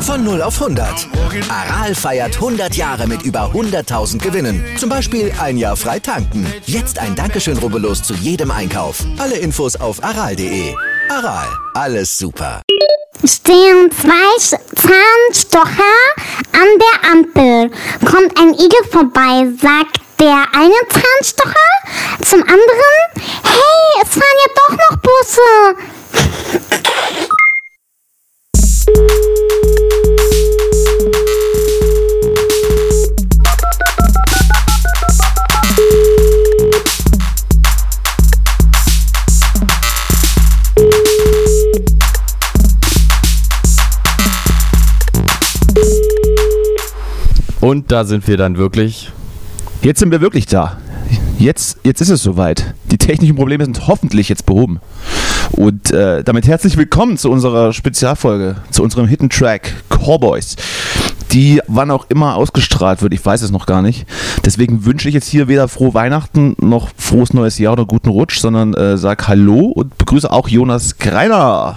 Von 0 auf 100. Aral feiert 100 Jahre mit über 100.000 Gewinnen. Zum Beispiel ein Jahr frei tanken. Jetzt ein Dankeschön, rubbellos zu jedem Einkauf. Alle Infos auf aral.de. Aral, alles super. Stehen zwei Zahnstocher an der Ampel. Kommt ein Igel vorbei, sagt der eine Zahnstocher zum anderen, hey, es fahren ja doch noch Busse. Und da sind wir dann wirklich. Jetzt sind wir wirklich da. Jetzt, jetzt ist es soweit. Die technischen Probleme sind hoffentlich jetzt behoben. Und äh, damit herzlich willkommen zu unserer Spezialfolge, zu unserem Hidden Track Cowboys. Die wann auch immer ausgestrahlt wird, ich weiß es noch gar nicht. Deswegen wünsche ich jetzt hier weder frohe Weihnachten noch frohes neues Jahr oder guten Rutsch, sondern äh, sag Hallo und begrüße auch Jonas Greiner.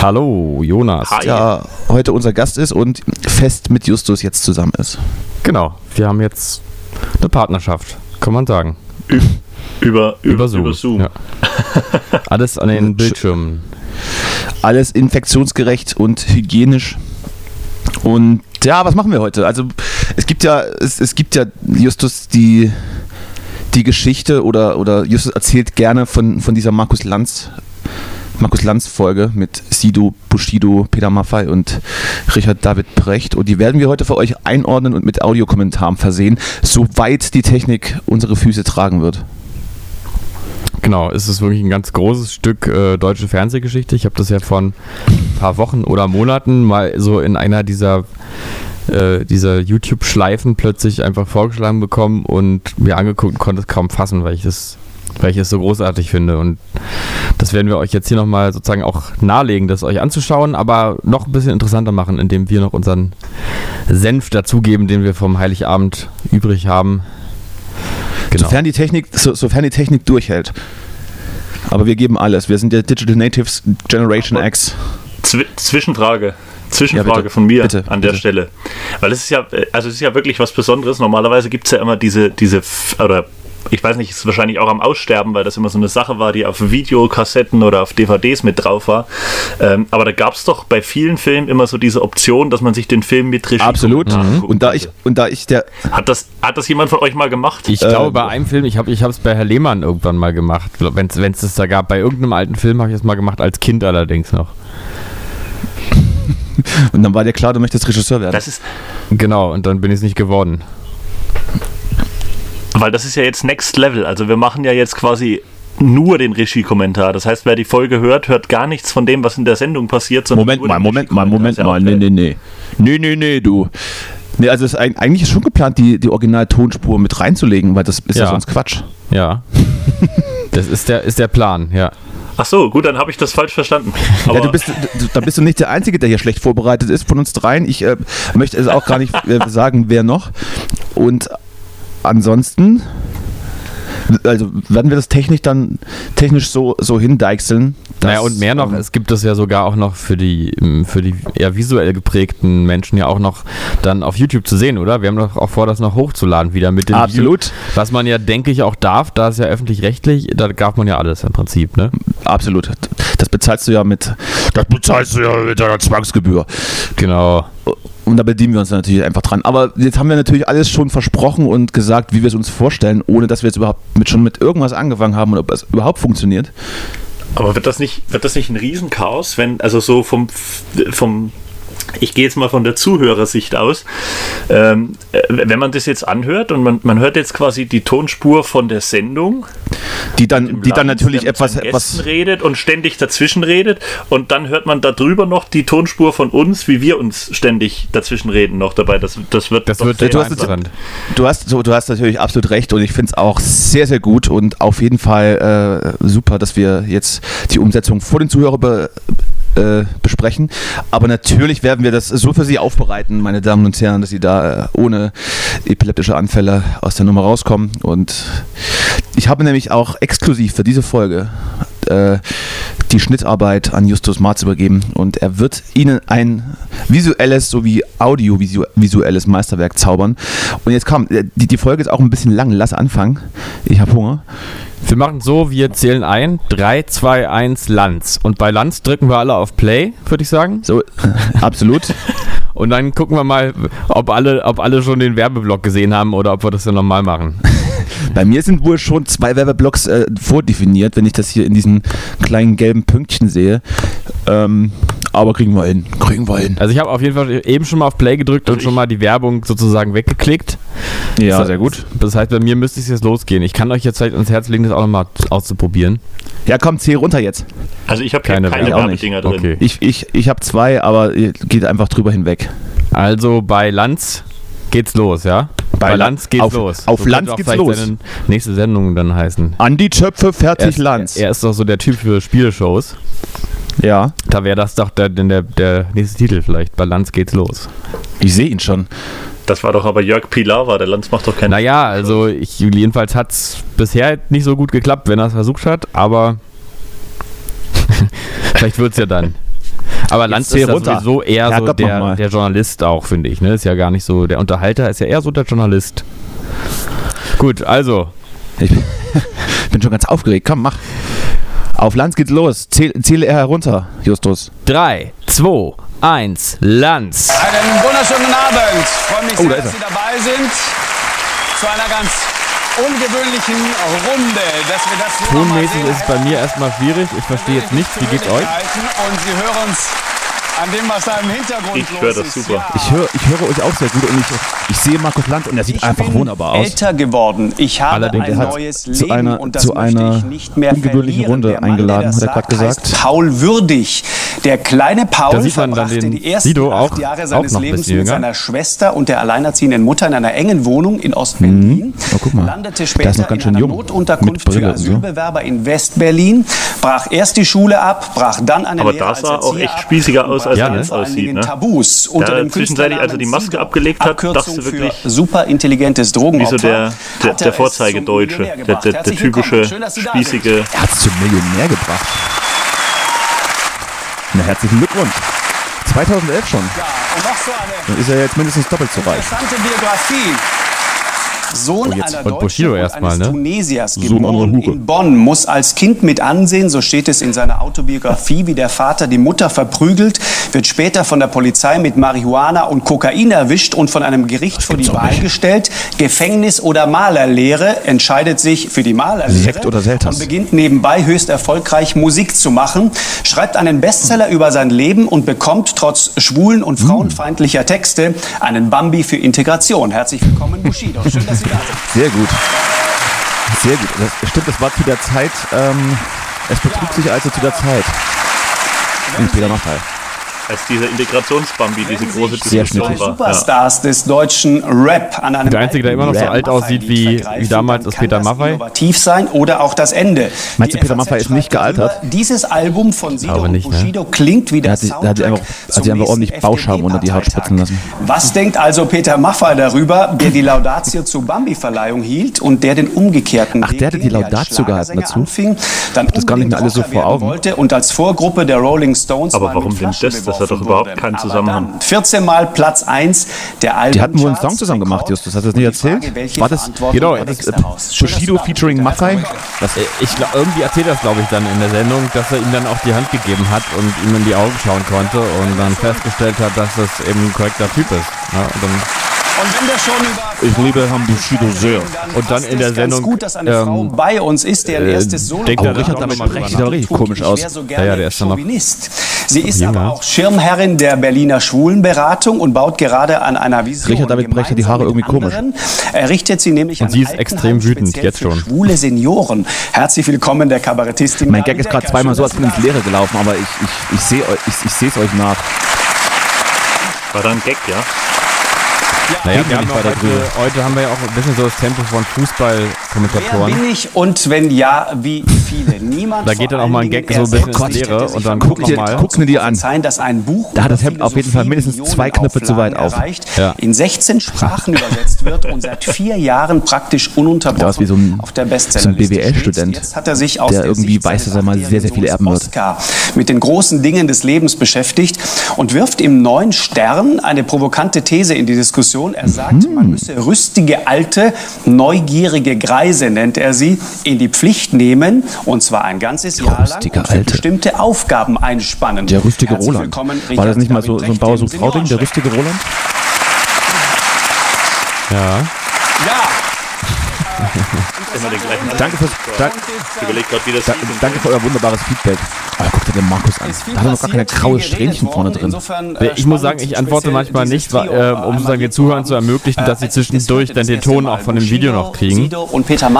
Hallo, Jonas. Der heute unser Gast ist und fest mit Justus jetzt zusammen ist. Genau, wir haben jetzt eine Partnerschaft, kann man sagen. Über, über, Über Zoom. Über Zoom. Ja. Alles an den Bildschirmen. Alles infektionsgerecht und hygienisch. Und ja, was machen wir heute? Also es gibt ja, es, es gibt ja Justus die, die Geschichte oder, oder Justus erzählt gerne von, von dieser Markus Lanz Markus Lanz Folge mit Sido, Bushido, Peter Maffay und Richard David Precht. Und die werden wir heute für euch einordnen und mit Audiokommentaren versehen, soweit die Technik unsere Füße tragen wird. Genau, es ist wirklich ein ganz großes Stück äh, deutsche Fernsehgeschichte. Ich habe das ja vor ein paar Wochen oder Monaten mal so in einer dieser, äh, dieser YouTube-Schleifen plötzlich einfach vorgeschlagen bekommen und mir angeguckt und konnte es kaum fassen, weil ich es weil ich es so großartig finde. Und das werden wir euch jetzt hier nochmal sozusagen auch nahelegen, das euch anzuschauen, aber noch ein bisschen interessanter machen, indem wir noch unseren Senf dazugeben, den wir vom Heiligabend übrig haben. Genau. Sofern die Technik, so, sofern die Technik durchhält. Aber wir geben alles. Wir sind der Digital Natives Generation Aber- X. Zwi Zwischenfrage. Ja, Zwischenfrage bitte. von mir Bitte, an der bitte. Stelle. Weil es ist ja, äh, also es ist ja wirklich was Besonderes. Normalerweise gibt es ja immer diese, diese, oder ich weiß nicht, ist wahrscheinlich auch am Aussterben, weil das immer so eine Sache war, die auf Videokassetten oder auf DVDs mit drauf war. Ähm, aber da gab es doch bei vielen Filmen immer so diese Option, dass man sich den Film mit Regie Absolut. angucken Und da ich und da ich der Hat das, hat das jemand von euch mal gemacht? Ich Äh, glaube, bei einem Film, ich habe es bei Herr Lehmann irgendwann mal gemacht, wenn es das da gab. Bei irgendeinem alten Film habe ich es mal gemacht, als Kind allerdings noch. und dann war dir klar, du möchtest Regisseur werden. das ist, Genau, und dann bin ich es nicht geworden. Weil das ist ja jetzt Next Level. Also wir machen ja jetzt quasi nur den Regie-Kommentar. Das heißt, wer die Folge hört, hört gar nichts von dem, was in der Sendung passiert. sondern Moment mal, Moment mal. Moment mal. Nee, nee, nee. Nee, nee, nee, du. Nee, also es ist eig- eigentlich ist schon geplant, die, die Original-Tonspur mit reinzulegen, weil das ist ja, Ja. sonst Quatsch. Ja. das ist der, ist der Plan, ja. Ach so, gut, dann habe ich das falsch verstanden. Aber ja, du bist, du, da bist du nicht der Einzige, der hier schlecht vorbereitet ist von uns dreien. Ich äh, möchte es auch gar nicht äh, sagen, wer noch. Und ansonsten, also werden wir das technisch dann technisch so, so hindeichseln. Naja, und mehr noch, ähm, es gibt es ja sogar auch noch für die, ähm, für die eher visuell geprägten Menschen ja auch noch dann auf YouTube zu sehen, oder? Wir haben doch auch vor, das noch hochzuladen wieder mit dem Absolut. Video, was man ja, denke ich, auch darf, da ist ja öffentlich-rechtlich, da darf man ja alles im Prinzip, ne? Absolut. Das bezahlst du ja mit. Das bezahlst du ja mit einer Zwangsgebühr. Genau. Und da bedienen wir uns natürlich einfach dran. Aber jetzt haben wir natürlich alles schon versprochen und gesagt, wie wir es uns vorstellen, ohne dass wir jetzt überhaupt mit, schon mit irgendwas angefangen haben und ob es überhaupt funktioniert. Aber wird das nicht, wird das nicht ein Riesenchaos, wenn, also so vom, vom ich gehe jetzt mal von der Zuhörersicht aus, ähm, äh, wenn man das jetzt anhört und man, man hört jetzt quasi die Tonspur von der Sendung, Die dann, die dann natürlich etwas, etwas. redet und ständig dazwischen redet und dann hört man darüber noch die Tonspur von uns, wie wir uns ständig dazwischen reden noch dabei. Das, das wird Das wird du hast. Du hast, so, du hast natürlich absolut recht und ich finde es auch sehr, sehr gut und auf jeden Fall äh, super, dass wir jetzt die Umsetzung vor den Zuhörern be, äh, besprechen. Aber natürlich werden wir das so für Sie aufbereiten, meine Damen und Herren, dass Sie da äh, ohne epileptische Anfälle aus der Nummer rauskommen. Und ich Ich habe nämlich auch exklusiv für diese Folge äh, die Schnittarbeit an Justus Marz übergeben und er wird Ihnen ein visuelles sowie audiovisuelles Meisterwerk zaubern. Und jetzt komm, äh, die, die Folge ist auch ein bisschen lang, lass anfangen. Ich habe Hunger. Wir machen so, wir zählen ein. 3, 2, 1, Lanz. Und bei Lanz drücken wir alle auf Play, würde ich sagen. So, absolut. Und dann gucken wir mal, ob alle, ob alle schon den Werbeblock gesehen haben oder ob wir das dann nochmal machen. Bei mir sind wohl schon zwei Werbeblocks äh, vordefiniert, wenn ich das hier in diesen kleinen gelben Pünktchen sehe. Ähm, aber kriegen wir hin. Kriegen wir hin. Also ich habe auf jeden Fall eben schon mal auf Play gedrückt und schon mal die Werbung sozusagen weggeklickt. Ja, das, sehr gut. Das heißt, bei mir müsste es jetzt losgehen. Ich kann euch jetzt vielleicht ans Herz legen, das auch nochmal auszuprobieren. Ja, komm, zähl runter jetzt. Also ich habe Keine keine, Werbedinger drin. Okay. Ich, ich, ich habe zwei, aber ihr geht einfach drüber hinweg. Also bei Lanz geht's los, ja? Bei La- Lanz geht's auf- los. auf könnte Lanz geht's los. nächste Sendung dann heißen. Andi Töpfe, Er fertig ist, Lanz. er ist doch so der Typ für Spieleshows. Ja, Da wäre das doch der, der, der nächste Titel vielleicht. Bei Lanz geht's los. ich sehe ihn schon. Das war doch aber Jörg Pilawa, der Lanz macht doch keinen. Naja, also ich, jedenfalls hat es bisher nicht so gut geklappt, wenn er es versucht hat, aber vielleicht wird es ja dann. Aber Lanz ist ja runter. sowieso eher so Herrgott noch der, der Journalist auch, finde ich. Ne? Ist ja gar nicht so, der Unterhalter ist ja eher so der Journalist. Gut, also, Ich bin, schon ganz aufgeregt. Komm, mach. Auf Lanz geht's los. Zähl, zähle er herunter, Justus. 3, 2, 1, Lanz. Einen wunderschönen Abend. Freue mich Oh, sehr, da ist dass. Sie dabei sind. Zu einer ganz ungewöhnlichen Runde, dass wir das Tonmäßig ist es bei mir erstmal schwierig. Ich verstehe jetzt nichts. Wie geht's euch? Und Sie hören uns an dem, was da im Hintergrund Ich los höre das ist. super. Ja. Ich höre ich höre euch auch sehr gut und ich, ich sehe Markus Lanz und er sieht Ich einfach wunderbar aus. älter geworden. Ich habe Allerdings, ein er neues zu Leben einer- und das zu möchte einer ich nicht mehr ungewöhnlichen. Runde Mann, eingeladen, der das hat er heißt gesagt. Paul Würdig. Der kleine Paul Da sieht man dann verbrachte die ersten Sido acht auch- Jahre seines Lebens mit seiner Schwester und der alleinerziehenden Mutter in einer engen Wohnung in Ostberlin. Oh, guck mal. Landete später noch ganz in einer jung. Notunterkunft Brille für. Asylbewerber in Westberlin, brach erst die Schule ab, brach dann eine Aber Lehre da als sah auch echt spießiger aus, brach als er jetzt vor allen aussieht, ne? Tabus unter Ja, dem zwischenzeitlich, als er die Maske abgelegt hat, dachte wirklich, super intelligentes Drogenopfer. Wie so der- der- hat er der Vorzeigedeutsche, der- der- der typische, da spießige Er hat es zum Millionär gebracht. Na, herzlichen Glückwunsch. 2011 schon. Ja, und noch so eine Dann ist er jetzt mindestens doppelt so reich. interessante Biografie. Sohn Oh, einer Deutschen und erstmal, eines ne? Tunesiers, geboren in Bonn, muss als Kind mit ansehen, so steht es in seiner Autobiografie, wie der Vater die Mutter verprügelt, wird später von der Polizei mit Marihuana und Kokain erwischt und von einem Gericht vor die Wahl nicht. gestellt. Gefängnis oder Malerlehre entscheidet sich für die Malerlehre Sekt oder Selters? und beginnt nebenbei höchst erfolgreich Musik zu machen, schreibt einen Bestseller über sein Leben und bekommt trotz schwulen und frauenfeindlicher Texte einen Bambi für Integration. Herzlich willkommen, Bushido. Schön, Sehr gut. Sehr gut. Das, stimmt, das war zu der Zeit, ähm, es betrug sich also zu der Zeit. Und Peter Maffay. Als dieser Integrationsbambi diese große Diskussion war. Ja. Superstars des deutschen Rap an einem Der Einzige, der immer noch so Rap alt aussieht wie- wie damals, ist Peter Maffay. Innovativ sein oder auch das Ende. Meinst du, Peter Maffay ist nicht gealtert? Dieses Album von Sido Aber und nicht, ne? Bushido klingt wie der hat da hat sich Soundtrack einfach- hat sich einfach ordentlich Bauschaum unter die Haut spritzen lassen. Was denkt also Peter Maffay darüber, der die Laudatio zu Bambi-Verleihung hielt und der den umgekehrten Ach, Weg der hatte die Laudatio gehalten dazu? Anfing, dann das gar nicht mehr alles so vor Augen. Wollte und als Vorgruppe der Rolling Stones Aber warum denn das? Das hat doch überhaupt keinen Zusammenhang. dann 14 Mal Platz 1 der Alben. Die hatten wohl einen Song zusammen gemacht, Justus. Hast du das nicht erzählt? War das- Genau, das ist, Bushido featuring Maffay? Das, äh, ich glaub, irgendwie erzählt das, glaube ich, dann in der Sendung, dass er ihm dann auch die Hand gegeben hat und ihm in die Augen schauen konnte und dann festgestellt hat, dass das eben ein korrekter Typ ist. Ja, und dann Und wenn wir schon über Ich liebe Herrn Bushido sehr. Und dann in der Sendung, gut, dass eine ähm, Frau bei uns ist, deren äh, erstes Solo denkt er Oh, da Richard, damit noch mal sprecht drüber sie doch richtig komisch aus. So Ja, ja, der ist dann noch Chauvinist. Sie ist jünger. aber auch Schirmherrin der Berliner Schwulenberatung und baut gerade an einer Vision. Richard David Brecht hat die Haare irgendwie komisch. Errichtet sie nämlich Und sie ist extrem wütend, jetzt schon. Schwule Senioren. Herzlich willkommen, der Kabarettistin. Mein Gag ist gerade zweimal so, als bin ins Leere gelaufen, aber ich, ich, ich sehe ich, ich sehe es euch nach. War da ein Gag, ja? Naja, wir haben heute, drüber. heute haben wir ja auch ein bisschen so das Tempo von Wer Fußballkommentatoren. bin ich und wenn ja, wie viele? Niemand Da geht dann auch mal ein Gag so ein bisschen ins Leere und dann guck noch mal. Guck mir die an. verzeihen, dass ein Buch Da hat das Hemd auf jeden Fall mindestens zwei Knöpfe zu weit auf. Ja. In 16 Sprachen übersetzt wird und seit vier Jahren praktisch ununterbrochen ist wie so ein- auf der so ein Bestsellerliste BWL-Student. Jetzt hat er sich aus der der irgendwie Sicht weiß, dass er mal sehr, sehr viel erben wird. Oscar mit den großen Dingen des Lebens beschäftigt und wirft im neuen Stern eine provokante These in die Diskussion. Er sagt, Mhm. man müsse rüstige Alte, neugierige Greise, nennt er sie, in die Pflicht nehmen und zwar ein ganzes Jahr lang Rüstige und für Alte. bestimmte Aufgaben einspannen. Der rüstige Herzlich Roland. War das nicht mal so, so ein Bauer sucht Frau Ding, der rüstige Roland? Ja, Immer den gleichen Danke fürs, Ich überlege gerade, wie das da, danke für euer wunderbares Feedback. Oh, guck dir den Markus an. Da hat er noch gar keine graue Strähnchen vorne drin. äh, Ich muss sagen, ich antworte manchmal nicht, äh, um sozusagen den Zuhörern zu ermöglichen, dass sie zwischendurch dann den Ton auch von dem Video noch kriegen.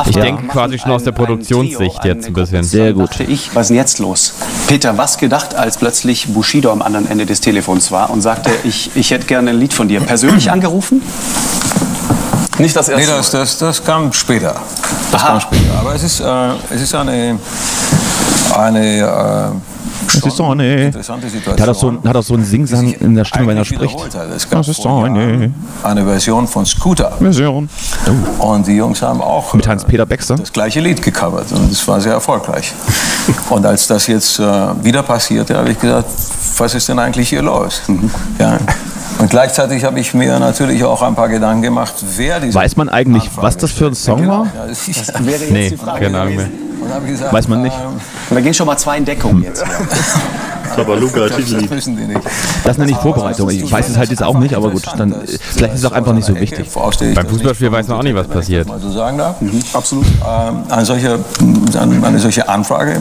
Ich denke quasi schon aus der Produktionssicht jetzt ein bisschen. Sehr gut. Ich, was ist denn jetzt los? Peter, was gedacht, als plötzlich Bushido am anderen Ende des Telefons war und sagte, ich, ich hätte gerne ein Lied von dir. Persönlich angerufen? Nicht das erste Nee, das, das, das kam später. Das Aha. kam später. Aber es ist, äh, es ist eine, eine äh, Das ist so eine. interessante Situation. Hat auch so, hat auch so einen Singsang in der Stimme, wenn er spricht. Es gab Das ist vor so eine. Version von Scooter. Version. Und die Jungs haben auch Mit äh, Hans-Peter Baxter. das gleiche Lied gecovert und es war sehr erfolgreich. Und als das jetzt äh, wieder passierte, habe ich gesagt, was ist denn eigentlich hier los? Mhm. Ja. Und gleichzeitig habe ich mir natürlich auch ein paar Gedanken gemacht, wer diese Weiß man eigentlich, Anfrage was das für ein. Song war? Ja, das ist, Nee, keine Ahnung mehr. Gesagt, Weiß man nicht. ähm, da gehen schon mal zwei in Deckung jetzt. Das ist aber Luca das die nicht. Das nenne ich Vorbereitung. Ich weiß es halt jetzt auch nicht, aber gut, dann äh, vielleicht ist es auch einfach nicht so wichtig. Beim Fußballspiel weiß man auch nicht, was passiert. Mal so sagen darf. Absolut. Ähm, eine, solche, eine solche Anfrage,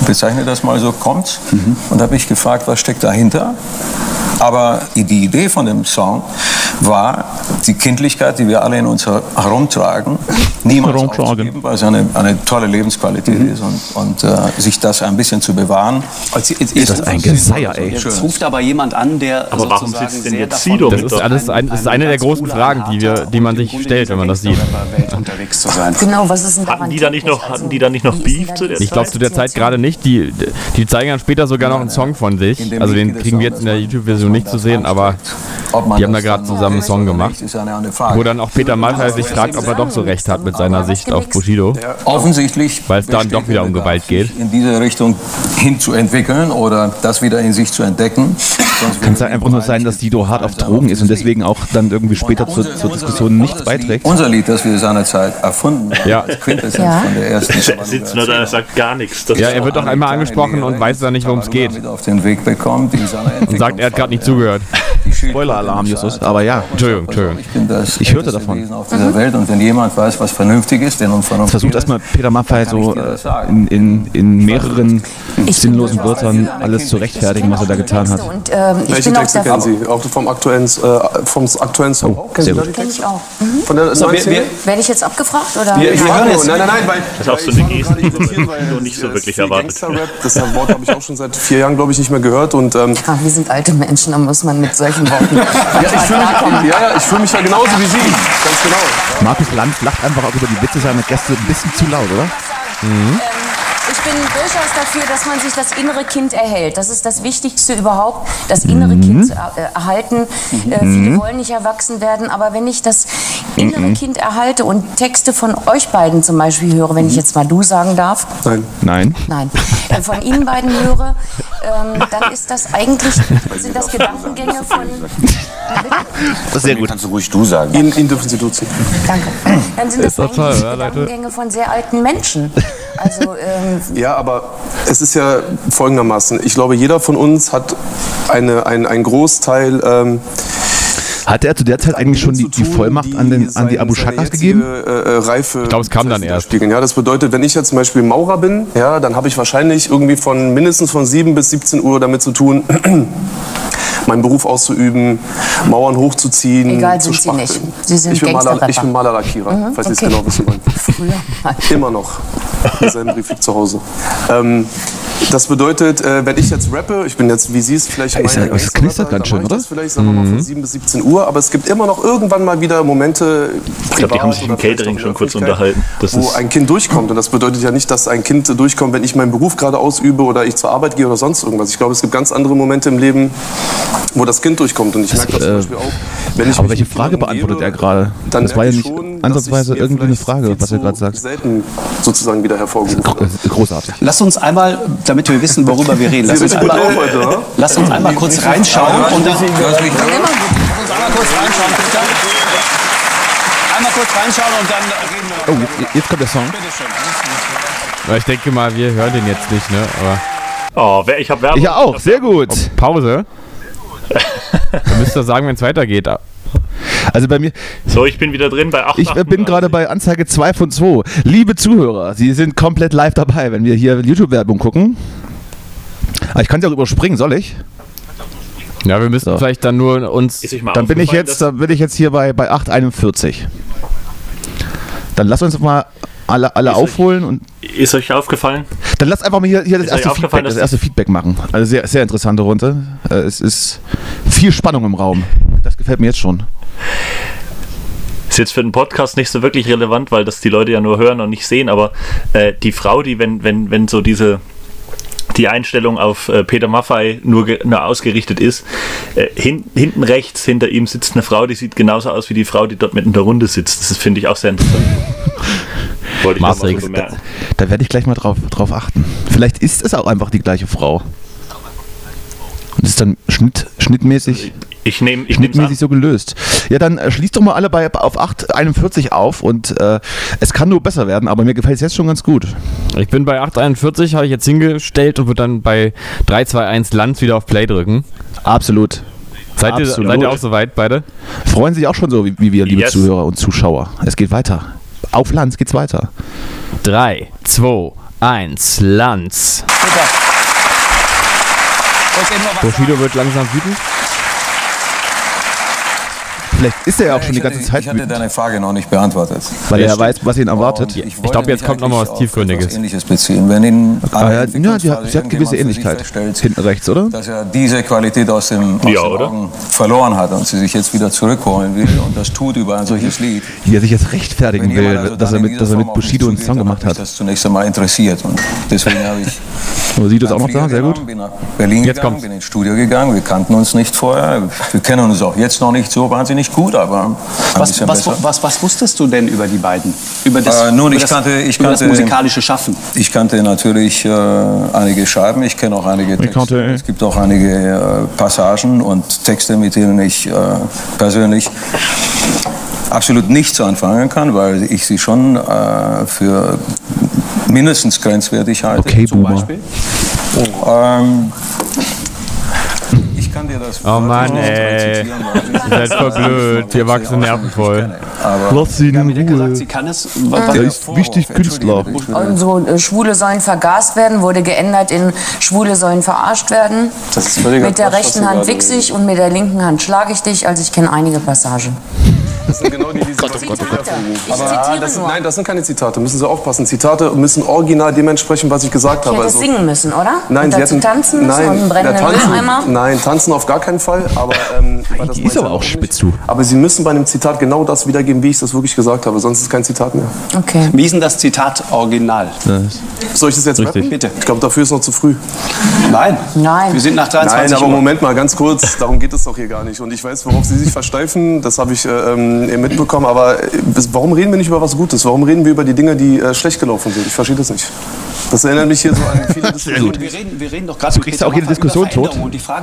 ich bezeichne das mal so, kommt. Und habe ich gefragt, was steckt dahinter? Aber die Idee von dem Song war, die Kindlichkeit, die wir alle in uns her- herumtragen, niemals Herumtragen. aufzugeben, weil es eine, eine tolle Lebensqualität ist und, und äh, sich das ein bisschen zu bewahren. Ist das ein Geseier, ey. Jetzt ruft aber jemand an, der Aber warum sitzt denn sehr jetzt davon Sido Das ist alles ein, das ist eine der großen Fragen, die wir, die man sich stellt, wenn man das sieht. Welt unterwegs zu sein. Genau, was ist denn Hatten die da nicht noch, hatten die da nicht noch Also, denn Beef zu der die Ich glaube zu der Zeit gerade nicht. Die, die zeigen dann später sogar noch einen Song von sich. Also den kriegen wir jetzt in der YouTube-Version nicht zu sehen, aber die haben da gerade dann zusammen einen Song gemacht. Wo dann auch Peter Maffay sich fragt, ob er doch so recht hat mit seiner Sicht auf Bushido. Offensichtlich, Weil es dann doch wieder um Gewalt geht. sich In diese Richtung hinzuentwickeln oder das wieder in sich zu entdecken. Kann es ja einfach nur sein, dass Sido hart auf Drogen ist und deswegen auch dann irgendwie später zur, zur Diskussion nichts beiträgt? Unser Lied, das wir seinerzeit erfunden haben, Ja. als Quintessenz Ja. von der ersten Er sitzt nur da, er sagt gar nichts. Das Ja, er wird doch einmal angesprochen und weiß dann nicht, worum es geht. auf den Weg bekommt Und sagt, er hat gerade nicht zugehört. Spoiler-Alarm, Justus. Aber ja, Entschuldigung, Entschuldigung. Ich, bin das Ich hörte davon. Wesen auf dieser Welt und wenn jemand weiß, was vernünftig ist, denn unvernünftig versucht ist, erstmal Peter ich so in, in, in mehreren sinnlosen Wörtern alles zu rechtfertigen, was er da getan hat. Und ähm, ich Welche bin Texte kennen Sie? Auch vom aktuellen, äh, vom aktuellen Song. Oh, Kennen sehr gut. die Kenn ich auch. Mhm. Von der So, wir, wir, Werde ich jetzt abgefragt? Oder? Wir, wir hören jetzt- Nein, nein, nein, weil. Das ist auch so eine Geste, die man nicht so wirklich erwartet. Das Wort habe ich auch schon seit vier Jahren, glaube ich, nicht mehr gehört. Und, ähm, Ja, wir sind alte Menschen, da muss man mit solchen Worten ja, ich fühle mich, ja, ja, ich fühl mich ja genauso wie Sie. Ganz genau. Markus Lanz lacht einfach auch über die Witze seiner Gäste ein bisschen zu laut, oder? Ähm, ich bin durchaus dafür, dass man sich das innere Kind erhält. Das ist das Wichtigste überhaupt, das innere Kind zu er äh, erhalten. Äh, viele wollen nicht erwachsen werden, aber wenn ich das innere Kind erhalte und Texte von euch beiden zum Beispiel höre, wenn ich jetzt mal du sagen darf, Nein. Nein. nein, äh, von Ihnen beiden höre, ähm, dann ist das eigentlich, sind das Gedankengänge von, Das ist sehr gut. Kannst du ruhig du sagen. Ihn, ihn dürfen Sie duzen. danke, dann sind das doch toll, eigentlich Leute? Gedankengänge von sehr alten Menschen. Also, ähm, Ja, aber es ist ja folgendermaßen. Ich glaube, jeder von uns hat eine, ein, einen Großteil. Ähm, Hatte er zu der Zeit eigentlich schon die, die Vollmacht an, den, an die Abu Shakas gegeben? Äh, äh, Reife Ich glaube, es kam dann erst. Spiegeln. Ja, das bedeutet, wenn ich jetzt zum Beispiel Maurer bin, ja, dann habe ich wahrscheinlich irgendwie von mindestens von 7 bis 17 Uhr damit zu tun, meinen Beruf auszuüben, Mauern hochzuziehen, Egal zu sind Sie nicht. Sie sind ich bin Maler, ich bin Malerlackierer, falls Sie es okay. genau wissen wollen. früher mal. Immer noch. Denselben Brief zu Hause. Ähm, Das bedeutet, äh, wenn ich jetzt rappe, ich bin jetzt, wie Sie es vielleicht meinen, ja- es knistert ganz schön, oder? Vielleicht, sagen wir mal, von 7 bis 17 Uhr, aber es gibt immer noch irgendwann mal wieder Momente, Ich glaube, die haben sich im Catering schon kurz unterhalten. Das wo ein Kind durchkommt. Und das bedeutet ja nicht, dass ein Kind durchkommt, wenn ich meinen Beruf gerade ausübe oder ich zur Arbeit gehe oder sonst irgendwas. Ich glaube, es gibt ganz andere Momente im Leben, wo das Kind durchkommt. Und ich merke das zum äh, Beispiel auch, wenn ich Aber welche Frage beantwortet er gerade? dann Das war ja ich nicht schon, ansatzweise irgendwie eine Frage, was er gerade sagt. selten sozusagen wieder hervorgerufen habe. Gro- Großartig. Lass uns einmal, damit wir wissen, worüber wir reden, lass uns einmal, heute, oder? lass uns einmal kurz reinschauen und dann, Lass uns einmal kurz reinschauen, bitte. Einmal kurz reinschauen und dann reden wir Oh, jetzt- jetzt kommt der Song. Ich denke mal, wir hören den jetzt nicht, ne? Aber Oh, wer- ich habe Werbung. Ich auch, sehr gut. Pause. Dann müsst ihr sagen, wenn es weitergeht. Also bei mir, So, ich bin wieder drin bei 8. ich bin gerade bei Anzeige 2 von 2. Liebe Zuhörer, Sie sind komplett live dabei, wenn wir hier YouTube-Werbung gucken. Aber ich kann sie auch überspringen, soll ich? Ja, wir müssen So. vielleicht dann nur uns. Dann bin ich jetzt, dann bin ich jetzt hier bei, bei 841. Dann lass uns mal alle, alle Ist euch- aufholen und dass- Ist euch aufgefallen? dann lass einfach mal hier, hier das, euch erste Feedback, das erste Feedback machen. Also sehr, sehr interessante Runde. Äh, Es ist viel Spannung im Raum. Das gefällt mir jetzt schon. Ist jetzt für den Podcast nicht so wirklich relevant, weil das die Leute ja nur hören und nicht sehen, aber äh, die Frau, die, wenn, wenn, wenn so diese die Einstellung auf äh, Peter Maffei nur, nur ausgerichtet ist. Äh, hin, hinten rechts hinter ihm sitzt eine Frau, die sieht genauso aus wie die Frau, die dort mit in der Runde sitzt. Das finde ich auch sehr interessant. Wollte ich mal so Matrix. bemerken. Da werde ich gleich mal drauf, drauf achten. Vielleicht ist es auch einfach die gleiche Frau. Und ist dann Schnitt, schnittmäßig, Ich nehme ich schnittmäßig so gelöst. Ja, dann äh, schließt doch mal alle bei, auf 841 auf und äh, es kann nur besser werden, aber mir gefällt es jetzt schon ganz gut. Ich bin bei 841, habe ich jetzt hingestellt und würde dann bei 321 Lanz wieder auf Play drücken. Absolut. Seid ihr, seid ihr auch soweit, beide? Freuen sich auch schon so wie, wie wir, liebe Yes. Zuhörer und Zuschauer. Es geht weiter. Auf Lanz geht's weiter. 3, 2, 1, Lanz. Super. Bushido wird langsam wütend. Vielleicht ist er ja auch schon die ganze Zeit Ich hatte deine Frage noch nicht beantwortet. weil er weiß, was ihn erwartet. Ich glaube, jetzt kommt noch mal was Tiefgründiges. Ähnliches beziehen. Wenn in Ah, ja, ja, die sie hat gewisse Ähnlichkeit. Hinten rechts, oder? dass er diese Qualität aus, dem, aus Ja? Augen verloren hat und sie sich jetzt wieder zurückholen will und das tut über ein solches Lied. Wie er sich jetzt rechtfertigen will, also dass er mit, dass er mit Bushido einen Song gemacht mich hat. das zunächst einmal interessiert und deswegen habe ich Aber sieht das auch noch da? Sehr gut. Bin nach Berlin Jetzt gegangen, bin ins Studio gegangen. Wir kannten uns nicht vorher. Wir kennen uns auch jetzt noch nicht so wahnsinnig gut, aber Was, was, besser. was, was wusstest du denn über die beiden? Über das, Äh, nun, über ich das, kannte- ich über das kannte- musikalische Schaffen. Ich kannte natürlich äh, einige Scheiben, ich kenne auch einige Texte. kannte- es gibt auch einige äh, Passagen und Texte, mit denen ich äh, persönlich absolut nichts anfangen kann, weil ich sie schon äh, für mindestens grenzwertig halte. Okay, Zum Boomer. Beispiel. Ähm, ich kann dir das Oh Mann, ey. Ihr seid voll blöd. Die Erwachsenen nerven voll. Lass Ja, in Ruhe. sie kann es. Was, Er ist wichtig Künstler. Und so äh, Schwule sollen vergast werden, wurde geändert in Schwule sollen verarscht werden. Das ist völliger Mit der rechten Sie Hand wichse ich und mit der linken Hand schlage ich dich. Also ich kenne einige Passagen. Das sind genau die, die Sie Zitate. Ich Ah, zitiere das sind, nein, das sind keine Zitate. Müssen Sie aufpassen. Zitate müssen original dementsprechend, was ich gesagt Ich habe. hätte Also, singen müssen, oder? nein, und Sie hätten tanzen müssen nein, und brennenden tanzen, Mülleimer. Nein, tanzen auf gar keinen Fall. Aber ähm, das Die ist aber auch spitz zu. Aber Sie müssen bei einem Zitat genau das wiedergeben, wie ich das wirklich gesagt habe. Sonst ist kein Zitat mehr. Okay. wie ist denn das Zitat original? Soll ich das jetzt Richtig. rappen? Bitte. Ich glaube, dafür ist noch zu früh. Nein. Nein. Wir sind nach 23 Nein, aber. Moment mal, ganz kurz, darum geht es doch hier gar nicht. Und ich weiß, worauf Sie sich versteifen, das habe ich äh, ähm, mitbekommen. Aber äh, warum reden wir nicht über was Gutes? Warum reden wir über die Dinge, die äh, schlecht gelaufen sind? Ich verstehe das nicht. Das erinnert mich hier so an viele Diskussionen. Wir reden, wir reden doch gerade kriegst ja auch jede Diskussion tot.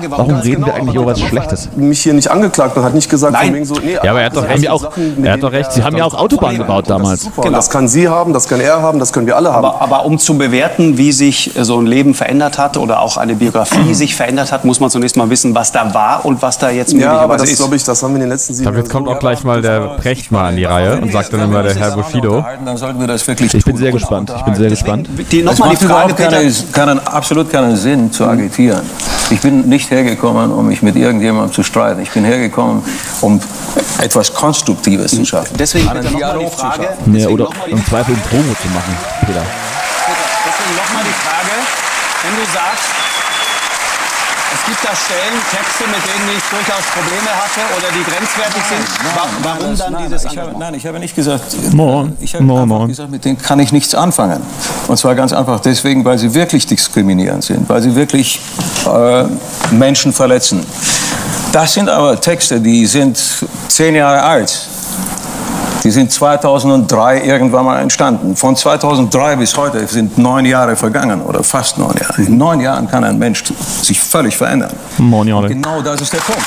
Warum reden wir eigentlich über was Schlechtes? Mich hier nicht angeklagt und hat nicht gesagt, Nein. von wegen so, nee, Ja, aber er hat doch das recht. sind Auch- Sachen, er hat doch recht. er- Sie haben ja auch Autobahnen gebaut Das damals. super. Das kann sie haben, das wir alle haben, das können wir alle haben. Aber, aber um zu bewerten, wie sich so ein Leben verändert hat oder auch eine Biografie sich verändert hat, muss man zunächst mal wissen, was da war und was da jetzt ja, aber möglicherweise das ist. glaube ich, das haben wir in den letzten sieben glaube, jetzt kommt auch gleich mal der Precht mal an die Reihe und sagt dann immer der Herr Bushido. Dann sollten wir das wirklich Ich bin sehr gespannt. Ich bin sehr gespannt. Die, Es die macht Frage, überhaupt Peter. keine, keinen, absolut keinen Sinn zu agitieren. Ich bin nicht hergekommen, um mich mit irgendjemandem zu streiten. Ich bin hergekommen, um etwas Konstruktives zu schaffen. Deswegen Einen bitte nochmal die Dialog zu Frage. schaffen. Ja, oder mal die im Zweifel ein Promo zu machen, Peter. Deswegen nochmal die Frage, Wenn du sagst, es gibt da Stellen, Texte, mit denen ich durchaus Probleme hatte oder die grenzwertig sind, wa- warum das- dann nein, dieses ich habe? Nein, ich habe nicht gesagt. Moin. Ich habe Moin, einfach gesagt, mit denen kann ich nichts anfangen. Und zwar ganz einfach deswegen, weil sie wirklich diskriminierend sind, weil sie wirklich äh, Menschen verletzen. Das sind aber Texte, die sind zehn Jahre alt. Die sind 2003 irgendwann mal entstanden. Von 2003 bis heute sind neun Jahre vergangen oder fast neun Jahre. In neun Jahren kann ein Mensch sich völlig verändern. Moin, Jale. Genau das ist der Punkt.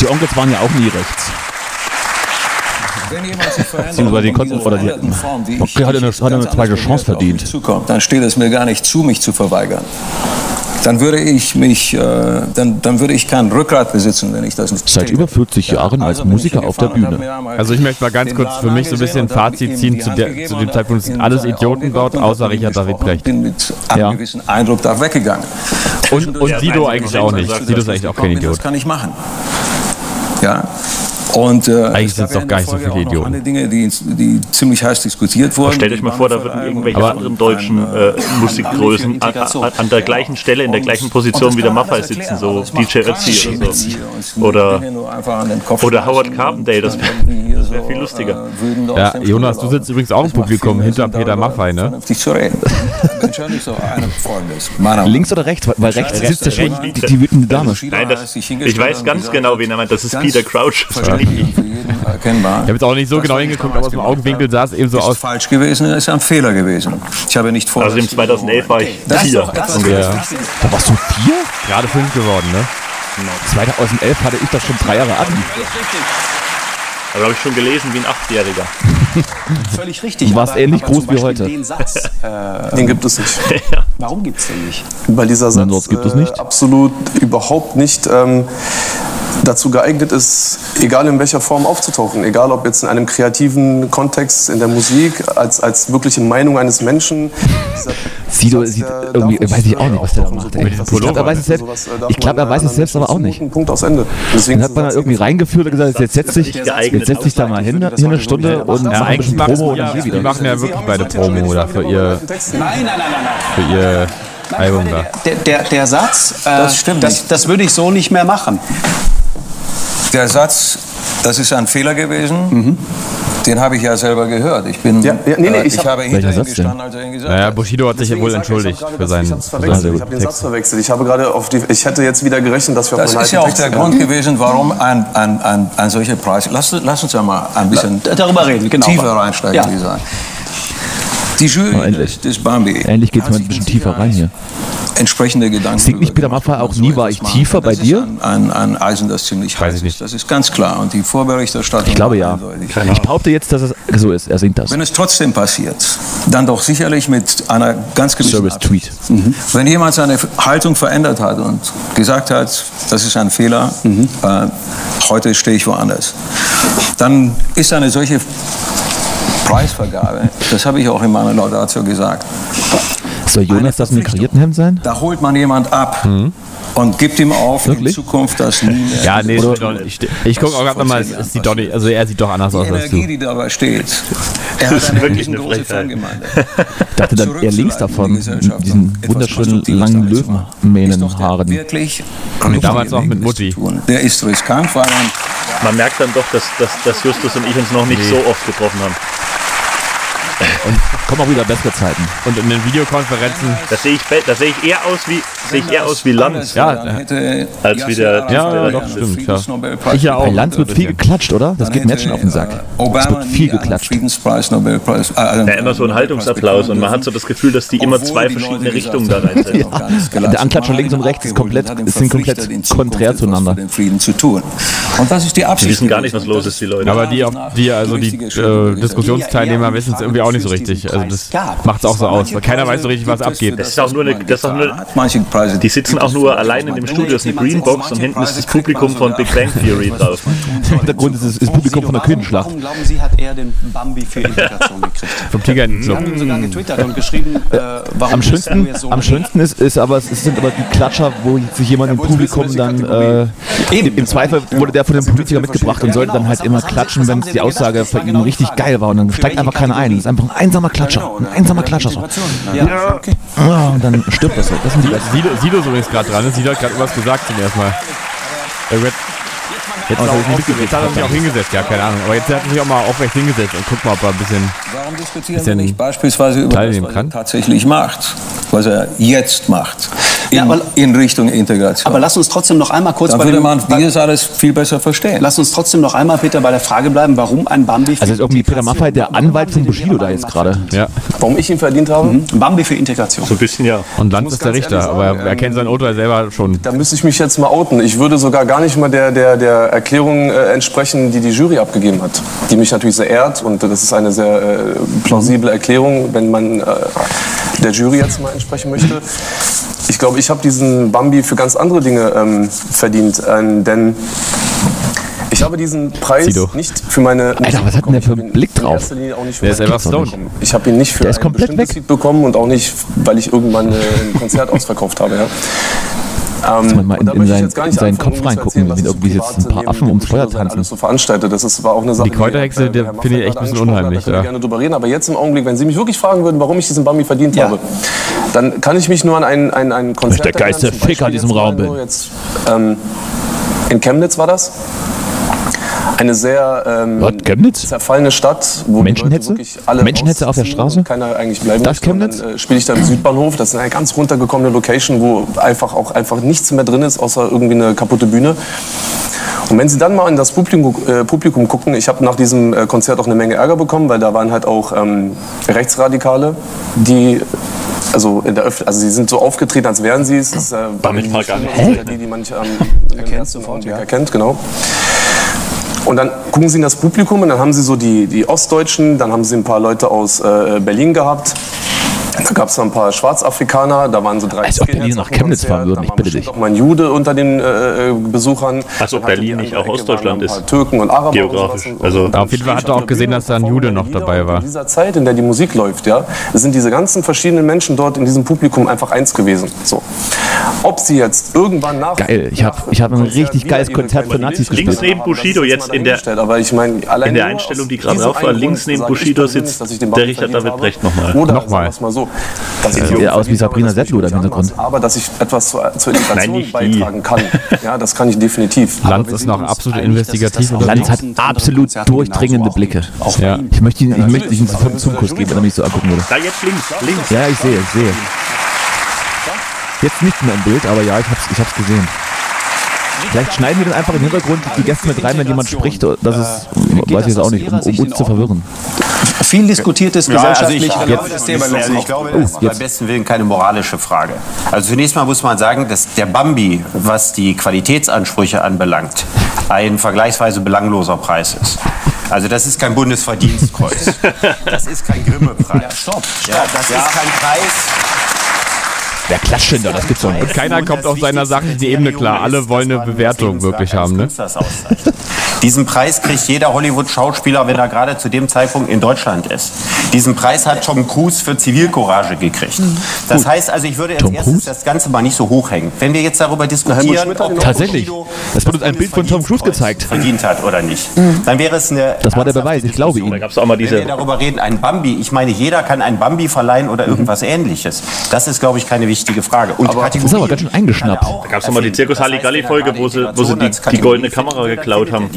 Die Onkels waren ja auch nie rechts. Wenn, jemand sich verändert, Beziehungsweise die konnten- oder die- Form, wie Okay, hat eine- ich hat eine zweite Chance verdient. Zukommt, dann steht es mir gar nicht zu, mich zu verweigern. Dann würde ich mich, äh, dann, dann würde ich kein Rückgrat besitzen, wenn ich das nicht Seit über 40 Jahren als also ich Musiker auf der und Bühne. Also ich möchte mal ganz kurz für mich so ein bisschen und Fazit ziehen zu, der, zu und dem Zeitpunkt sind in alles Idioten dort, und außer Richard David und Brecht. bin mit einem Ja. gewissen Eindruck da weggegangen. Und, und Ja, Sido eigentlich auch nicht. Sido ist eigentlich auch kein Idiot. Das kann ich machen. Ja. Und, äh, Eigentlich es gab sind's doch gar nicht so viele Idioten. andere Dinge, die, die ziemlich heiß diskutiert wurden. Stellt euch mal vor, da würden irgendwelche anderen deutschen äh, Musikgrößen an, an, an der gleichen Stelle, in der gleichen Position wie der Maffei sitzen, so DJ Ötzi oder so. Oder, oder Howard Carpendale, das wäre wär viel lustiger. Ja, Jonas, du sitzt übrigens auch im Publikum hinter Peter Maffei, ne? Zu reden. So Links oder rechts? Weil- rechts sitzt ja schon die, die wütende Dame. Nein, das, ich weiß ganz genau, wen er meint. Das ist Peter Crouch. Das nicht ich. Habe jetzt auch nicht so genau hingeguckt, aber aus dem Augenwinkel sah es eben so ist aus. falsch gewesen, ist ein Fehler gewesen. Ich habe nicht vor. Also im 2011 war ich Das vier. ganz Wichtiges. Da warst du vier? Gerade fünf geworden, ne? 2011 hatte ich doch schon drei Jahre Abi. Aber habe ich schon gelesen wie ein Achtjähriger. Völlig richtig. Du warst aber- ähnlich aber groß wie heute. Den Satz, äh, Den gibt es nicht. warum gibt es den nicht? Weil dieser Satz Sonst gibt es nicht. Äh, absolut überhaupt nicht ähm, dazu geeignet ist, egal in welcher Form aufzutauchen. Egal ob jetzt in einem kreativen Kontext, in der Musik, als, als wirkliche Meinung eines Menschen. Sido sieht irgendwie, weiß ich auch äh, nicht, was der da macht. so Ey. Ich glaube, er weiß es selbst. äh, Ich glaube, man er weiß es selbst aber auch nicht. Punkt aus Ende. Deswegen Dann hat man da irgendwie reingeführt und gesagt, jetzt setz dich, jetzt setz dich da mal hin, hier eine Stunde und Ja, mach ein eigentlich Promo und die, dann geh die wieder. machen ja wirklich bei der Promo oder für ihr, Nein, nein, nein, nein, nein. für ihr Album da. Der, der, der Satz, äh, Das stimmt das, nicht. das würde ich so nicht mehr machen. Der Satz, das ist ein Fehler gewesen, den habe ich ja selber gehört. Ich bin, Ja, ja, nee, nee, äh, ich ich hab- habe hinter ihm gestanden, als er ihn gesagt Naja. Bushido hat sich ja wohl entschuldigt ich für seinen, das- Ich für verwechselt. Ich habe den Satz verwechselt. Ich habe gerade auf die. Ich hätte jetzt wieder gerechnet, dass wir Das auf den ist ja auch der Grund gewesen, warum ein, ein, ein, ein solcher Preis. Lass, lass uns ja mal ein bisschen Darüber reden, genau. tiefer reinsteigen, Ja. wie gesagt. Die Jury Oh, endlich. des, Bambi. Endlich geht's hat mal ein bisschen tiefer rein hier. Entsprechende Gedanken. Singt nicht Peter Maffay auch nie war ich tiefer bei Das ist dir? Ein, ein, ein Eisen, das ziemlich Weiß heiß ich nicht. ist. Das ist ganz klar. Und die Vorberichterstattung Ich glaube ja. Ich behaupte jetzt, dass es so ist. Er singt das. Wenn es trotzdem passiert, dann doch sicherlich mit einer ganz gewissen Service-Tweet. Absicht. Wenn jemand seine Haltung verändert hat und gesagt hat, das ist ein Fehler, äh, heute stehe ich woanders, dann ist eine solche Preisvergabe, das habe ich auch in meiner Laudatio gesagt, Soll Jonas das mit dem karierten Hemd sein? da holt man jemand ab und gibt ihm auf, in Wirklich? Zukunft das nie mehr. Ja, nee, ich, ich gucke auch gerade nochmal, es ist die Donny, also er sieht doch anders die aus als Energie, du. die dabei steht. Er hat eine wirklich eine riesengroße Frechheit. Fangemeinde. Ich dachte dann eher links davon, mit diesen wunderschönen langen Löwenmähnenhaaren. Wirklich Damals auch mit Mutti. Der ist riskant, weil man Man merkt dann doch, dass, dass, dass Justus und ich uns noch nicht so oft getroffen haben. Und kommen auch wieder bessere Zeiten. Und in den Videokonferenzen, Da sehe ich, be- da sehe ich eher aus wie, sehe ich eher aus wie Lanz. Ja, hätte als wie der- ja, doch, stimmt, ja. Ich ja auch. Bei Lanz wird viel geklatscht, oder? Das geht mir jetzt schon auf den Sack. äh, Es wird viel geklatscht. Äh, Ja, immer so ein Haltungsapplaus und man hat so das Gefühl, dass die immer zwei verschiedene Richtungen da reinsetzen. Der Anklatscher links und rechts ist komplett- sind komplett konträr zueinander. Und das ist die Die Absicht. wissen gar nicht, was los ist, die Leute. aber die, die also die äh, Diskussionsteilnehmer wissen es irgendwie auch nicht so richtig. Also das macht es auch so aus, weil keiner weiß so richtig, was abgeht. Das ist auch nur eine, das ist auch nur, die sitzen auch nur allein in dem Studio, das ist eine Greenbox und hinten ist das Publikum von Big Bang Theory drauf. Der Grund ist das Publikum von der Küchenschlacht. Warum glauben Sie, hat er den Bambi für Integration gekriegt? Vom Tiger in den Sie Club. haben ihm sogar getwittert und geschrieben, äh, warum Am schönsten, du jetzt so am schönsten ist, ist aber, es sind aber die Klatscher, wo sich jemand im Publikum dann, äh, im, im Zweifel wurde der von dem Politiker mitgebracht und sollte dann halt immer klatschen, wenn die Aussage für ihn richtig geil war und dann steigt einfach keiner ein. Das ist einfach ein einsamer Klatscher, ein einsamer Klatscher so. Ja, okay. Ja, und dann stirbt das so. Das sind die besten. Sido, Sido ist übrigens gerade dran. Sido hat gerade was gesagt zum ersten Mal. Er Jetzt, Oh, auch, hab ich nicht aufge- jetzt hat er sich auch hingesetzt, ja, keine Ahnung. Aber jetzt hat er sich auch mal aufrecht hingesetzt und guckt mal, ob er ein bisschen. Warum diskutieren Bisschen wir nicht beispielsweise über das, teilnehmen was kann? er tatsächlich macht, was er jetzt macht, in, Ja, aber- in Richtung Integration? Aber lass uns trotzdem noch einmal kurz Dann bei würde dem, man bei, dieses alles viel besser verstehen. Lass uns trotzdem noch einmal, Peter, bei der Frage bleiben, warum ein Bambi für Also ist irgendwie Peter Maffay der Anwalt von Bushido da jetzt gerade. Ja. Warum ich ihn verdient habe? Mhm. Bambi für Integration. So ein bisschen, ja. Und muss ist der Richter, ehrlich aber sagen, er kennt sein Urteil selber schon. Da müsste ich mich jetzt mal outen. Ich würde sogar gar nicht mal der, der, der Erklärung äh, entsprechen, die die Jury abgegeben hat. Die mich natürlich sehr ehrt und das ist eine sehr äh, plausible Erklärung, wenn man äh, der Jury jetzt mal entsprechen möchte. Ich glaube, ich habe diesen Bambi für ganz andere Dinge ähm, verdient, ähm, denn ich habe diesen Preis Sido. nicht für meine Musik was hat denn der für einen. Blick Ich drauf? In erster Linie auch nicht für Der ist einfach bekommen. Ich habe ihn nicht für Der ein bestimmtes weg. Lied bekommen und auch nicht, weil ich irgendwann äh, ein Konzert ausverkauft habe. Ja. Ähm, man mal in- in gar in seinen Kopf reingucken, erzählen, wie irgendwie jetzt ein paar Affen ums Feuer sein tanzen. Alles so veranstaltet. Das ist, war auch eine Sache, Die Kräuterhexe, hat, der finde ich echt ein bisschen unheimlich, Da ja. gerne drüber reden. Aber jetzt im Augenblick, wenn Sie mich wirklich fragen würden, warum ich diesen Bambi verdient Ja. habe, dann kann ich mich nur an ein, ein, ein Konzert der geilste Ficker in diesem Raum bin. Jetzt, ähm, in Chemnitz war das. Eine sehr ähm, Was, Chemnitz? zerfallene Stadt, wo Menschenhetze? Alle Menschenhetze auf der Straße? und Keiner eigentlich bleiben Das Chemnitz? Dann äh, spiele ich da im Südbahnhof. Das ist eine ganz runtergekommene Location, wo einfach auch einfach nichts mehr drin ist, außer irgendwie eine kaputte Bühne. Und wenn Sie dann mal in das Publikum, äh, Publikum gucken, ich habe nach diesem äh, Konzert auch eine Menge Ärger bekommen, weil da waren halt auch ähm, Rechtsradikale, die also in der Öff also sie sind so aufgetreten, als wären sie es. Das ist, äh, gar nicht. die, die, die man nicht ähm, erkennt, sofort, ja. erkennt, genau. Und dann gucken sie in das Publikum und dann haben sie so die, die Ostdeutschen, dann haben sie ein paar Leute aus äh, Berlin gehabt. Da gab es ein paar Schwarzafrikaner, da waren so drei Als ob Berliner nach auf Chemnitz fahren würden, ich bitte dich. auch mal ein Jude unter den äh, äh, Besuchern. Als ob Berlin nicht auch Ostdeutschland ist. Türken und Araber Geografisch. Und. Also- Und Auf jeden Fall hat er auch gesehen, dass da ein Jude noch dabei war. In dieser Zeit, in der die Musik läuft, ja, sind diese ganzen verschiedenen Menschen dort in diesem Publikum einfach eins gewesen. So. Ob sie jetzt irgendwann nach Geil, ich hab- nach ich hab ein richtig geiles Konzert für Nazis Lieder Links gespielt. neben Bushido jetzt in der-. Aber ich meine, allein in der Einstellung, die gerade drauf war, links neben Bushido sitzt der Richard David habe. Brecht nochmal. Oder Nochmal. mal so, dass ich eher aus wie Sabrina Settler da im Hintergrund. Aber dass ich etwas zur, zur Integration Nein, beitragen kann, ja, das kann ich definitiv. Lanz ist noch absolut investigativ. Lanz hat absolut durchdringende Blicke. auch Ja. Ich möchte ihn, ich möchte ihm Aber sofort wenn zum wir Kuss der geben, wenn er mich so angucken würde. Da jetzt links, links. Ja, ich sehe, ich sehe. Jetzt nicht mehr im Bild, aber ja, ich hab's, ich hab's gesehen. Vielleicht schneiden wir dann einfach im Hintergrund die Gäste mit rein, wenn jemand spricht. Das ist, weiß ich jetzt auch nicht, um, um uns zu verwirren. Viel diskutiertes Ja, also ich gesellschaftlich. glaube, das Thema also ich glaube, das ist beim besten Willen keine moralische Frage. Also zunächst mal muss man sagen, dass der Bambi, was die Qualitätsansprüche anbelangt, ein vergleichsweise belangloser Preis ist. Also das ist kein Bundesverdienstkreuz. Das ist kein Grimme-Preis. Ja, stopp, Ja, das ist kein Preis. Wer klatscht denn da? Das gibt's doch nicht. Und keiner kommt auf seiner sachlichen Ebene klar. Alle wollen eine Bewertung wirklich haben, ne? Diesen Preis kriegt jeder Hollywood-Schauspieler, wenn er gerade zu dem Zeitpunkt in Deutschland ist. Diesen Preis hat Tom Cruise für Zivilcourage gekriegt. Das heißt also, ich würde als Tom erstes Cruise? das Ganze mal nicht so hochhängen. Wenn wir jetzt darüber diskutieren, ob Tatsächlich. Es wird uns ein Bild von Tom Cruise gezeigt. verdient hat oder nicht, dann wäre es eine Das war der Beweis, ich glaube Da ihm. gab es auch mal wenn diese. wir darüber reden, ein Bambi, ich meine, jeder kann ein Bambi verleihen oder irgendwas ähnliches. Das ist, glaube ich, keine wichtige Frage. Und Das ist aber ganz schön eingeschnappt. Da gab's doch mal die Zirkus Halligalli-Folge, wo sie- wo sie die- die goldene Kamera geklaut haben.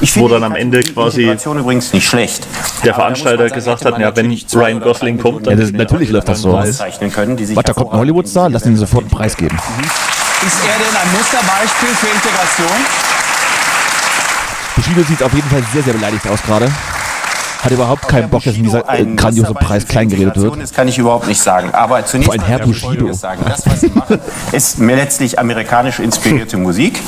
Ich Wo finde dann am Ende quasi übrigens nicht schlecht. der Aber Veranstalter sagen, gesagt hat, ja, wenn Ryan Gosling kommt, Ja, dann das, natürlich läuft das so. Warte, da kommt ein Hollywood-Star, lass ihn sofort einen Preis geben. Ist er denn ein Musterbeispiel für Integration? Bushido sieht auf jeden Fall sehr, sehr beleidigt aus gerade. Hat überhaupt keinen Bock, dass in dieser äh, grandiose Preis kleingeredet wird. Das kann ich überhaupt nicht sagen. Aber zunächst Vor allem Herr ich Bushido. Sagen. Das, was Sie machen, ist mir letztlich amerikanisch inspirierte Musik,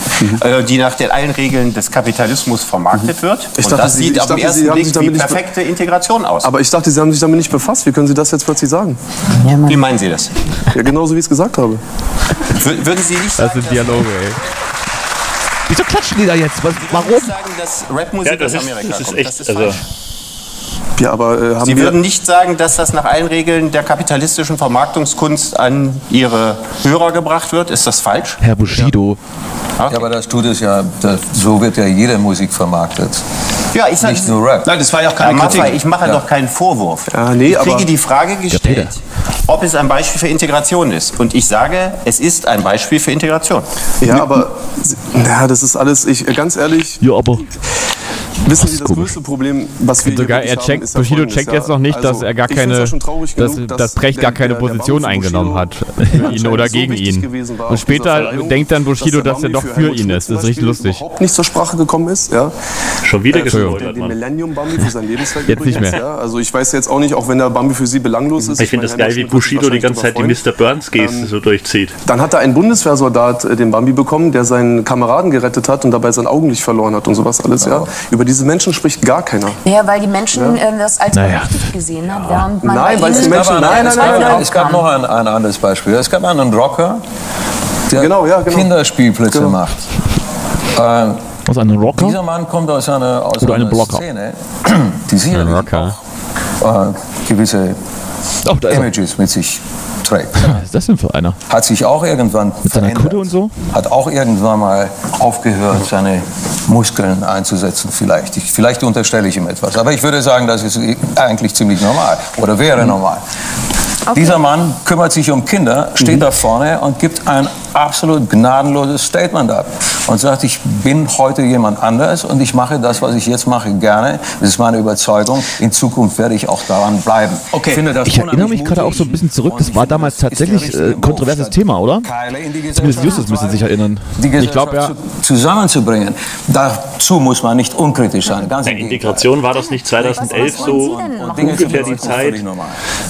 äh, die nach den allen Regeln des Kapitalismus vermarktet wird. Ich Und dachte, das Sie- sieht ich den dachte, ersten Blick sich wie damit nicht be- perfekte Integration aus. Aber ich dachte, Sie haben sich damit nicht befasst. Wie können Sie das jetzt plötzlich sagen? Wie meinen Sie das? Ja, genauso wie ich es gesagt habe. Wür- Würden Sie nicht Das sagen, sind Dialoge, ey. Wieso klatschen die da jetzt? Warum? dass, sagen, dass Rapmusik Ja, das aus ist, Amerika das ist kommt? echt, das ist also, falsch. Ja, aber äh, haben Sie wir... würden nicht sagen, dass das nach allen Regeln der kapitalistischen Vermarktungskunst an Ihre Hörer gebracht wird? Ist das falsch? Herr Bushido. Ja, aber das tut es ja, das, so wird ja jede Musik vermarktet. Ja, ich sag, Nicht nur Rap. Nein, das war ja auch Herr keine Maffay, Kritik. ich mache doch keinen Vorwurf. Ja, nee, ich aber- kriege die Frage gestellt, ob es ein Beispiel für Integration ist. Und ich sage, es ist ein Beispiel für Integration. Ja, aber ja, das ist alles, ich ganz ehrlich, Ja, aber wissen Sie, das größte Problem, was wir Und sogar hier er checkt, haben, Bushido folgendes, checkt ja. jetzt noch nicht, dass Also, er gar keine, traurig dass, genug, dass Brecht gar keine der- der Position eingenommen hat ihn oder so gegen ihn. war Und später denkt dann Bushido, der dass er doch für ihn ist. Das ist richtig lustig. überhaupt nicht zur Sprache gekommen ist, ja. schon wieder Äh, gespoilert, den, den Mann. Millennium Bambi für sein Lebenswerk Jetzt nicht mehr. Ja. Also ich weiß jetzt auch nicht, auch wenn der Bambi für Sie belanglos ist. Ich finde das geil, wie Bushido die ganze Zeit die Mr. Burns-Geste so durchzieht. Dann hat da ein Bundeswehrsoldat äh, den Bambi bekommen, der seinen Kameraden gerettet hat und dabei sein Augenlicht verloren hat und sowas alles. Ja. Über diese Menschen spricht gar keiner. Ja, weil die Menschen äh, das als Naja. wichtig gesehen haben, man Nein, weil die Menschen- nein, es nein, gab- nein, nein. Es gab noch ein, ein anderes Beispiel. Es gab einen Rocker, der Genau, ja, genau. Kinderspielplätze Genau. macht. Äh, aus einem Rocker? dieser Mann kommt aus einer, aus Oder einer Blocker. Szene, die sicherlich Rocker. auch äh, gewisse Oh, er. Images mit sich trägt. Was ist das denn für einer? Hat sich auch irgendwann Mit seiner verändert. Kutte und so? Hat auch irgendwann mal aufgehört, seine Muskeln einzusetzen vielleicht. Ich, vielleicht unterstelle ich ihm etwas. Aber ich würde sagen, das ist eigentlich ziemlich normal oder wäre normal. Dieser Mann kümmert sich um Kinder, steht da vorne und gibt ein absolut gnadenloses Statement ab und sagt, ich bin heute jemand anders und ich mache das, was ich jetzt mache, gerne. Das ist meine Überzeugung. In Zukunft werde ich auch daran bleiben. Okay. Ich, finde das Ich erinnere mich gerade auch so ein bisschen zurück. Das war damals tatsächlich äh, ein kontroverses Thema, oder? Zumindest Justus müsste sich erinnern. Die Ich glaub, Gesellschaft zu, zusammenzubringen. Dazu muss man nicht unkritisch sein. Ganz. Integration war das nicht 2011 so ungefähr die Zeit,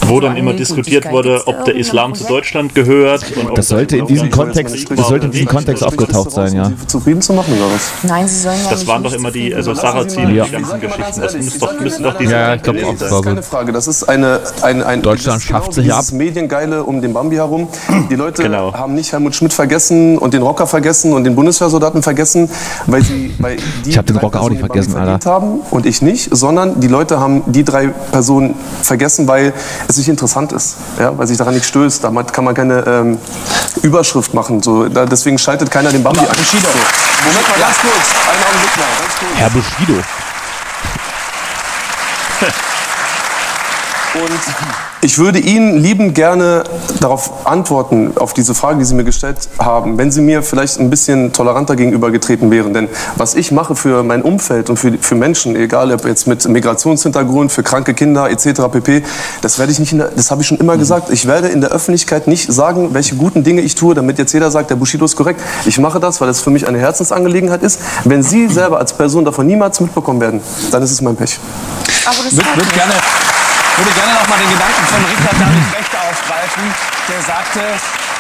wo dann immer diskutiert wurde, ob der Islam zu Deutschland gehört Das sollte in diesem Kontext, das sollte in diesem Kontext aufgetaucht sein, ja. Zufrieden zu machen oder was? Nein, sie sollen ja Das waren doch immer die also. Sarazin Ja. die ganzen Geschichten. Das müsste doch, müsste doch diese Ja, ich glaub gewesen auch, sein. das so. Keine Frage, das ist eine, ein, ein Deutschland das ist schafft sich dieses ab. Mediengeile um den Bambi herum. Die Leute Genau. haben nicht Helmut Schmidt vergessen und den Rocker vergessen und den Bundeswehrsoldaten vergessen, weil sie weil die Ich hab den Rocker auch nicht vergessen, verdient haben und ich nicht, sondern die Leute haben die drei Personen vergessen, weil es nicht interessant ist, ja, weil sich daran nicht stößt. Damit kann man keine ähm, Überschrift machen. So, da, deswegen schaltet keiner den Bambi an. So. Moment mal, ganz kurz. Einen Augenblick mal, ganz kurz. Herr Bushido. Und ich würde Ihnen liebend gerne darauf antworten, auf diese Frage, die Sie mir gestellt haben, wenn Sie mir vielleicht ein bisschen toleranter gegenübergetreten wären. Denn was ich mache für mein Umfeld und für, für Menschen, egal ob jetzt mit Migrationshintergrund, für kranke Kinder etc. pp., das werde ich nicht, in der, das habe ich schon immer gesagt. Ich werde in der Öffentlichkeit nicht sagen, welche guten Dinge ich tue, damit jetzt jeder sagt, der Bushido ist korrekt. Ich mache das, weil es für mich eine Herzensangelegenheit ist. Wenn Sie selber als Person davon niemals mitbekommen werden, dann ist es mein Pech. Aber das Würde hat würd gerne, würde gerne noch mal den Gedanken von Richard David Recht aufgreifen. Der sagte,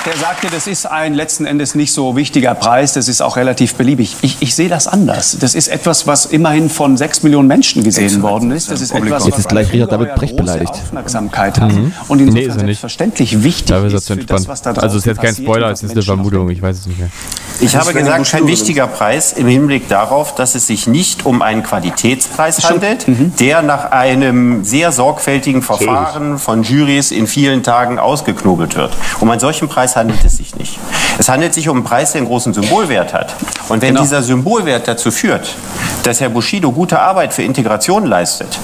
der sagte, das ist ein letzten Endes nicht so wichtiger Preis, das ist auch relativ beliebig. Ich, ich sehe das anders. Das ist etwas, was immerhin von sechs Millionen Menschen gesehen worden ist. Das ist etwas, Jetzt was ist gleich Richard David Brecht beleidigt. Aufmerksamkeit hat. Mhm. Und Nee, insofern ist er nicht. selbstverständlich wichtig Da ist für das, entspannt. was da Also ist jetzt kein Spoiler, es ist eine Vermutung, ich weiß es nicht mehr. Ich habe gesagt, kein wichtiger Preis im Hinblick darauf, dass es sich nicht um einen Qualitätspreis handelt, der nach einem sehr sorgfältigen Verfahren von Jurys in vielen Tagen ausgeknobelt wird. Um einen solchen Preis handelt es sich nicht. Es handelt sich um einen Preis, der einen großen Symbolwert hat. Und wenn Genau. dieser Symbolwert dazu führt, dass Herr Bushido gute Arbeit für Integration leistet,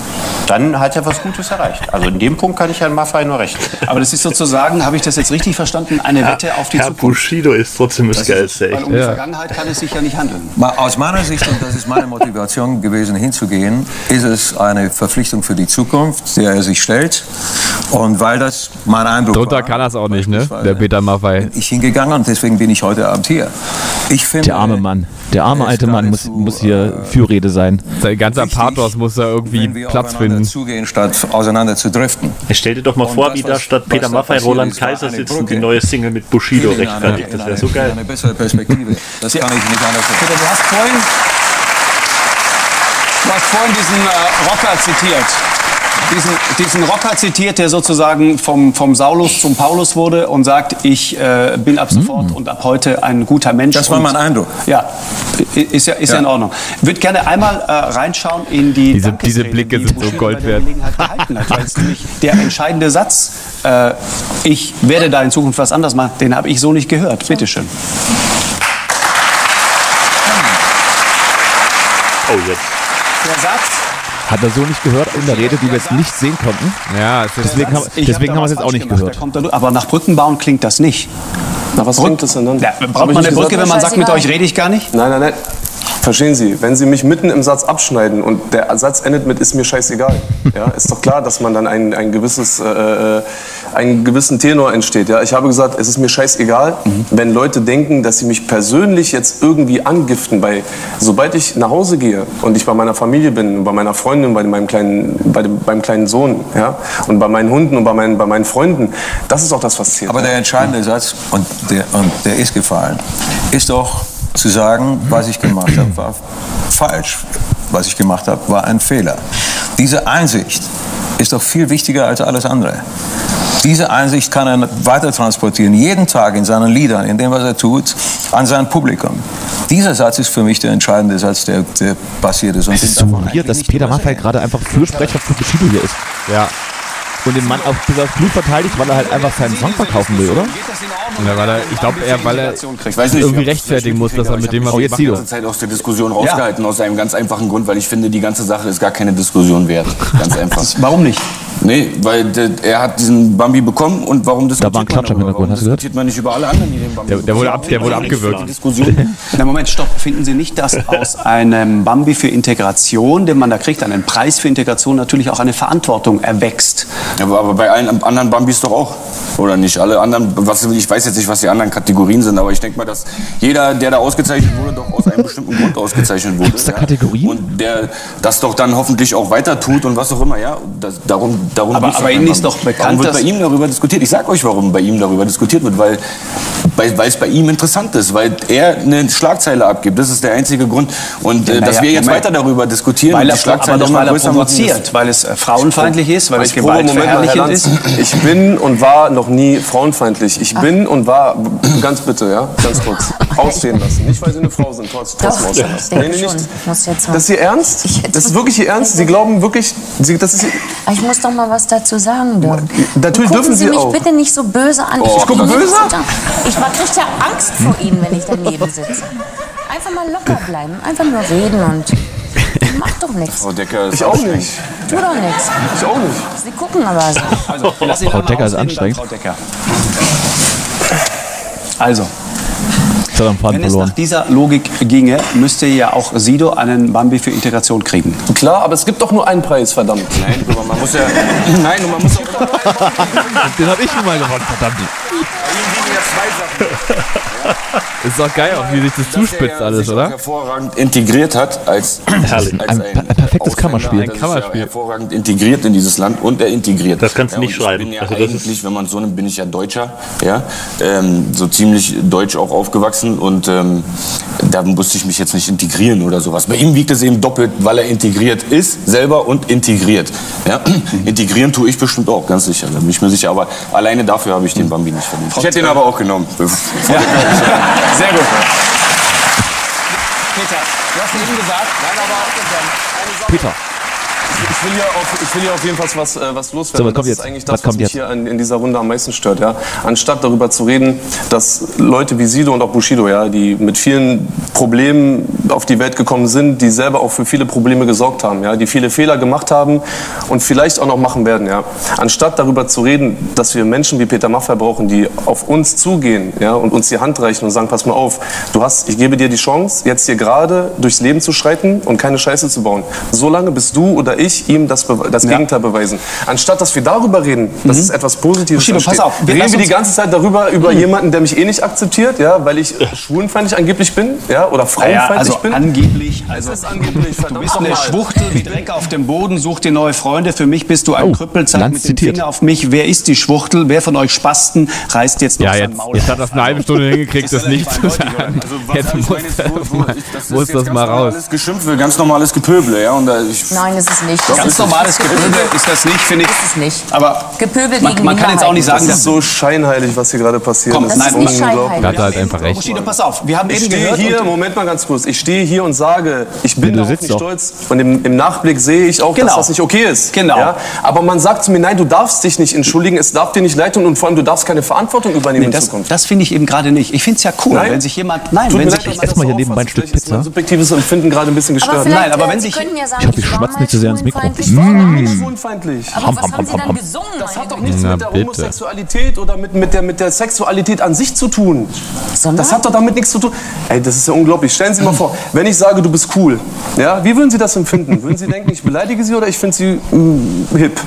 dann hat er was Gutes erreicht. Also in dem Punkt kann ich Herrn Maffei nur recht. Aber das ist sozusagen, habe ich das jetzt richtig verstanden, eine Wette auf die Herr Zukunft. Bushido ist trotzdem das, Das Geilste. ist, weil Echt. um die Ja. Vergangenheit kann es sich ja nicht handeln. Aus meiner Sicht, und das ist meine Motivation gewesen, hinzugehen, ist es eine Verpflichtung für die Zukunft, der er sich stellt. Und weil das mein Eindruck Drunter war, kann er es auch nicht, ne? Der Peter Maffei. bin ich hingegangen und deswegen bin ich heute Abend hier. Ich finde, Der arme Mann. Der arme alte Mann muss, muss hier Fürrede sein. Sein ganzer Pathos muss da irgendwie Platz aufeinander finden. zugehen, statt auseinander zu driften. Stell dir doch mal Und vor, das, wie da statt was Peter passiert Roland Kaiser sitzen, die neue Single mit Bushido rechtfertigt. Das wäre so eine- geil. Eine bessere Perspektive. Das kann ich nicht anders sagen. Peter, du hast vorhin, du hast vorhin diesen äh, Rocker zitiert. Diesen, diesen Rocker zitiert, der sozusagen vom, vom Saulus zum Paulus wurde und sagt, ich äh, bin ab sofort und ab heute ein guter Mensch. Das war mein Eindruck. Ja, i- ist ja, ist ja. Ja. in Ordnung. Ich würde gerne einmal äh, reinschauen in die Diese- diese Blicke die sind so Gold wert. Gelegenheit gehalten hat, weil es nämlich der entscheidende Satz, äh, ich werde da in Zukunft was anders machen, den habe ich so nicht gehört. Bitte schön. Oh, jetzt. Der sagt, Hat er so nicht gehört in der Rede, die wir jetzt nicht sehen konnten. Ja, Deswegen haben, deswegen wir es jetzt auch nicht gehört. er. Aber nach Brückenbauen klingt das nicht. Na, was klingt das denn dann? Ja, braucht ich man eine Brücke, wenn man sagt, mit euch rede ich gar nicht? Nein, nein, nein. Verstehen Sie, wenn Sie mich mitten im Satz abschneiden und der Satz endet mit ist mir scheißegal, ja, ist doch klar, dass man dann ein, ein gewisses, äh, äh, einen gewissen Tenor entsteht. Ja. Ich habe gesagt, es ist mir scheißegal, wenn Leute denken, dass sie mich persönlich jetzt irgendwie angiften. Bei, sobald ich nach Hause gehe und ich bei meiner Familie bin, bei meiner Freundin, bei meinem kleinen, bei dem, beim kleinen Sohn ja, und bei meinen Hunden und bei meinen, bei meinen Freunden, das ist doch das, was zählt. Aber der entscheidende Satz, und der, und der ist gefallen, ist doch zu sagen, was ich gemacht habe, war falsch. Was ich gemacht habe, war ein Fehler. Diese Einsicht ist doch viel wichtiger als alles andere. Diese Einsicht kann er weiter transportieren, jeden Tag in seinen Liedern, in dem, was er tut, an sein Publikum. Dieser Satz ist für mich der entscheidende Satz, der, der passiert ist. Und Es ist so weird, dass Peter Maffay gerade einfach Fürsprecher für Bushido hier ist. Ja. Und den Mann auf bis aufs Blut verteidigt, weil er halt einfach seinen Song verkaufen will, oder? Ja, weil er, ich glaube, er, weil er nicht, irgendwie rechtfertigen muss, dass er mit dem was Oh, jetzt Ich habe die Sido. ganze Zeit aus der Diskussion rausgehalten, aus einem ganz einfachen Grund, weil ich finde, die ganze Sache ist gar keine Diskussion wert. Ganz einfach. Warum nicht? Nee, weil der, er hat diesen Bambi bekommen und warum diskutiert war ein man Klatscher im darüber? Hast du gehört? man nicht über alle anderen, die den Bambi Der, der wurde, ab, der wurde abgewürgt. Die Diskussion. Na Moment, stopp. Finden Sie nicht, dass aus einem Bambi für Integration, den man da kriegt, einen Preis für Integration, natürlich auch eine Verantwortung erwächst? Ja, aber, aber bei allen anderen Bambis doch auch. Oder nicht? Alle anderen, was, ich weiß jetzt nicht, was die anderen Kategorien sind, aber ich denke mal, dass jeder, der da ausgezeichnet wurde, doch aus einem bestimmten Grund ausgezeichnet wurde. Gibt's da ja. Kategorien? Und der das doch dann hoffentlich auch weiter tut und was auch immer, ja. Das, darum darum Aber- aber Ihnen ist doch bekannt, Warum wird dass- bei ihm darüber diskutiert? Ich sag euch, warum bei ihm darüber diskutiert wird, weil, weil, weil es bei ihm interessant ist, weil er eine Schlagzeile abgibt. Das ist der einzige Grund. Und äh, Ja, dass naja, wir jetzt weiter darüber diskutieren Weil er, die Schlagzeile aber doch, weil er provoziert, weil es äh, frauenfeindlich ist, weil es Ich probe- Moment mal, ist. Ich bin und war noch nie frauenfeindlich. Ich bin und war, ganz bitte, ja, ganz kurz, ausstehen lassen. Nicht, weil Sie eine Frau sind, trotz, trotzdem Doch, ausstehen lassen. Nee, nee, nicht. Das ist Ihr Ernst? Das ist wirklich Ihr Ernst? Sie glauben wirklich, Sie, das ist Ah, Ich muss doch mal was dazu sagen, Dirk. Natürlich dürfen Sie Sie mich auch. bitte nicht so böse an. Oh, ich gucke böse? Ich kriege ja Angst vor Ihnen, wenn ich daneben sitze. Einfach mal locker bleiben, einfach nur reden und macht doch nichts. Frau Decker ist ich auch nicht. Tu doch nichts. Ich auch nicht. Sie gucken aber so. Also, lass Frau Decker ist anstrengend. Frau Decker. Also, wenn es nach dieser Logik ginge, müsste ja auch Sido einen Bambi für Integration kriegen. Klar, aber es gibt doch nur einen Preis, verdammt. Nein, aber man muss ja. Nein, und man muss auch. Den hab ich schon mal gewonnen, verdammt. Ist doch geil, auch wie sich das zuspitzt alles, oder? hervorragend integriert hat als, als Ein- ein perfektes Kammerspiel. Ein Kammerspiel. Hervorragend integriert in dieses Land und er integriert. Das kannst du nicht schreiben. Ich bin ja Also das ist- eigentlich, wenn man so nimmt, bin ich ja Deutscher, ja, ähm, so ziemlich deutsch auch aufgewachsen und ähm, da musste ich mich jetzt nicht integrieren oder sowas. Bei ihm wiegt es eben doppelt, weil er integriert ist, selber und integriert. Ja? Integrieren tue ich bestimmt auch, ganz sicher, da bin ich mir sicher. Aber alleine dafür habe ich den Bambi nicht verdient. Ich hätte ihn aber auch genommen. Sehr gut. Peter, du hast eben gesagt, Peter. Ich will, hier auf, ich will hier auf jeden Fall was, äh, was loswerden. So, was kommt das jetzt? ist eigentlich Was das, was, kommt mich jetzt? hier an, in dieser Runde am meisten stört. Ja? Anstatt darüber zu reden, dass Leute wie Sido und auch Bushido, ja, die mit vielen Problemen auf die Welt gekommen sind, die selber auch für viele Probleme gesorgt haben, ja? die viele Fehler gemacht haben und vielleicht auch noch machen werden. Ja? Anstatt darüber zu reden, dass wir Menschen wie Peter Maffay brauchen, die auf uns zugehen ja? und uns die Hand reichen und sagen, pass mal auf, du hast, ich gebe dir die Chance, jetzt hier gerade durchs Leben zu schreiten und keine Scheiße zu bauen. Solange bis du oder oder ich ihm das, Be- das Ja. Gegenteil beweisen. Anstatt dass wir darüber reden, dass es etwas Positives Bushido, pass auf, wir reden wir die ganze Zeit darüber, über jemanden, der mich eh nicht akzeptiert, ja, weil ich äh, schwulenfeindlich angeblich bin, ja, oder Naja, frauenfeindlich also bin. angeblich, also Das ist angeblich, du bist eine. Schwuchtel wie Dreck auf dem Boden, such dir neue Freunde. Für mich bist du ein Oh, Krüppel, zeig mit dem zitiert. Finger auf mich. Wer ist die Schwuchtel? Wer von euch Spasten reißt jetzt noch Ja, sein jetzt, Maul jetzt hat das eine halbe Stunde hingekriegt, das nicht zu sagen. Also, was Jetzt muss meine, das wo- wo- mal, ich- das ist muss das ganz mal raus. normales Geschimpfe, ganz normales Gepöbel, ja. Und da ich, Nein, ist nicht. Ganz normales Gepöbel ist das nicht, finde ich. Ist es nicht. Aber Gepöbel man, gegen man kann jetzt auch nicht Das sagen, ist so scheinheilig, was hier gerade passiert. Komm, das nein, ist das ist nicht unglaublich. hat er halt einfach recht. Bushido, pass auf, wir haben Ich eben stehe hier, und- Moment mal ganz kurz, ich stehe hier und sage, ich bin sitzt nicht doch. stolz und im, im Nachblick sehe ich auch, Genau. dass das nicht okay ist. Genau. Ja? Aber man sagt zu mir, nein, du darfst dich nicht entschuldigen, es darf dir nicht leid tun und vor allem du darfst keine Verantwortung übernehmen Nee, in das Zukunft. das finde ich eben gerade nicht. Ich finde es ja cool, Nein? wenn sich jemand... Nein, Tut wenn sich... ich man ess das mal hier nebenbei ein. Stück ist mein Pizza. subjektives Empfinden gerade ein bisschen gestört. Nein, aber äh, wenn Sie sich- ja Ich hoffe, ich war schmatze nicht zu sehr ins Mikro. Ich war mal nicht schwul- schwulenfeindlich. Aber Ham, was ham, haben Sie ham, dann ham. gesungen? Das hat doch nichts Na, mit der bitte. Homosexualität oder mit, mit, der, mit der Sexualität an sich zu tun. Sondern? Das hat doch damit nichts zu tun. Ey, das ist ja unglaublich. Stellen Sie mal vor, wenn ich sage, du bist cool, ja, wie würden Sie das empfinden? Würden Sie denken, ich beleidige Sie oder ich finde Sie mm, hip?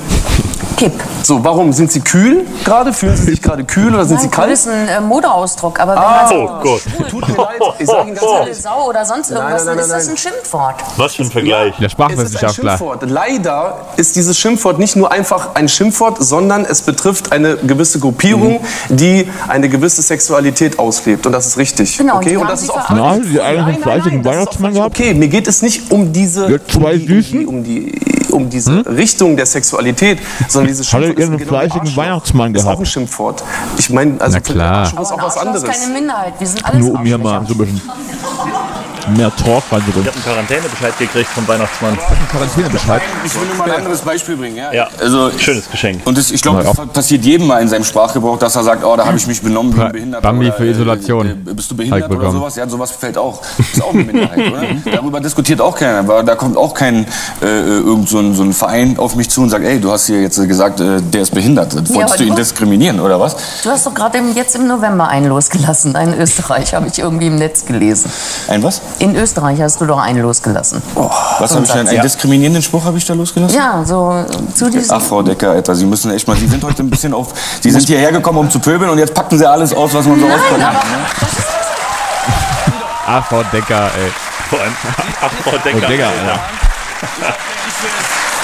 Kipp. So, warum? Sind Sie kühl gerade? Fühlen Sie sich gerade kühl oder sind Sie Nein, cool kalt? ist ein äh, Modeausdruck, aber wenn Ah, man oh sagt, Gott. schwul, Tut mir leid, ich sage Ihnen ganz ehrlich. Sau oder sonst Nein, irgendwas, nein, dann ist nein, das nein. ein Schimpfwort. Was für ein Vergleich. Der Es ist ein Sprachwissenschaftler. Schimpfwort. Leider ist dieses Schimpfwort nicht nur einfach ein Schimpfwort, sondern es betrifft eine gewisse Gruppierung, die eine gewisse Sexualität auslebt. Und das ist richtig. Genau, okay? die Und haben das sie ist auch. Na, die eigentlich einen fleißigen das Weihnachtsmann gehabt. Okay, mir geht es nicht um diese, um die, Süßen? um die, um diese Richtung der Sexualität, sondern dieses Hat er Schimpfwort ihren genau fleißigen Arschloch. Weihnachtsmann ist auch gehabt? ein Schimpfwort. Ich meine, also Na klar. Arschloch ist auch was anderes. keine Minderheit, wir sind alles Nur um hier mal so ein bisschen mehr Talk reinzubringen. Ich habe einen Quarantänebescheid gekriegt vom Weihnachtsmann. Quarantänebescheid. ich will nur mal ein anderes Beispiel bringen. Ja, Ja, Also, schönes Geschenk. Und das, ich glaube, ja. das passiert jedem mal in seinem Sprachgebrauch, dass er sagt, oh, da habe ich mich benommen, bin behindert. Bambi oder, für Isolation. Äh, bist du behindert ich oder sowas? Ja, sowas fällt auch. Ist auch eine Minderheit, oder? Darüber diskutiert auch keiner. Aber da kommt auch kein äh, irgend so ein, so ein Verein auf mich zu und sagt, ey, du hast hier jetzt äh, gesagt, äh, der ist behindert. Wolltest du ihn diskriminieren oder was? Du hast doch gerade jetzt im November einen losgelassen, einen Österreich, habe ich irgendwie im Netz gelesen. Ein was? In Österreich hast du doch einen losgelassen. Was habe ich denn? Einen Ja. diskriminierenden Spruch habe ich da losgelassen? Ja, so zu diesem... Ach, Frau Decker, Alter, Sie müssen echt mal, Sie sind heute ein bisschen auf, Sie sind hierher gekommen, um zu pöbeln und jetzt packen Sie alles aus, was man so auspacken kann. Ne? Ah, Frau Decker, ey. Vor allem, ach, Frau Decker. Frau Decker, Alter.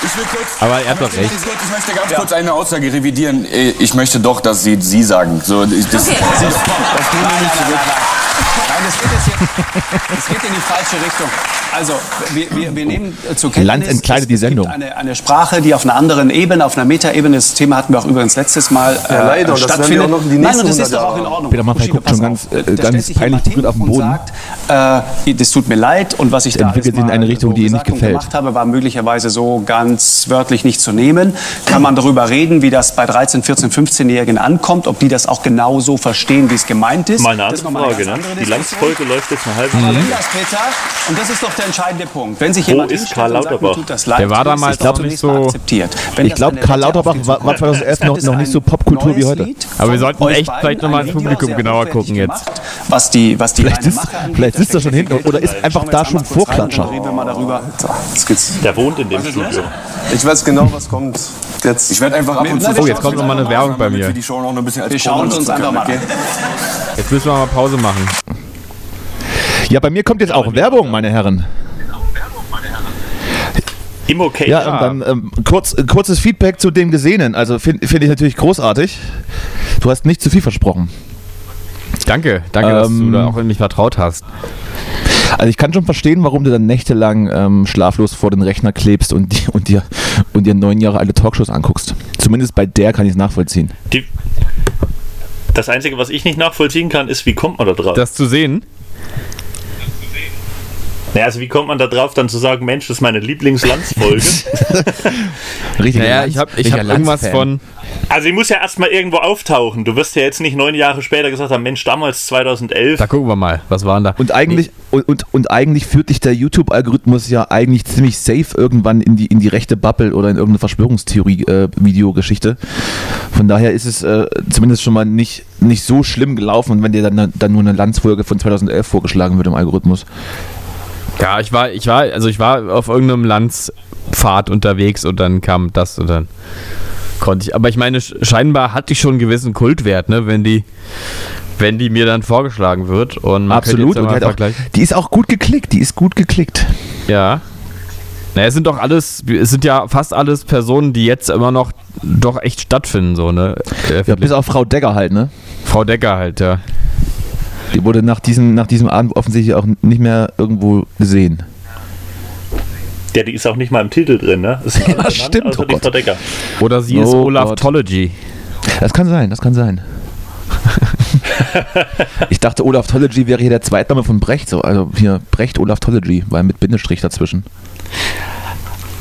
Ich will kurz, Aber er hat doch ich, recht. möchte- ich möchte ganz kurz eine Aussage revidieren. Äh, Ich möchte doch, dass Sie Sie sagen. So, ich, das, Okay. das, das, das tun wir nicht zurück. Nein, das geht jetzt hier, das geht in die falsche Richtung. Also, wir, wir, wir nehmen äh, zur Kenntnis, Land entkleidet die Sendung. Eine, eine Sprache, die auf einer anderen Ebene, auf einer Metaebene, das Thema hatten wir auch übrigens letztes Mal äh, Ja, leider, das stattfindet. auch noch die Nein, nächsten und das ist 100 doch auch in. Ordnung. Peter Maffay guckt schon auf. ganz, äh, ganz sich peinlich berührt auf den und Boden. Sagt, äh, das tut mir leid und was ich da Entwickelt in eine Richtung, so die Ihnen nicht gefällt. gemacht habe, war möglicherweise so ganz wörtlich nicht zu nehmen. Kann man darüber reden, wie das bei 13, 14, 15-Jährigen ankommt, ob die das auch genau so verstehen, wie es gemeint ist. Mal eine Das ist andere nochmal Frage, ne? Landsfolge läuft jetzt eine halbe Aber Stunde. Peter, und das ist doch der entscheidende Punkt. Wenn sich Wo jemand ist hinstellt Karl sagt, Lauterbach? tut das leid, Der war ist damals auch nicht mal so- akzeptiert. Wenn Ich das glaube, Karl Lauterbach war, war Zukunft 2011 noch, ist, noch nicht so Popkultur wie heute. Aber wir sollten echt vielleicht noch mal ein ins Publikum genauer gucken jetzt. gemacht, Was die, was die Vielleicht angeht, vielleicht sitzt er schon hinten oder ist einfach da schon Vorklatscher. dann Reden wir mal darüber. Jetzt geht's. Der wohnt in dem Studio. Ich weiß genau, was kommt. Jetzt. Ich werde einfach ab und zu. Oh, jetzt kommt noch mal eine Werbung bei mir. wir schauen uns einfach mal an. Jetzt müssen wir mal Pause machen. Ja, bei mir kommt jetzt auch Werbung, meine Herren. Im okay. Ja, und dann ähm, kurz, kurzes Feedback zu dem Gesehenen. Also finde find ich natürlich großartig. Du hast nicht zu viel versprochen. Danke, danke, dass Ähm, du da auch in mich vertraut hast. Also ich kann schon verstehen, warum du dann nächtelang ähm, schlaflos vor den Rechner klebst und, die, und, dir, und dir neun Jahre alte Talkshows anguckst. Zumindest bei der kann ich es nachvollziehen. Die, das Einzige, was ich nicht nachvollziehen kann, ist, wie kommt man da drauf? Das zu sehen, naja, also wie kommt man da drauf, dann zu sagen, Mensch, das ist meine Lieblingslandsfolge? Richtig. naja, ich habe ich hab irgendwas von, also sie muss ja erstmal irgendwo auftauchen. Du wirst ja jetzt nicht neun Jahre später gesagt haben, Mensch, damals 2011. da gucken wir mal, was waren da? Und eigentlich, und, und, und eigentlich führt dich der YouTube-Algorithmus ja eigentlich ziemlich safe irgendwann in die, in die rechte Bubble oder in irgendeine Verschwörungstheorie-Videogeschichte. Von daher ist es äh, zumindest schon mal nicht, nicht so schlimm gelaufen, wenn dir dann, dann nur eine Landsfolge von 2011 vorgeschlagen wird im Algorithmus. Ja, ich war, ich war, also ich war auf irgendeinem Lanz Pfad unterwegs und dann kam das und dann konnte ich. Aber ich meine, scheinbar hatte ich schon einen gewissen Kultwert, ne, wenn die, wenn die mir dann vorgeschlagen wird. Und Absolut. Und halt auch, die ist auch gut geklickt, die ist gut geklickt. Ja. Naja, es sind doch alles, es sind ja fast alles Personen, die jetzt immer noch doch echt stattfinden, so, ne? Ja, bis auf Frau Decker halt, ne? Frau Decker halt, ja. Die wurde nach diesem, nach diesem Abend offensichtlich auch nicht mehr irgendwo gesehen. Ja, die ist auch nicht mal im Titel drin, ne? Das ja, stimmt. Oh. Oder sie Oh ist Olaf Gott. Tology. Das kann sein, das kann sein. ich dachte, Olaf Tology wäre hier der Zweitname von Brecht, so, also hier Brecht Olaf Tology, weil mit Bindestrich dazwischen.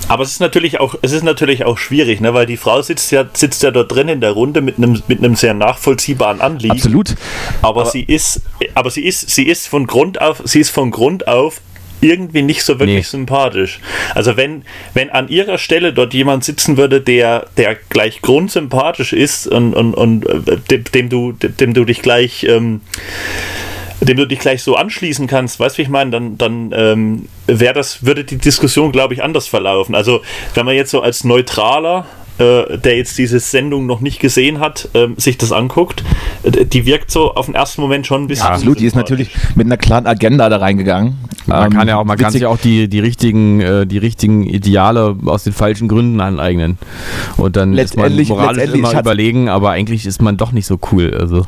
Aber es ist natürlich auch, es ist natürlich auch schwierig, ne? weil die Frau sitzt ja, sitzt ja dort drin in der Runde mit einem, mit einem sehr nachvollziehbaren Anliegen. Absolut. Aber, sie ist, aber sie ist, sie ist von Grund auf, sie ist von Grund auf irgendwie nicht so wirklich Nee. sympathisch. Also wenn, wenn an ihrer Stelle dort jemand sitzen würde, der, der gleich grundsympathisch ist und, und, und äh, dem, dem du, dem du dich gleich ähm, dem du dich gleich so anschließen kannst, weißt du, wie ich meine, dann, dann ähm, wäre das, würde die Diskussion, glaube ich, anders verlaufen. Also, wenn man jetzt so als Neutraler, äh, der jetzt diese Sendung noch nicht gesehen hat, ähm, sich das anguckt, äh, die wirkt so auf den ersten Moment schon ein bisschen. Ja, absolut, die ist natürlich mit einer klaren Agenda da reingegangen. Man Ähm, kann ja auch, man kann sich auch die, die richtigen, äh, die richtigen Ideale aus den falschen Gründen aneignen. Und dann ist man Letztendlich- moralisch letztendlich immer überlegen, aber eigentlich ist man doch nicht so cool. Also.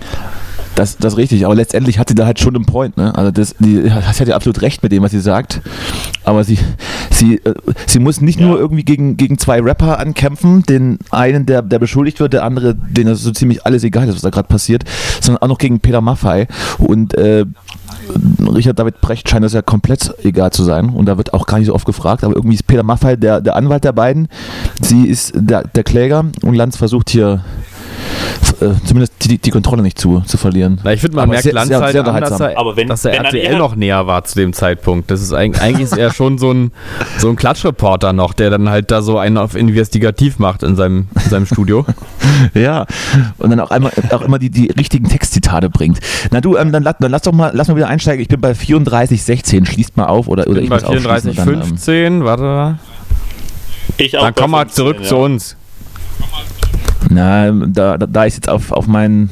Das, das ist richtig, aber letztendlich hat sie da halt schon einen Point, ne? Also das, die, sie hat ja absolut recht mit dem, was sie sagt. Aber sie, sie, äh, sie muss nicht nur irgendwie gegen, gegen zwei Rapper ankämpfen, den einen, der, der beschuldigt wird, der andere, den das so ziemlich alles egal ist, was da gerade passiert, sondern auch noch gegen Peter Maffei. Und äh, Richard David Brecht scheint das ja komplett egal zu sein. Und da wird auch gar nicht so oft gefragt. Aber irgendwie ist Peter Maffei der, der Anwalt der beiden. Sie ist der, der Kläger und Lanz versucht hier äh, zumindest die, die Kontrolle nicht zu, zu verlieren. Na, ich finde, man Aber merkt sehr- Lanz sehr- halt sehr an, dass er, Aber wenn- dass er wenn RTL noch näher war zu dem Zeitpunkt. Das ist eigentlich, eigentlich ist er schon so ein, so ein Klatschreporter noch, der dann halt da so einen auf investigativ macht in seinem, in seinem Studio. Ja, und dann auch, einmal, auch immer die, die richtigen Textzitate bringt. Na du, ähm, dann, dann lass doch mal, lass mal wieder einsteigen. Ich bin bei 34,16. Schließt mal auf oder, oder Ich ich bin bei aufschließen und dann, ähm, 34,15, warte. Ich auch Dann bei komm mal 15, zurück ja. zu uns. Na, da, da, da ich jetzt auf, auf, mein,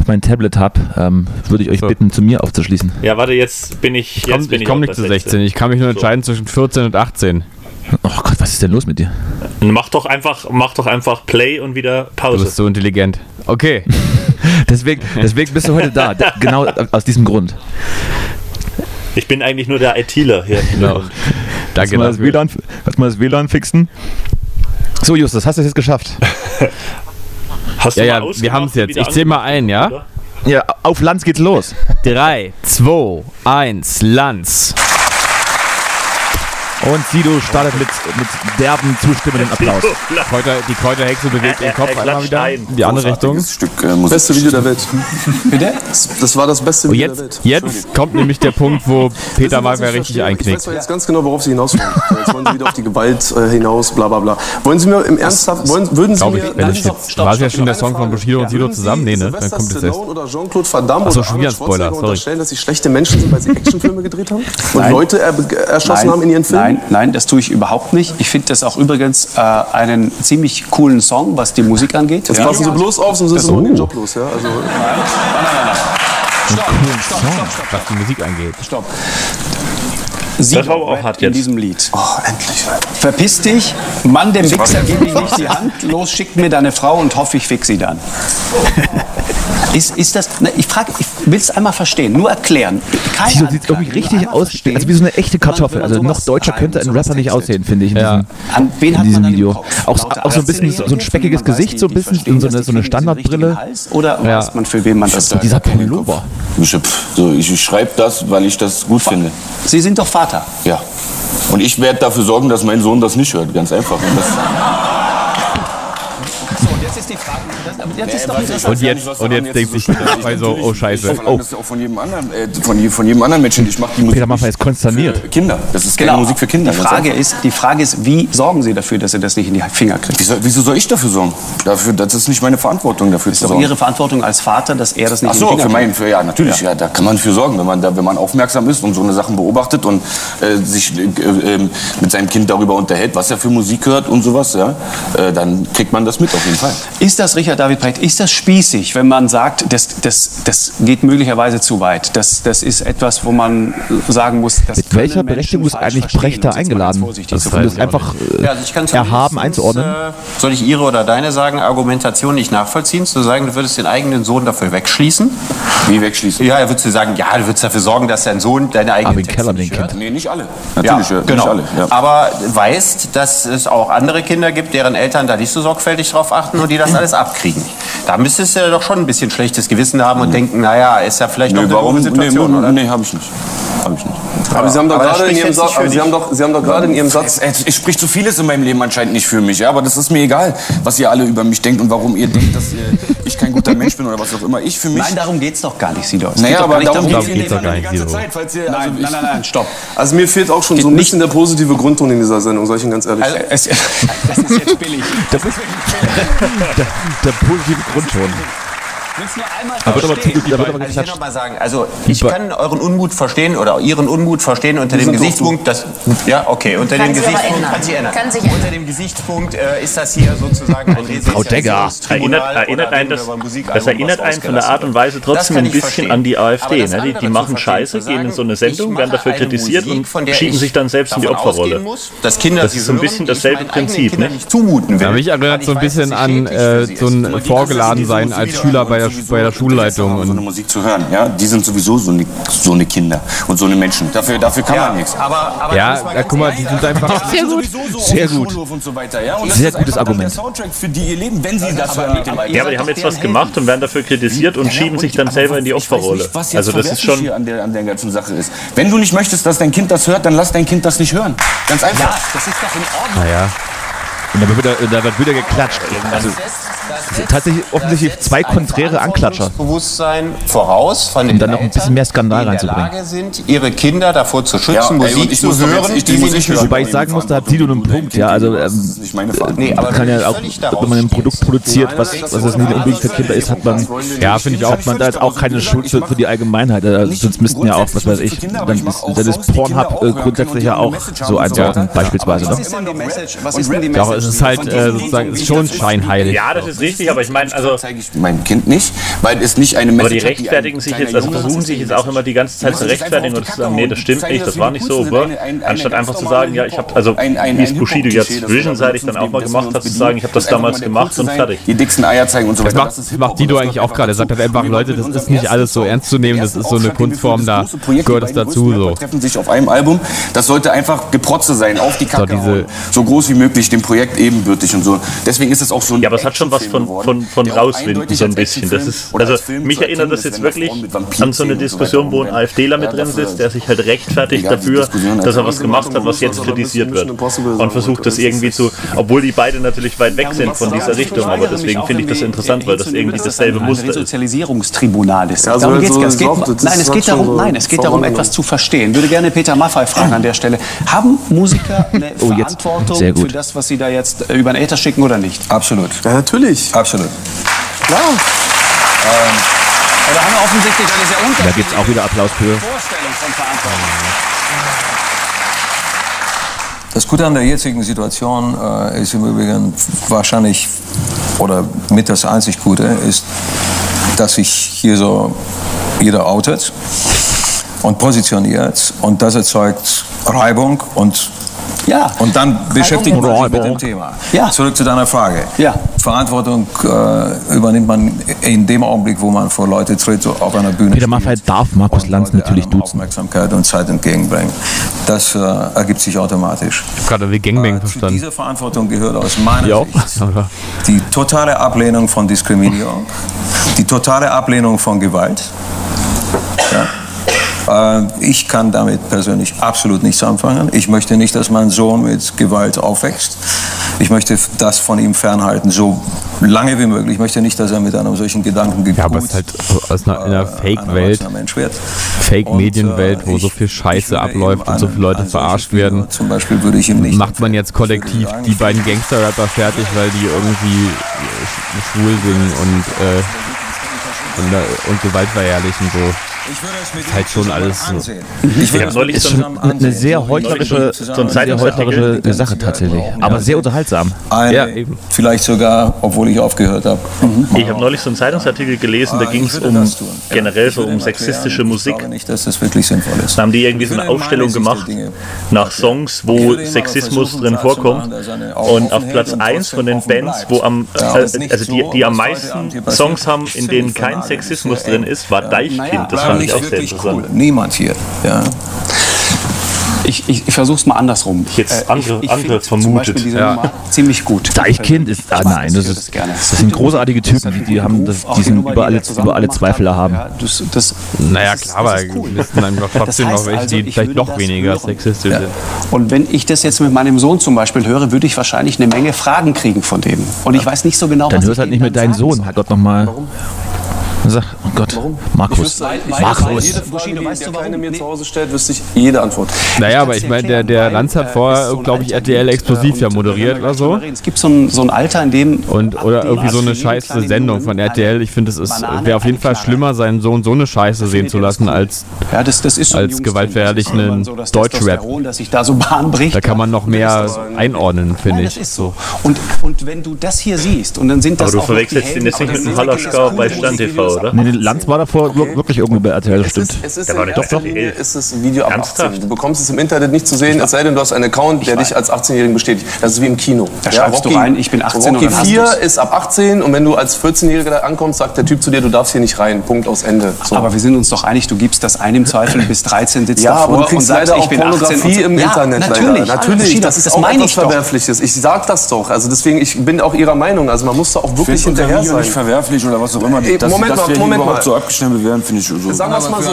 auf mein Tablet habe, ähm, würde ich euch So. bitten, zu mir aufzuschließen. Ja, warte, jetzt bin ich. Ich Jetzt komme bin ich komm auch nicht zu 16. Ich kann mich nur So. entscheiden zwischen 14 und 18. Oh Gott, was ist denn los mit dir? Mach doch einfach, mach doch einfach Play und wieder Du Pause. bist so intelligent. Okay. Deswegen, deswegen bist du heute da. Da- Genau aus diesem Grund. Ich bin eigentlich nur der ITler hier. Genau. Lass Danke mal, das dafür. WLAN, lass mal das WLAN fixen. So, Justus, hast du es jetzt geschafft? Hast Ja, du ja, mal wir haben es jetzt. Ich zähle mal ein, ja? oder? Ja, auf Lanz geht's los. 3, 2, 1, Lanz. Und Sido startet mit, mit derben zustimmenden Applaus. Kräuter, die Kräuterhexe bewegt den Kopf einmal wieder ein. in die andere Richtung. Stück äh, Musik. Beste Video der Welt. Bitte? Das war das beste Video der jetzt, Welt. jetzt kommt nämlich der Punkt, wo Peter ich richtig verstehe? Ich weiß einknickt. jetzt ganz genau, worauf Sie hinaus wollen. Jetzt wollen Sie wieder auf die Gewalt äh, hinaus, bla bla bla. Wollen Sie mir im Ernsthaft, wollen, würden Sie Glaube mir... ich, wenn war es ja schon der Song von. Bushido und Sido zusammen? Nee, ne? Dann kommt es jetzt. Stallone oder Jean-Claude Van Damme Ach so, oder schon wieder ein Spoiler, sorry. dass sie schlechte Menschen sind, weil sie Actionfilme gedreht haben? Und Nein. Leute er, erschossen haben in ihren Filmen? Nein, nein, das tue ich überhaupt nicht. Ich finde das auch übrigens äh, einen ziemlich coolen Song, was die Musik angeht. Jetzt Ja. passen Sie bloß auf, sonst ist den Job los. Ja? Also, Was die Musik angeht. Stopp. Sie Das war aber auch hart in jetzt. diesem Lied. oh, endlich. Verpiss dich, Mann, dem Wichser gebe ich nicht die Hand. Los, schick mir deine Frau und hoffe, ich fix sie dann. Ist, ist das, ne, ich frage, ich will es einmal verstehen, nur erklären. Keine Sido sieht irgendwie richtig aus, verstehen. also wie so eine echte Kartoffel. Also noch deutscher könnte ein Rapper nicht aussehen, finde ich, in Ja. diesem, An wen in hat man diesem Video. Auch, auch so ein bisschen so, ein speckiges Gesicht, so ein bisschen, so eine, so eine Standardbrille. Hals, Oder Ja. weiß man, für wen man das Und dieser Pullover. Ich, so, ich schreibe das, weil ich das gut finde. Sie sind doch Vater. Ja. Und ich werde dafür sorgen, dass mein Sohn das nicht hört. Ganz einfach. Und das, So, und jetzt ist die Frage, jetzt ist doch Und jetzt, und jetzt denkt sich dabei so, oh scheiße. Oh. Das ist auch von jedem anderen, äh, von, je- von jedem anderen Menschen. Ich mache die Musik Peter Maffay ist konsterniert. Kinder. Das ist keine Musik für Kinder. Genau. Die Frage, ist, die Frage ist, wie sorgen Sie dafür, dass Sie das nicht in die Finger kriegen? Wieso, wieso soll ich dafür sorgen? Dafür, das ist nicht meine Verantwortung dafür Das zu ist doch sorgen. Ihre Verantwortung als Vater, dass er das nicht Ach in so, die Finger für meinen, kriegt. für, ja, natürlich, ja. da kann man für sorgen, wenn man, da, wenn man aufmerksam ist und so eine Sachen beobachtet und äh, sich äh, äh, mit seinem Kind darüber unterhält, was er für Musik hört und sowas, ja, äh, dann kriegt man das mit auf jeden Fall. Ist das, Richard David Precht, ist das spießig, wenn man sagt, das, das, das geht möglicherweise zu weit? Das, das ist etwas, wo man sagen muss, das Mit welcher Menschen Berechtigung ist eigentlich Precht da eingeladen? vorsichtig Das zu ist einfach äh, Ja, also ich kann erhaben einzuordnen. Äh, soll ich Ihre oder deine sagen, Argumentation nicht nachvollziehen? Zu sagen, du würdest den eigenen Sohn dafür wegschließen? Wie wegschließen? Ja, er würdest du sagen, ja, du würdest dafür sorgen, dass dein Sohn deine eigenen Armin Texte Keller, nicht hört. Nee, nicht alle. Natürlich, ja, genau. nicht alle. Ja. Aber weißt, dass es auch andere Kinder gibt, deren Eltern da nicht so sorgfältig drauf achten und die das alles abkriegen. Da müsstest du ja doch schon ein bisschen schlechtes Gewissen haben und denken, naja, ist ja vielleicht Nee, doch eine warum? Situation, nee, oder? Nee, habe ich nicht. Hab ich nicht. Aber Sie haben doch gerade in Ihrem nicht aber Sie haben doch, Sie haben doch gerade in Ihrem Satz Es, es spricht so vieles in meinem Leben anscheinend nicht für mich, ja, aber das ist mir egal, was ihr alle über mich denkt und warum ihr denkt, dass ihr, ich kein guter Mensch bin oder was auch immer. Ich für mich. Nein, darum geht es doch gar nicht, Sido. Es naja, geht doch aber nicht darum darum, geht's geht's doch gar die nicht, ganze Sido. Zeit. Falls ihr, Nein, also nein, ich- nein, nein, stopp. Also mir fehlt auch schon so ein bisschen der positive Grundton in dieser Sendung, sag ich Ihnen ganz ehrlich. Also, es, das ist jetzt billig. Das ist der, der positive Grundton. Willst nur einmal aber, verstehen? da wird aber Also ich will geklatscht. noch mal sagen, also ich kann euren Unmut verstehen oder Ihren Unmut verstehen unter dem Gesichtspunkt, dass ja okay unter Kann dem Gesichtspunkt kann sich ändern. Kann sich ändern. unter dem Gesichtspunkt äh, ist das hier sozusagen ein Frau Degger. Erinnert, erinnert einen das, das erinnert einen von der Art und Weise trotzdem ein bisschen an die AfD. Ne? Die, die machen Scheiße, gehen in so eine Sendung, werden dafür kritisiert und schieben sich dann selbst in die Opferrolle. Das, ist so ein bisschen dasselbe Prinzip, ne? nicht zumuten will. Ja, mich erinnert so ein bisschen an äh, so ein vorgeladen sein als Schüler bei der, bei der Schulleitung. so eine Musik zu hören, ja, die sind sowieso so eine, so eine Kinder und so eine Menschen. Dafür, dafür kann man nichts. Aber, aber ja, ja, guck mal, die sind einfach. Sehr gut. Sehr gut. Und so weiter, ja? und das Sehr ist gutes Argument. Der Soundtrack für die ihr Leben, wenn sie das hören. mit dem- Ja, aber die haben jetzt was gemacht und werden dafür kritisiert und schieben sich dann selber in die Opferrolle. nicht, Also das ist schon. hier an der, an der ganzen Sache ist. Wenn du nicht möchtest, dass dein Kind das hört, dann lass dein Kind das nicht hören. Ganz einfach. Ja, das ist doch in Ordnung. Naja. Und da wird wieder, da wird wieder geklatscht. Also, tatsächlich offensichtlich zwei konträre Anklatscher. Bewusstsein voraus von den Um dann noch ein bisschen mehr Skandal reinzubringen. Lage sind, ihre Kinder davor zu schützen, Ja, ey, Musik ich zu jetzt- hören, ich- die sie nicht ich hören. Wobei ich sagen muss, da hat Sido einen Punkt, ja. Also Das ähm. Nee, aber kann wenn ja auch, wenn man ein Produkt produziert, was, das was es nicht unbedingt für Kinder ist, hat man, Ja, finde ich auch. man da jetzt auch keine Schuld für, für die Allgemeinheit. Also, sonst müssten ja auch, was weiß ich, dann ist, dann ist Pornhub äh, grundsätzlich ja auch so einzuordnen, beispielsweise. Was Ne? Ja, es ist halt äh, sozusagen ist schon scheinheilig. Ja, das ist richtig, aber ich meine, also. zeige ich meinem Kind nicht, weil es nicht eine Aber Message die hat, die rechtfertigen sich jetzt, also versuchen sich jetzt auch immer die ganze Zeit zu rechtfertigen und zu sagen, nee, das stimmt nicht, das war nicht so, aber anstatt einfach zu sagen, ja, ich habe, also wie es Bushido jetzt zwischenseitig dann auch mal gemacht hat, zu sagen, ich habe das damals gemacht und fertig. Die dicksten Eier zeigen und so Das weiter. macht, das macht Dido eigentlich auch gerade. Er sagt halt einfach, Leute, das ist nicht alles so ernst zu nehmen, das ist so eine Kunstform, da gehört es dazu. So. treffen sich auf einem Album. Das sollte einfach Geprotze sein, auf die Kacke diese- hauen. So groß wie möglich, dem Projekt ebenbürtig und so. Deswegen ist es auch so ein Ja, aber es hat schon was von, Actionfilm von, von rauswinden, so ein bisschen. Das ist, also Film mich erinnert das jetzt wirklich an so eine Diskussion, wo ein AfDler mit drin sitzt, der sich halt rechtfertigt dafür, dass er was gemacht hat, was jetzt kritisiert wird. Und versucht das irgendwie zu, obwohl die beide natürlich weit weg sind von dieser Richtung, aber deswegen finde ich das interessant, weil das irgendwie dasselbe Muster ist. Resozialisierungstribunal ist. Ja, so darum geht's so- gar nicht. Es geht, nein, es geht darum, nein, es geht darum, etwas zu verstehen. Würde gerne Peter Maffay fragen an der Stelle. Haben Musiker eine Oh, jetzt. Verantwortung Sehr gut. für das, was sie da jetzt über den Äther schicken oder nicht? Absolut. Ja, natürlich. Absolut. Klar. Da haben wir offensichtlich eine sehr Da unterschiedliche gibt es auch wieder Applaus für. Vorstellung von Verantwortung. Das Gute an der jetzigen Situation äh, ist im Übrigen wahrscheinlich, oder mit das einzig Gute, ist, dass sich hier so jeder outet und positioniert und das erzeugt Reibung und Ja. und dann beschäftigt man sich mit dem Thema. Ja. Zurück zu deiner Frage. Ja. Verantwortung äh, übernimmt man in dem Augenblick, wo man vor Leute tritt, so auf einer Bühne. Peter Maffay darf Markus Lanz natürlich duzen. Aufmerksamkeit und Zeit entgegenbringen. Das äh, ergibt sich automatisch. Ich habe gerade wie Gangbang Äh, Zu verstanden. dieser Verantwortung gehört aus meiner Ja, Sicht die totale Ablehnung von Diskriminierung, die totale Ablehnung von Gewalt. Ja. Äh, Ich kann damit persönlich absolut nichts anfangen. Ich möchte nicht, dass mein Sohn mit Gewalt aufwächst. Ich möchte das von ihm fernhalten, so lange wie möglich. Ich möchte nicht, dass er mit einem solchen Gedanken Ja, aber es ist halt aus einer, in einer Fake-Welt, Fake-Medienwelt, wo so viel Scheiße abläuft und so viele Leute verarscht werden, zum Beispiel würde ich ihm nicht macht man jetzt kollektiv die beiden Gangster-Rapper fertig, weil die irgendwie sch- schwul singen und, äh, und, äh, und Gewalt verherrlichen. So. Ist halt schon alles so. Ich habe neulich ist so schon ein- eine sehr heuchlerische, so ein sehr heuchlerische Sache tatsächlich. Aber sehr unterhaltsam. Eine, Ja, eben. Vielleicht sogar, obwohl ich aufgehört habe. Ich habe neulich so einen Zeitungsartikel gelesen, da ging es um generell so um sexistische Musik. Nicht, dass das wirklich sinnvoll ist. Da haben die irgendwie so eine Aufstellung gemacht nach Songs, wo Sexismus drin vorkommt. Und auf Platz 1 von den Bands, wo am, äh, also die, die am meisten Songs haben, in denen kein Sexismus drin ist, war Deichkind. Das fand ich auch sehr interessant. Niemand hier. Ja. Ich, ich, ich versuche es mal andersrum. Jetzt andere- andere finde Zum vermutet. Beispiel diese Ja. Nummer ziemlich gut. Deichkind ist, ah, nein, das, ist, das sind großartige Typen, die, die, haben, das, die sind über alle, über alle Zweifel erhaben. Ja, das, das, Naja, das klar, aber das cool. sind dann doch trotzdem Das heißt noch welche, also, die ich vielleicht würde noch das weniger hören. sexistisch sind. Und wenn ich das jetzt mit meinem Sohn zum Beispiel höre, würde ich wahrscheinlich eine Menge Fragen kriegen von dem. Und ich weiß nicht so genau, Dann was hörst ich halt nicht mit dann deinem Sohn, soll. Herrgott nochmal. Sag, oh Gott, Markus. Weil- Markus. Jede Frage, die der Kleine mir zu Hause stellt, wüsste ich jede Antwort. Naja, aber ich meine, der, der Lanz hat vorher, glaube ich, RTL explosiv ja moderiert oder so. Es gibt so ein, so ein Alter, in dem. Und, oder irgendwie so eine scheiße Sendung von RTL. Ich finde, es ist wäre auf jeden Fall schlimmer, seinen Sohn so eine Scheiße sehen zu lassen, als, Ja, das, das ist so ein als gewaltverherrlichenden so Deutschrap. Das da so kann man noch mehr einordnen, finde ich. das ist so. Und, und wenn du das hier siehst, und dann sind das Aber du verwechselst ihn jetzt nicht mit dem ist bei Musik, TV, du oder? Nee, Lanz war davor wir- wirklich irgendwo bei RTL, das stimmt. Es ist erster bei Linie RTL. ist es ein Video ab Ernsthaft? 18. Du bekommst es im Internet nicht zu sehen, es sei denn, du hast einen Account, der dich als 18-Jährigen bestätigt. Das ist wie im Kino. Da schreibst du rein, ich bin 18 Rocky und dann hast 4 du's. ist ab 18 und wenn du als 14-Jähriger da ankommst, sagt der Typ zu dir, du darfst hier nicht rein. Punkt aus Ende. So. Aber wir sind uns doch einig, du gibst das ein im Zweifel bis 13 sitzt ja, davor aber du und kriegst sagst, leider ich auch bin 18 Pornografie und so. im ja, Internet natürlich, leider. Natürlich, das ist das auch etwas ich doch. Verwerfliches. Ich sag das doch. Also deswegen, ich bin auch Ihrer Meinung. Also man muss da auch wirklich hinterher sein. nicht verwerflich oder was auch immer. Dass, Moment dass wir Moment überhaupt mal. so abgeschnitten bewerten, finde ich so. Sagen wir es mal so.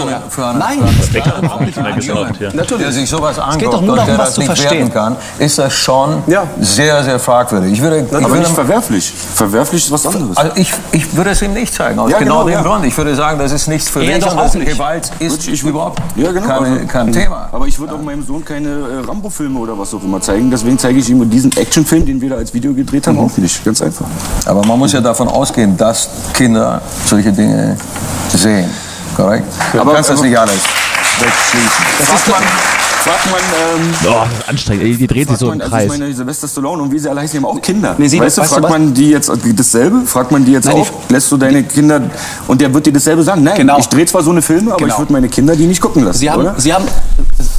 Nein, hat auch mehr gesagt, ja. Natürlich. Der sich sowas geht anguckt doch nur und darum, der was das zu nicht verstehen. kann, ist das schon Ja. sehr, sehr fragwürdig. Ich würde, ich Aber würde nicht verwerflich. Verwerflich ist was anderes. Also ich, ich würde es ihm nicht zeigen, aus Ja, genau, genau, dem ja. Grund. Ich würde sagen, das ist nichts für Er dich doch und das auch nicht. Gewalt ist Ich überhaupt Ja, genau. keine, also, kein Thema. Aber ich würde auch meinem Sohn keine äh, Rambo-Filme oder was auch immer zeigen. Deswegen zeige ich ihm diesen Actionfilm, den wir da als Video gedreht haben, auch nicht. Ganz einfach. Aber man muss ja davon ausgehen, dass Kinder solche Dinge sehen. Korrekt? Aber du kannst das aber- nicht alles wegschließen. fragt man, fragt man, ähm, Oh, das ist anstrengend. Die, die dreht sich so man, im also ich Kreis. meine, Sylvester Stallone und wie sie alle heißen, die haben auch Kinder. Nee, sie- weißt du, weißt du fragt was? man die jetzt dasselbe? Fragt man die jetzt Nein, die- auch? Lässt du deine Kinder, und der wird dir dasselbe sagen? Nein, Genau. ich drehe zwar so eine Filme, aber Genau. ich würde meine Kinder die nicht gucken lassen, Sie haben, oder? Sie haben,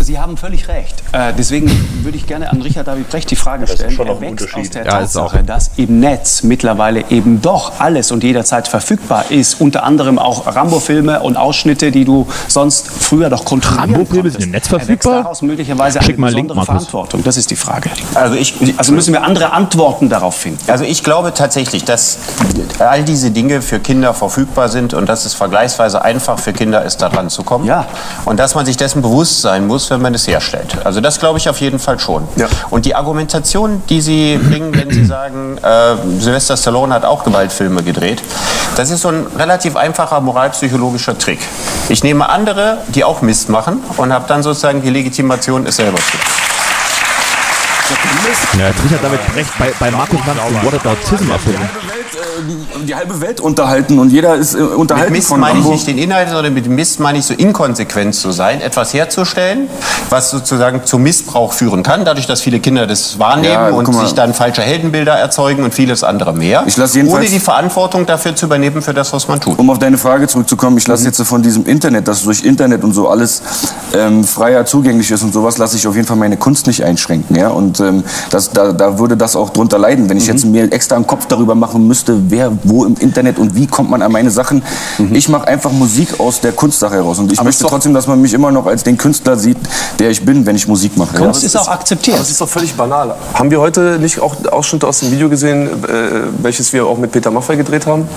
Sie haben völlig recht. Äh, deswegen würde ich gerne an Richard David Brecht die Frage ist stellen. schon noch er ein wächst Unterschied. aus der Ja, ist Tatsache, dass im Netz mittlerweile eben doch alles und jederzeit verfügbar ist. Unter anderem auch Rambo-Filme und Ausschnitte, die du sonst früher doch kontrollieren Rambo-Filme sind im Netz Er verfügbar? Daraus möglicherweise Schick eine Link, besondere Markus. Verantwortung. Das ist die Frage. Also ich, Also müssen wir andere Antworten darauf finden. Also ich glaube tatsächlich, dass all diese Dinge für Kinder verfügbar sind und dass es vergleichsweise einfach für Kinder ist, daran zu kommen. Ja. Und dass man sich dessen bewusst sein muss, wenn man es herstellt. Also das glaube ich auf jeden Fall schon. Ja. Und die Argumentation, die Sie bringen, wenn Sie sagen, äh, Sylvester Stallone hat auch Gewaltfilme gedreht, das ist so ein relativ einfacher moralpsychologischer Trick. Ich nehme andere, die auch Mist machen und habe dann sozusagen die Legitimation, es selber zu tun. Ja, jetzt Richard David Brecht bei, bei Markus Lanz den Whataboutism erfunden. Äh, die halbe Welt unterhalten und jeder ist äh, Mit unterhalten Mist von meine ich nicht den Inhalt, sondern mit Mist meine ich so inkonsequent zu sein, etwas herzustellen, was sozusagen zu Missbrauch führen kann, dadurch, dass viele Kinder das wahrnehmen Ja, und guck mal. sich dann falsche Heldenbilder erzeugen und vieles andere mehr, Ich lasse jedenfalls- ohne die Verantwortung dafür zu übernehmen für das, was man tut. Um auf deine Frage zurückzukommen, ich lasse jetzt von diesem Internet, dass durch Internet und so alles ähm, freier zugänglich ist und sowas, lasse ich auf jeden Fall meine Kunst nicht einschränken. Ja? Und ähm, das, da, da würde das auch drunter leiden, wenn ich jetzt mir extra einen Kopf darüber machen müsste, wer wo im Internet und wie kommt man an meine Sachen. Ich mache einfach Musik aus der Kunstsache heraus und ich Aber möchte ist trotzdem, dass man mich immer noch als den Künstler sieht, der ich bin, wenn ich Musik mache. Aber es akzeptiert. Aber es ist doch völlig banal. Haben wir heute nicht auch Ausschnitte aus dem Video gesehen, äh, welches wir auch mit Peter Maffay gedreht haben?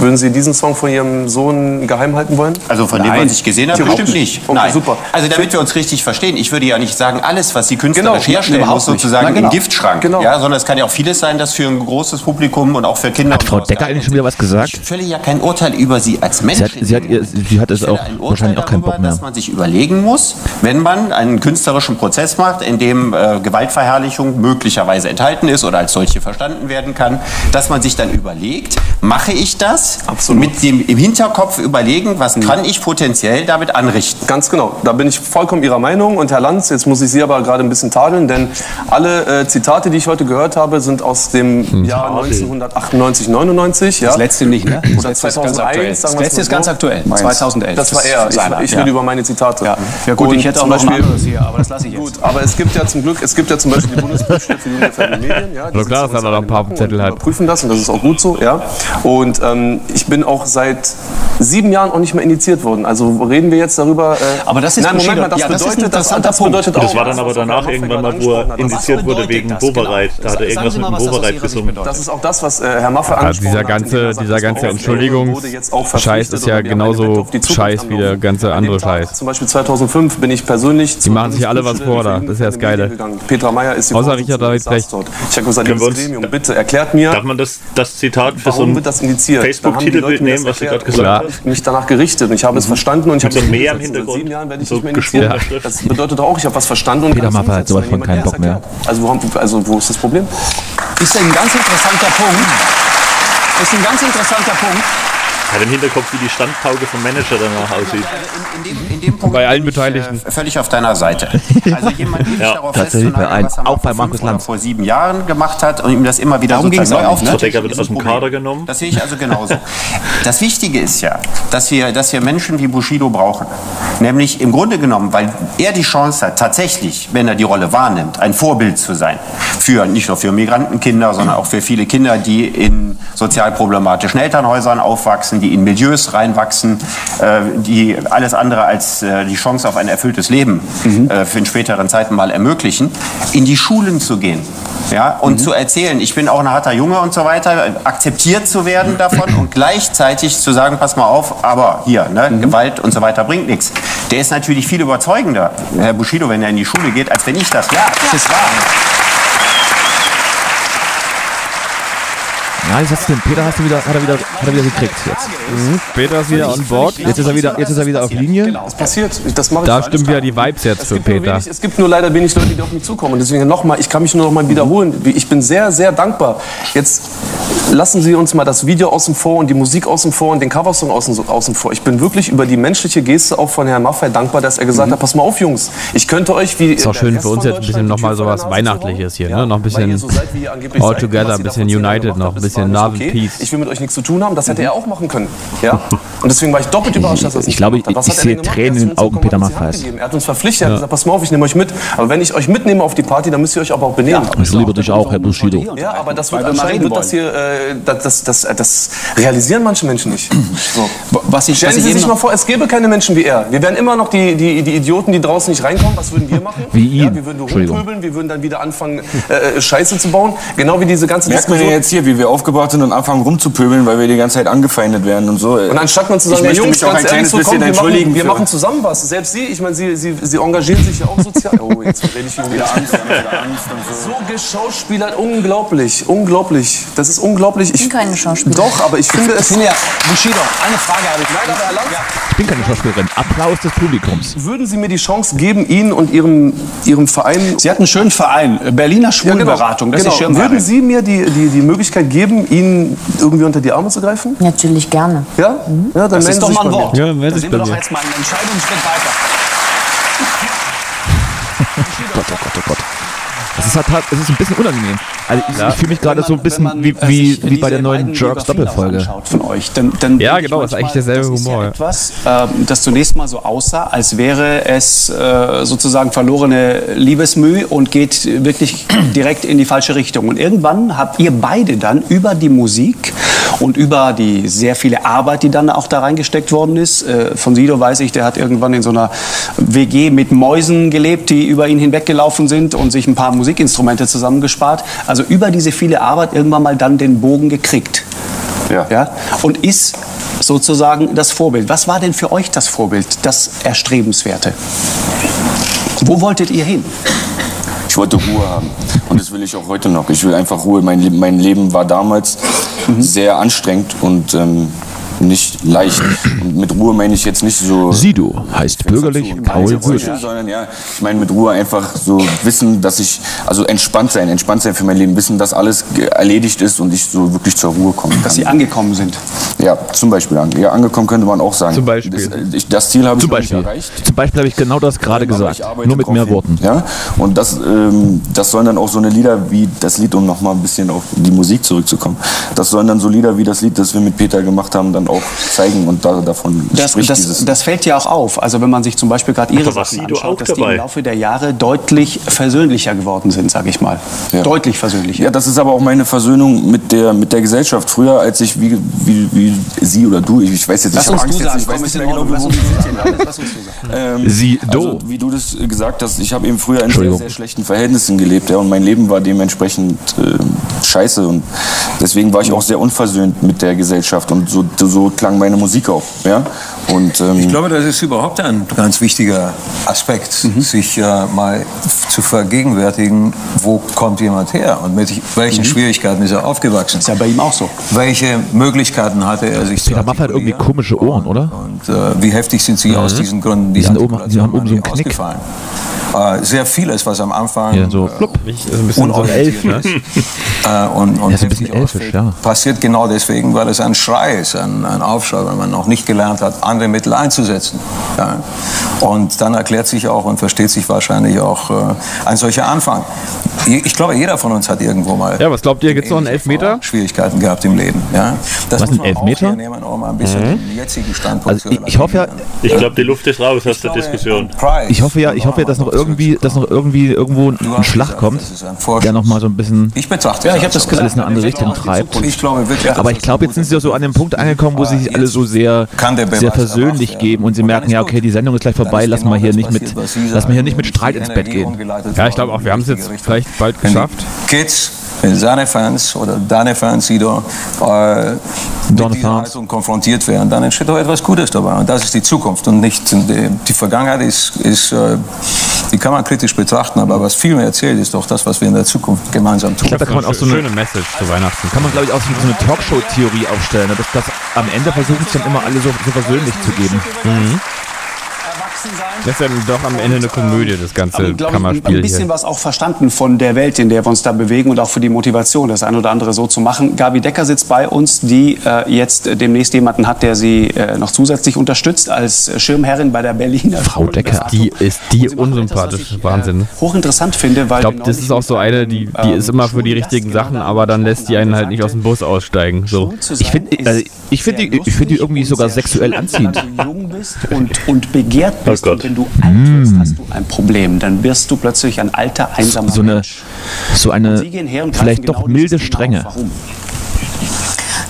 Würden Sie diesen Song von Ihrem Sohn geheim halten wollen? Also von dem, was ich gesehen habe, bestimmt nicht. Okay, Nein. super. Also damit wir uns richtig verstehen, ich würde ja nicht sagen, alles, was Sie künstlerisch Genau, herstellen, muss nicht. Sozusagen Na, genau. im Giftschrank. Genau. Ja, sondern es kann ja auch vieles sein, das für ein großes Publikum und auch für Kinder Hat Frau Decker eigentlich schon wieder was gesagt? Ich fälle ja kein Urteil über Sie als Mensch. Sie hat, sie hat, ihr, sie hat es auch wahrscheinlich auch keinen Bock mehr. dass man sich überlegen muss, wenn man einen künstlerischen Prozess macht, in dem äh, Gewaltverherrlichung möglicherweise enthalten ist oder als solche verstanden werden kann, dass man sich dann überlegt, mache ich das? Mit dem im Hinterkopf überlegen, was kann ich potenziell damit anrichten? Ganz genau, da bin ich vollkommen Ihrer Meinung. Und Herr Lanz, jetzt muss ich Sie aber gerade ein bisschen tadeln, denn alle äh, Zitate, die ich heute gehört habe, sind aus dem Jahr 1998, 99. Ja? Das letzte nicht, ne? Oder Das letzte ist ganz 2001, aktuell. sagen Das letzte ist ganz so. aktuell. Meins. 2011. Das war Das er. ist seiner, Ich, ich ja. rede über meine Zitate. Ja. Ja, gut, Und ich hätte auch zum noch ein Beispiel- anderes hier, aber das lasse ich jetzt. Gut, aber es gibt ja zum Glück, es gibt ja zum Beispiel die Bundesprüfstelle für die ungefährlichen Medien. Ja, die klar, dass er noch ein paar Zettel hat. prüfen das und das ist auch gut so, ja. Und ähm, ich bin auch seit sieben Jahren auch nicht mehr indiziert worden. Also reden wir jetzt darüber. Äh, Aber das ist Nein, Moment mal, das Ja, das ist ein bedeutet, das, das Punkt. bedeutet Das auch. war dann aber danach irgendwann mal, wo er angesprochen indiziert wurde wegen das? Bobereit. Genau. Da hat er Sagen irgendwas Sie mit mal, dem Sicht gesungen. Das ist auch das, was äh, Herr Maffay Also angesprochen dieser hat, ganze, sagt, dieser ganze wurde Entschuldigungs jetzt auch Scheiß verpflichtet ist ja genauso Scheiß wie der ganze andere Scheiß. Zum Beispiel 2005 bin ich persönlich Die machen sich alle was vor da. Das ist ja das Geile. Petra Meyer ist die Außer Richard David. Dort. Ich habe gesagt, liebes Gremium, bitte erklärt mir, Darf man das, das Zitat für so warum ein wird das indiziert? Facebook-Titelbild nehmen, das was Sie gerade gesagt Ich habe mich danach gerichtet und ich habe es verstanden und ich habe so Meer im Hintergrund. sieben Jahren werde ich So nicht mehr geschwungener indiziert. Schrift. Das bedeutet auch, ich habe was verstanden und Peter Maffay hat sowas von keinen Bock mehr. Also wo, haben, also wo ist das Problem? Ist ein ganz interessanter Punkt. Ist ein ganz interessanter Punkt. Hat im Hinterkopf, wie die Standpauke vom Manager danach aussieht. In dem Punkt Bei allen bin ich, Beteiligten. Äh, völlig auf deiner Seite. Also jemand ewig Ja, darauf tatsächlich bei allen. er Auch bei vor Markus Lanz. vor sieben Jahren gemacht hat und ihm das immer wieder Darum sozusagen neu nicht, ne? wird ist aus dem Problem. Kader genommen. Das sehe ich also genauso. Das Wichtige ist ja, dass wir, dass wir Menschen wie Bushido brauchen. Nämlich im Grunde genommen, weil er die Chance hat, tatsächlich, wenn er die Rolle wahrnimmt, ein Vorbild zu sein. Für, nicht nur für Migrantenkinder, sondern auch für viele Kinder, die in sozial problematischen Elternhäusern aufwachsen, die in Milieus reinwachsen, äh, die alles andere als äh, die Chance auf ein erfülltes Leben äh, für in späteren Zeiten mal ermöglichen, in die Schulen zu gehen. Ja, und zu erzählen, ich bin auch ein harter Junge und so weiter, akzeptiert zu werden davon und gleichzeitig zu sagen, pass mal auf, aber hier, ne, Gewalt und so weiter bringt nichts. Der ist natürlich viel überzeugender, Herr Bushido, wenn er in die Schule geht, als wenn ich das Ja, Das ist wahr. Ja, jetzt hast du den Peter hast du wieder, hat er wieder, hat er wieder gekriegt jetzt. Mhm. Peter ist wieder on board. Jetzt ist er wieder, jetzt ist er wieder auf Linie. Das passiert. Das mache ich Da stimmen wieder die Vibes jetzt Es für Peter. wenig, es gibt nur leider wenig Leute, die auf mich zukommen. Und deswegen nochmal, ich kann mich nur noch mal wiederholen. Ich bin sehr, sehr dankbar. Jetzt lassen Sie uns mal das Video außen vor und die Musik außen vor und den Coversong außen, außen vor. Ich bin wirklich über die menschliche Geste auch von Herrn Maffay dankbar, dass er gesagt hat, pass mal auf, Jungs, ich könnte euch wie... Ist auch schön für uns jetzt ein bisschen nochmal sowas Weihnachtliches hier, ne? Noch ein bisschen all together, ein bisschen united noch, ein bisschen Love and Peace. Ich will mit euch nichts zu tun haben. Das hätte er auch machen können. Ja? Und deswegen war ich doppelt überrascht, dass er es Ich nicht glaube, gemacht hat. Was ich er sehe? Tränen hat in den uns Augen Peter Maffeis. Er hat uns verpflichtet, er hat gesagt, pass mal auf, ich nehme euch mit. Aber wenn ich euch mitnehme auf die Party, dann müsst ihr euch aber auch benehmen. Ich liebe dich auch, Herr Bushido. Ja, aber das wird anscheinend wird das hier, äh, das, das, das, das realisieren manche Menschen nicht. So. Was ich, Stellen was ich Sie sich mal vor, es gäbe keine Menschen wie er. Wir wären immer noch die, die, die Idioten, die draußen nicht reinkommen. Was würden wir machen? Wie ihn. Ja, wir würden rumpöbeln, wir würden dann wieder anfangen, äh, äh, Scheiße zu bauen. Genau wie diese ganze Merkt man ja Diskussion. jetzt hier, wie wir aufgebracht sind und anfangen rumzupöbeln, weil wir die ganze Zeit angefeindet werden und so. Und anstatt man zu sagen, ich ja, möchte Jungs, mich auch ehrlich, so, komm, bisschen wir, entschuldigen. machen, wir machen zusammen was. Selbst Sie, ich meine, Sie, Sie, Sie engagieren sich ja auch sozial. Oh, jetzt rede ich schon wieder Angst. So geschauspielert, unglaublich, unglaublich. Das ist unglaublich. Ich bin keine Schauspielerin. Doch, aber ich finde Ich es... bin ja, Bushido, eine Frage habe ich. Nein, aber Lanz, Ich bin keine Schauspielerin. Applaus des Publikums. würden Sie mir die Chance geben, Ihnen und Ihrem, Ihrem Verein... Sie hat einen schönen Verein, Berliner Schwulenberatung, das genau. ist Würden. Sie mir die, die, die Möglichkeit geben, Ihnen irgendwie unter die Arme zu greifen? Natürlich gerne. Ja? Ja, dann Das ist doch Sie sich mal ein. Wort. Ja, melde da sind wir doch jetzt mal einen Entscheidungsschritt weiter. Gott, oh Gott, oh Gott. Das ist, halt, es ist ein bisschen unangenehm. Also ich, ich fühle mich gerade so ein bisschen wie, äh, wie, wie bei der neuen beiden Jerks Biografien Doppelfolge. anschaut Von euch, dann, dann Ja, genau, ist manchmal, eigentlich derselbe das ist Humor. Ja etwas, ähm, das zunächst mal so aussah, als wäre es äh, sozusagen verlorene Liebesmüh und geht wirklich direkt in die falsche Richtung. Und irgendwann habt ihr beide dann über die Musik und über die sehr viele Arbeit, die dann auch da reingesteckt worden ist. Äh, von Sido weiß ich, der hat irgendwann in so einer WG mit Mäusen gelebt, die über ihn hinweggelaufen sind und sich ein paar Musikinstrumente zusammengespart. Also über diese viele Arbeit irgendwann mal dann den Bogen gekriegt. Ja. Ja? Und ist sozusagen das Vorbild. Was war denn für euch das Vorbild, das Erstrebenswerte? Wo wolltet ihr hin? Ich wollte Ruhe haben. Und das will ich auch heute noch. Ich will einfach Ruhe. Mein, mein Leben war damals sehr anstrengend und ähm, nicht leicht. Und mit Ruhe meine ich jetzt nicht so. Sido heißt bürgerlich Paul Würth. Sondern ja, ich meine mit Ruhe einfach so wissen, dass ich, also entspannt sein, entspannt sein für mein Leben, wissen, dass alles erledigt ist und ich so wirklich zur Ruhe kommen kann. Dass sie angekommen sind. Ja, zum Beispiel. an- Ja, angekommen könnte man auch sagen. Zum Beispiel. Das, äh, ich, das Ziel habe ich Zum noch nicht Beispiel. erreicht. Zum Beispiel habe ich genau das gerade gesagt. ich arbeite Nur mit mehr hin. Worten. Ja? Und das, ähm, das sollen dann auch so eine Lieder wie das Lied, um nochmal ein bisschen auf die Musik zurückzukommen, das sollen dann so Lieder wie das Lied, das wir mit Peter gemacht haben, dann auch zeigen und da, davon Das, spricht das, dieses. das fällt ja auch auf. Also wenn man sich zum Beispiel gerade Ihre Sachen anschaut, auch dass die dabei. im Laufe der Jahre deutlich versöhnlicher geworden sind, sage ich mal. Deutlich versöhnlicher. Ja, das ist aber auch meine Versöhnung mit der, mit der Gesellschaft. Früher, als ich wie, wie, wie Sie oder du, ich, ich weiß jetzt Lass ich hab uns du Angst sagen, jetzt, ich weiß nicht mehr genau, wo wir du du. Ähm, Sie, also, wie du das gesagt hast, ich habe eben früher in sehr, sehr schlechten Verhältnissen gelebt ja, und mein Leben war dementsprechend äh, scheiße und deswegen war ich auch sehr unversöhnt mit der Gesellschaft und so, so klang meine Musik auch. Ja? Und, ähm, Ich glaube, das ist überhaupt ein ganz wichtiger Aspekt, sich äh, mal zu vergegenwärtigen, wo kommt jemand her und mit welchen Schwierigkeiten ist er aufgewachsen. Ist ja bei ihm auch so. Welche Möglichkeiten hatte er sich zu Peter Maffay hat irgendwie komische Ohren, oder? und äh, wie heftig sind sie aus diesen Gründen Die sind oben, die haben oben so einen die Knick. ausgefallen? Äh, sehr vieles, was am Anfang Ja, so äh. Ist bisschen so elf, ne? äh, und, und Ja, so ein bisschen elfisch, ja. passiert genau deswegen, weil es ein Schrei ist, ein, ein Aufschrei, weil man noch nicht gelernt hat, andere Mittel einzusetzen. Ja. Und dann erklärt sich auch und versteht sich wahrscheinlich auch äh, ein solcher Anfang. Ich glaube, jeder von uns hat irgendwo mal Ja, was glaubt ihr, gibt's noch einen Elfmeter? Schwierigkeiten gehabt im Leben. Ja. Das Was, muss ein man Elfmeter? hier nehmen, um ein bisschen Mhm. den jetzigen Standpunkt Also zu ich, ich hoffe ja, Ich glaube, die Luft ist raus aus der Diskussion. ich hoffe ja, ich hoffe ja, dass noch irgendwie, dass noch irgendwie irgendwo ein Schlag kommt, der noch mal so ein bisschen Ich betrachte Ja, ich habe das alles in eine andere Richtung treibt. Ich glaube wirklich, Aber ich glaube, jetzt sind sie ja so an dem Punkt angekommen, wo sie sich alle so sehr, Kann der Beweis sehr versöhnlich erbracht geben und sie merken, ja, okay, die Sendung ist gleich vorbei, lass mal hier nicht mit, lass mal hier nicht mit Streit ins Bett gehen. Ja, ich glaube auch, wir haben es jetzt vielleicht bald geschafft. Kids, wenn seine Fans oder deine Fans, Sido, äh, mit dieser. Haltung konfrontiert werden, dann entsteht auch etwas Gutes dabei. Und das ist die Zukunft und nicht die, die Vergangenheit ist, ist äh, die kann man kritisch betrachten, aber was viel mehr erzählt, ist doch das, was wir in der Zukunft gemeinsam tun. Ich glaube, da kann man auch so eine, Schöne Message zu Weihnachten. kann man glaube ich auch so eine Talkshow-Theorie aufstellen, ne? dass das am Ende versuchen es dann immer alle so, so versöhnlich zu geben. Mhm. Das ist ja doch am Ende eine Komödie, das ganze Aber, glaub ich, Kammerspiel ein bisschen hier. was auch verstanden von der Welt, in der wir uns da bewegen und auch für die Motivation, das ein oder andere so zu machen. Gabi Decker sitzt bei uns, die äh, jetzt äh, demnächst jemanden hat, der sie äh, noch zusätzlich unterstützt als Schirmherrin bei der Berliner Frau Decker. Die ist die unsympathisch. Wahnsinn. ne? hochinteressant finde, weil Ich glaube, das ist auch so eine, die, die ähm, ist immer für die richtigen Sachen, aber dann lässt die einen halt nicht aus dem Bus aussteigen. So. Ich finde also ich find die, ich find die irgendwie sogar sexuell anziehend. Wenn du jung bist und, und begehrt bist Oh Gott. und wenn du alt wirst, hast du ein Problem. Dann wirst du plötzlich ein alter, einsamer So eine, Mensch. so eine und greifen vielleicht genau doch milde Strenge. auf. Warum?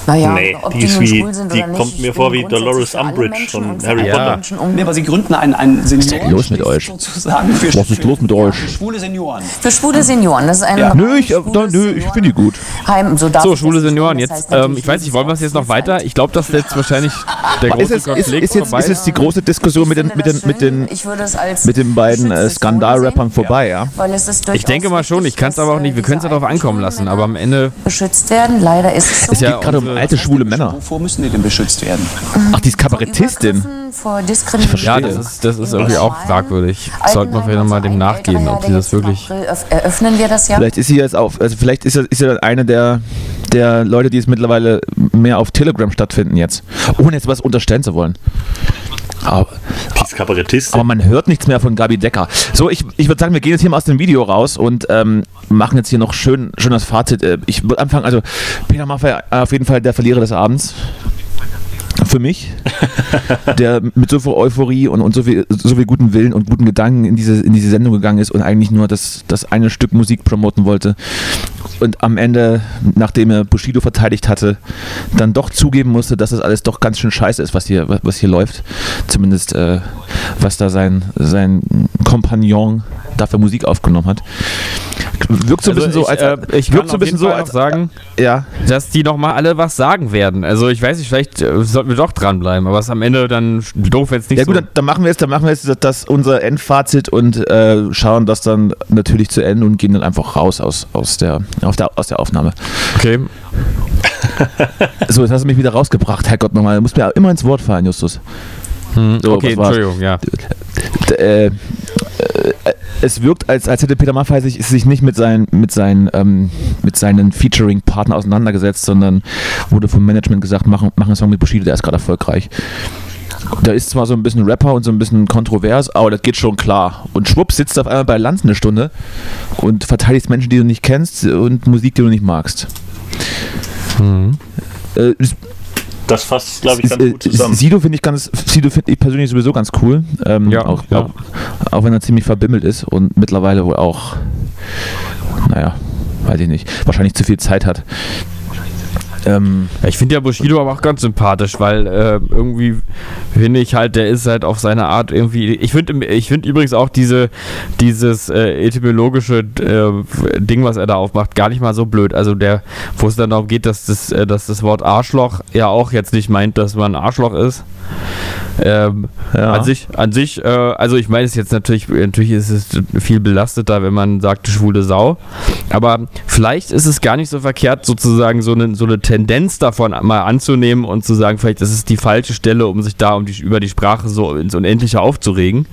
Naja, Nee, ob die die, ist wie- schwul sind die oder nicht. kommt mir ich vor wie Dolores Umbridge von Harry alle Potter. Um- Nee, aber Sie gründen einen, einen Was ist denn los mit euch? sozusagen für, Was ist los mit euch? für schwule Senioren. Für schwule Senioren. Das ist ein Ja. Nö, ich, äh, da, nö, ich finde die gut. Heim, so, So, ich schwule das Senioren, jetzt, Das heißt ähm, ich weiß nicht, wollen wir es jetzt noch weiter? Ich glaube, dass jetzt wahrscheinlich der große Ist, es, ist, Konflikt ist, jetzt, vorbei ist jetzt die große Diskussion mit den, mit den, mit den, Ich es mit den beiden äh, Skandalrappern vorbei, ja? Weil es ist Ich denke mal schon, ich kann es aber auch nicht, äh, wir können es ja darauf ankommen lassen, aber am Ende beschützt werden. Leider ist es so. ist ja Gerade um alte schwule Männer. Wovor müssen die denn beschützt werden? Ach, die ist Kabarettistin. Übergriffen, Vor Diskriminierung. Ja, das ist, das ist irgendwie auch fragwürdig. Sollte man vielleicht nochmal dem nachgehen, ob sie das wirklich. Eröffnen wir das ja. Vielleicht ist sie jetzt auf, also vielleicht ist sie, ist sie eine der, der Leute, die es mittlerweile mehr auf Telegram stattfinden jetzt. Ohne jetzt was unterstellen zu wollen. Aber, Die ist Kabarettistin. aber man hört nichts mehr von Gabi Decker. So, ich, ich würde sagen, wir gehen jetzt hier mal aus dem Video raus und ähm, machen jetzt hier noch schön, schön das Fazit. Äh, Ich würde anfangen, also Peter Maffay auf jeden Fall der Verlierer des Abends. Für mich, der mit so viel Euphorie und, und so, viel, so viel guten Willen und guten Gedanken in diese, in diese Sendung gegangen ist und eigentlich nur das, das eine Stück Musik promoten wollte. Und am Ende, nachdem er Bushido verteidigt hatte, dann doch zugeben musste, dass das alles doch ganz schön scheiße ist, was hier, was hier läuft. Zumindest äh, was da sein, sein Kompagnon dafür Musik aufgenommen hat. Wirkt so ein Also bisschen so, ich, als äh, ich wirkt so ein bisschen so, als sagen, ja. dass die noch mal alle was sagen werden. Also ich weiß nicht, vielleicht äh, sollten wir doch dranbleiben, aber es ist am Ende dann doof, wenn es nicht Ja gut, so... dann, machen wir jetzt, dann machen wir jetzt das, das unser Endfazit und äh, schauen das dann natürlich zu Ende und gehen dann einfach raus aus, aus, der, auf der, aus der Aufnahme. Okay. So, jetzt hast du mich wieder rausgebracht, Herrgott nochmal. Du musst mir immer ins Wort fallen, Justus. So, okay? Entschuldigung, ja. Äh, äh, es wirkt, als, als hätte Peter Maffay sich, sich nicht mit seinen, mit seinen, ähm, mit seinen Featuring-Partner auseinandergesetzt, sondern wurde vom Management gesagt, mach, mach einen Song mit Bushido, der ist gerade erfolgreich. Da ist zwar so ein bisschen Rapper und so ein bisschen kontrovers, aber das geht schon klar. Und schwupps sitzt auf einmal bei Lanz eine Stunde und verteidigst Menschen, die du nicht kennst und Musik, die du nicht magst. Äh, Das fasst, glaube ich, ganz gut zusammen. Sido finde ich ganz, Sido finde ich persönlich sowieso ganz cool. Ähm, Ja, auch, ja. Auch, auch wenn er ziemlich verbimmelt ist und mittlerweile wohl auch, naja, weiß ich nicht, wahrscheinlich zu viel Zeit hat. Ähm, ich finde ja Bushido aber auch ganz sympathisch, weil äh, irgendwie finde ich halt, der ist halt auf seine Art irgendwie. Ich finde ich find übrigens auch diese, dieses äh, etymologische äh, Ding, was er da aufmacht, gar nicht mal so blöd. Also der, wo es dann darum geht, dass das, äh, dass das Wort Arschloch ja auch jetzt nicht meint, dass man Arschloch ist. Ähm, Ja. An sich, an sich, äh, also ich meine es jetzt natürlich, natürlich ist es viel belasteter, wenn man sagt, schwule Sau. Aber vielleicht ist es gar nicht so verkehrt, sozusagen so eine, so eine Tendenz davon mal anzunehmen und zu sagen, vielleicht ist es die falsche Stelle, um sich da um die, über die Sprache so ins Unendliche aufzuregen.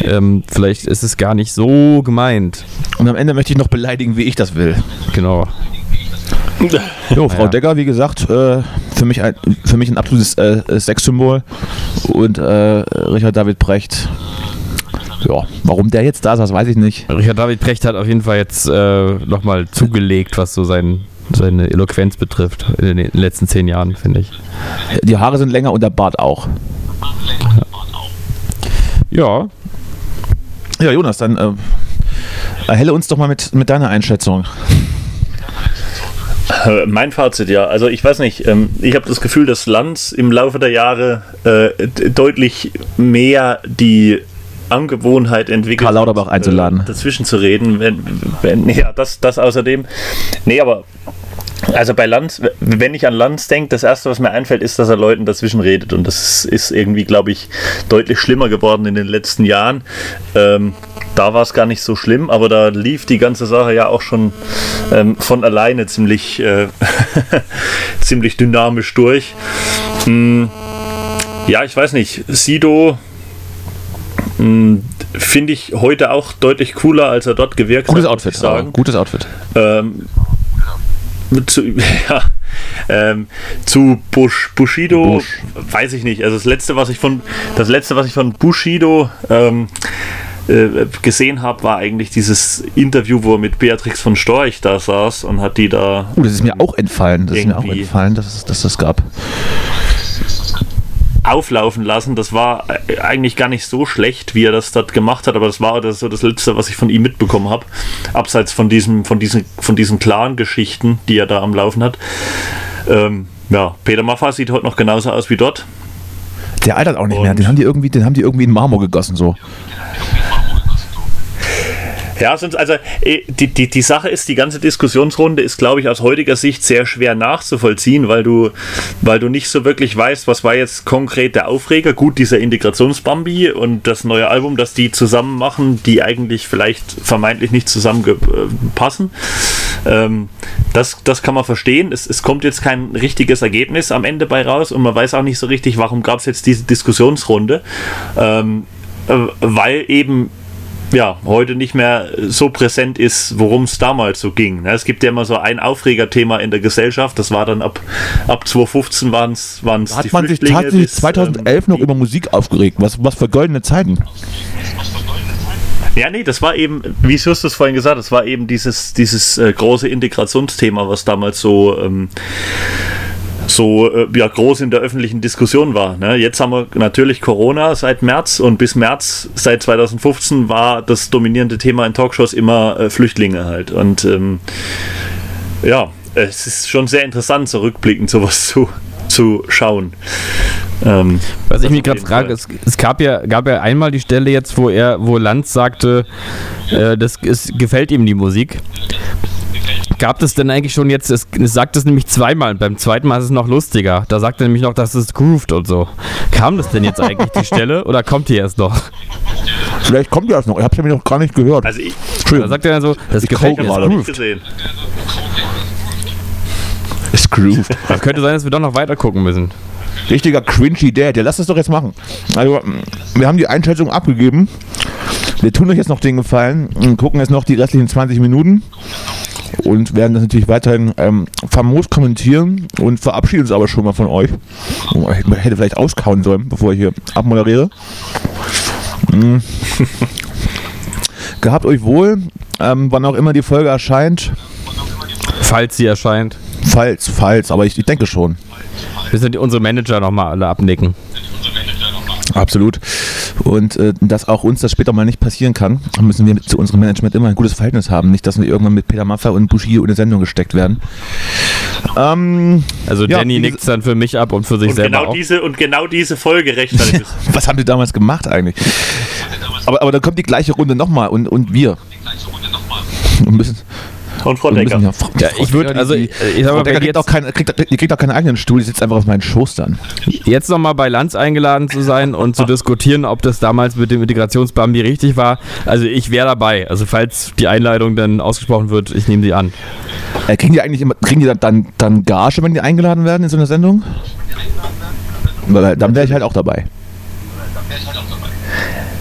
Ähm, vielleicht ist es gar nicht so gemeint. und am Ende möchte ich noch beleidigen, wie ich das will. Genau. Jo, Frau Ja. Decker, wie gesagt, äh, für, mich ein, für mich ein absolutes äh, Sexsymbol. Und äh, Richard David Brecht, ja, warum der jetzt da ist, das weiß ich nicht. Richard David Precht hat auf jeden Fall jetzt äh, nochmal zugelegt, was so sein, seine Eloquenz betrifft in den letzten zehn Jahren, finde ich. Die Haare sind länger und der Bart auch. Ja, Ja, Jonas, dann äh, erhelle uns doch mal mit, mit deiner Einschätzung. Äh, Mein Fazit, ja. Also ich weiß nicht, ähm, ich habe das Gefühl, dass Lanz im Laufe der Jahre äh, deutlich mehr die Angewohnheit entwickelt, Karl Lauterbach einzuladen. Äh, dazwischen zu reden. Wenn, wenn, ja, das, das außerdem. Nee, aber also bei Lanz, wenn ich an Lanz denke, das erste, was mir einfällt, ist, dass er Leuten dazwischen redet. Und das ist irgendwie, glaube ich, deutlich schlimmer geworden in den letzten Jahren. Ähm, da war es gar nicht so schlimm, aber da lief die ganze Sache ja auch schon ähm, von alleine ziemlich, äh, ziemlich dynamisch durch. Hm, ja, ich weiß nicht. Sido finde ich heute auch deutlich cooler, als er dort gewirkt Gutes hat. Outfit, sagen. gutes Outfit. Ähm, zu, ja, ähm, zu Bush, Bushido Bush. weiß ich nicht. Also das letzte, was ich von das letzte, was ich von Bushido ähm, äh, gesehen habe, war eigentlich dieses Interview, wo er mit Beatrix von Storch da saß und hat die da Oh, das ist mir auch entfallen. Das ist mir auch entfallen, dass es dass das gab. Auflaufen lassen. Das war äh, eigentlich gar nicht so schlecht, wie er das dort gemacht hat, aber das war das so das Letzte, was ich von ihm mitbekommen habe. Abseits von diesem, von diesen, von diesen klaren Geschichten, die er da am Laufen hat. Ähm, ja, Peter Maffay sieht heute noch genauso aus wie dort. Der altert auch nicht mehr. Und- Den haben die irgendwie, den haben die irgendwie in Marmor gegossen so. Ja, sonst, also eh, die, die, die Sache ist, die ganze Diskussionsrunde ist, glaube ich, aus heutiger Sicht sehr schwer nachzuvollziehen, weil du, weil du nicht so wirklich weißt, was war jetzt konkret der Aufreger. Gut, dieser Integrationsbambi und das neue Album, das die zusammen machen, die eigentlich vielleicht vermeintlich nicht zusammenpassen. Ähm, das, das kann man verstehen. Es, es kommt jetzt kein richtiges Ergebnis am Ende bei raus und man weiß auch nicht so richtig, warum gab es jetzt diese Diskussionsrunde. Ähm, äh, weil eben ja, heute nicht mehr so präsent ist, worum es damals so ging. Ne, Es gibt ja immer so ein Aufregerthema in der Gesellschaft, das war dann ab, ab 2015 waren es die hat man sich tatsächlich das, 2011 noch über Musik aufgeregt. Was, was für goldene Zeiten. Ja, nee, das war eben, wie Justus vorhin gesagt das war eben dieses, dieses äh, große Integrationsthema, was damals so, ähm, so äh, ja, groß in der öffentlichen Diskussion war. Ne? Jetzt haben wir natürlich Corona seit März und bis März seit 2015 war das dominierende Thema in Talkshows immer äh, Flüchtlinge halt. Und ähm, ja, es ist schon sehr interessant, zurückblickend sowas zu, zu schauen. Ähm, Was ich mich gerade frage, es, es, gab ja, gab ja einmal die Stelle jetzt, wo er, wo Lanz sagte, äh, das ist, gefällt ihm die Musik. Gab es denn eigentlich schon jetzt, es, es sagt es nämlich zweimal, beim zweiten Mal ist es noch lustiger. Da sagt er nämlich noch, dass es grooved und so. Kam das denn jetzt eigentlich die Stelle oder kommt die erst noch? Vielleicht kommt die erst noch, ich hab's ja noch gar nicht gehört. Also ich, da sagt er dann so, das ich gefällt mir grooved. Ist grooved. Das könnte sein, dass wir doch noch weiter gucken müssen. Richtiger cringy Dad. Ja, lass das doch jetzt machen. Also, wir haben die Einschätzung abgegeben. Wir tun euch jetzt noch den Gefallen und gucken jetzt noch die restlichen 20 Minuten und werden das natürlich weiterhin ähm, famos kommentieren und verabschieden uns aber schon mal von euch. Ich hätte vielleicht auskauen sollen, bevor ich hier abmoderiere. Mhm. Gehabt euch wohl, ähm, wann auch immer die Folge erscheint. Falls sie erscheint. Falls, falls, aber ich, ich denke schon. Wir sind unsere Manager nochmal alle abnicken. Absolut. Und äh, dass auch uns das später mal nicht passieren kann, müssen wir zu unserem Management immer ein gutes Verhältnis haben. Nicht, dass wir irgendwann mit Peter Maffay und Bushido in eine Sendung gesteckt werden. Ähm, also ja, Danny nickt dann für mich ab und für sich und selber genau auch. Diese, und genau diese Folge rechtfertigt Was haben die damals gemacht eigentlich? Aber, aber dann kommt die gleiche Runde nochmal und, und wir. Und müssen, und Frau Decker. Ja, ja, ich würde, also, ich, ich sag mal, Decker kriegt auch, kein, kriegt, die kriegt auch keinen eigenen Stuhl, die sitzt einfach auf meinen Schoß dann. Jetzt nochmal bei Lanz eingeladen zu sein und zu diskutieren, ob das damals mit dem Integrationsbambi richtig war. Also, ich wäre dabei. Also, falls die Einladung dann ausgesprochen wird, ich nehme sie an. Äh, kriegen die eigentlich immer, kriegen die dann, dann Gage, wenn die eingeladen werden in so einer Sendung? Weil, dann wäre ich halt auch dabei. Dann wäre ich halt auch dabei. Äh,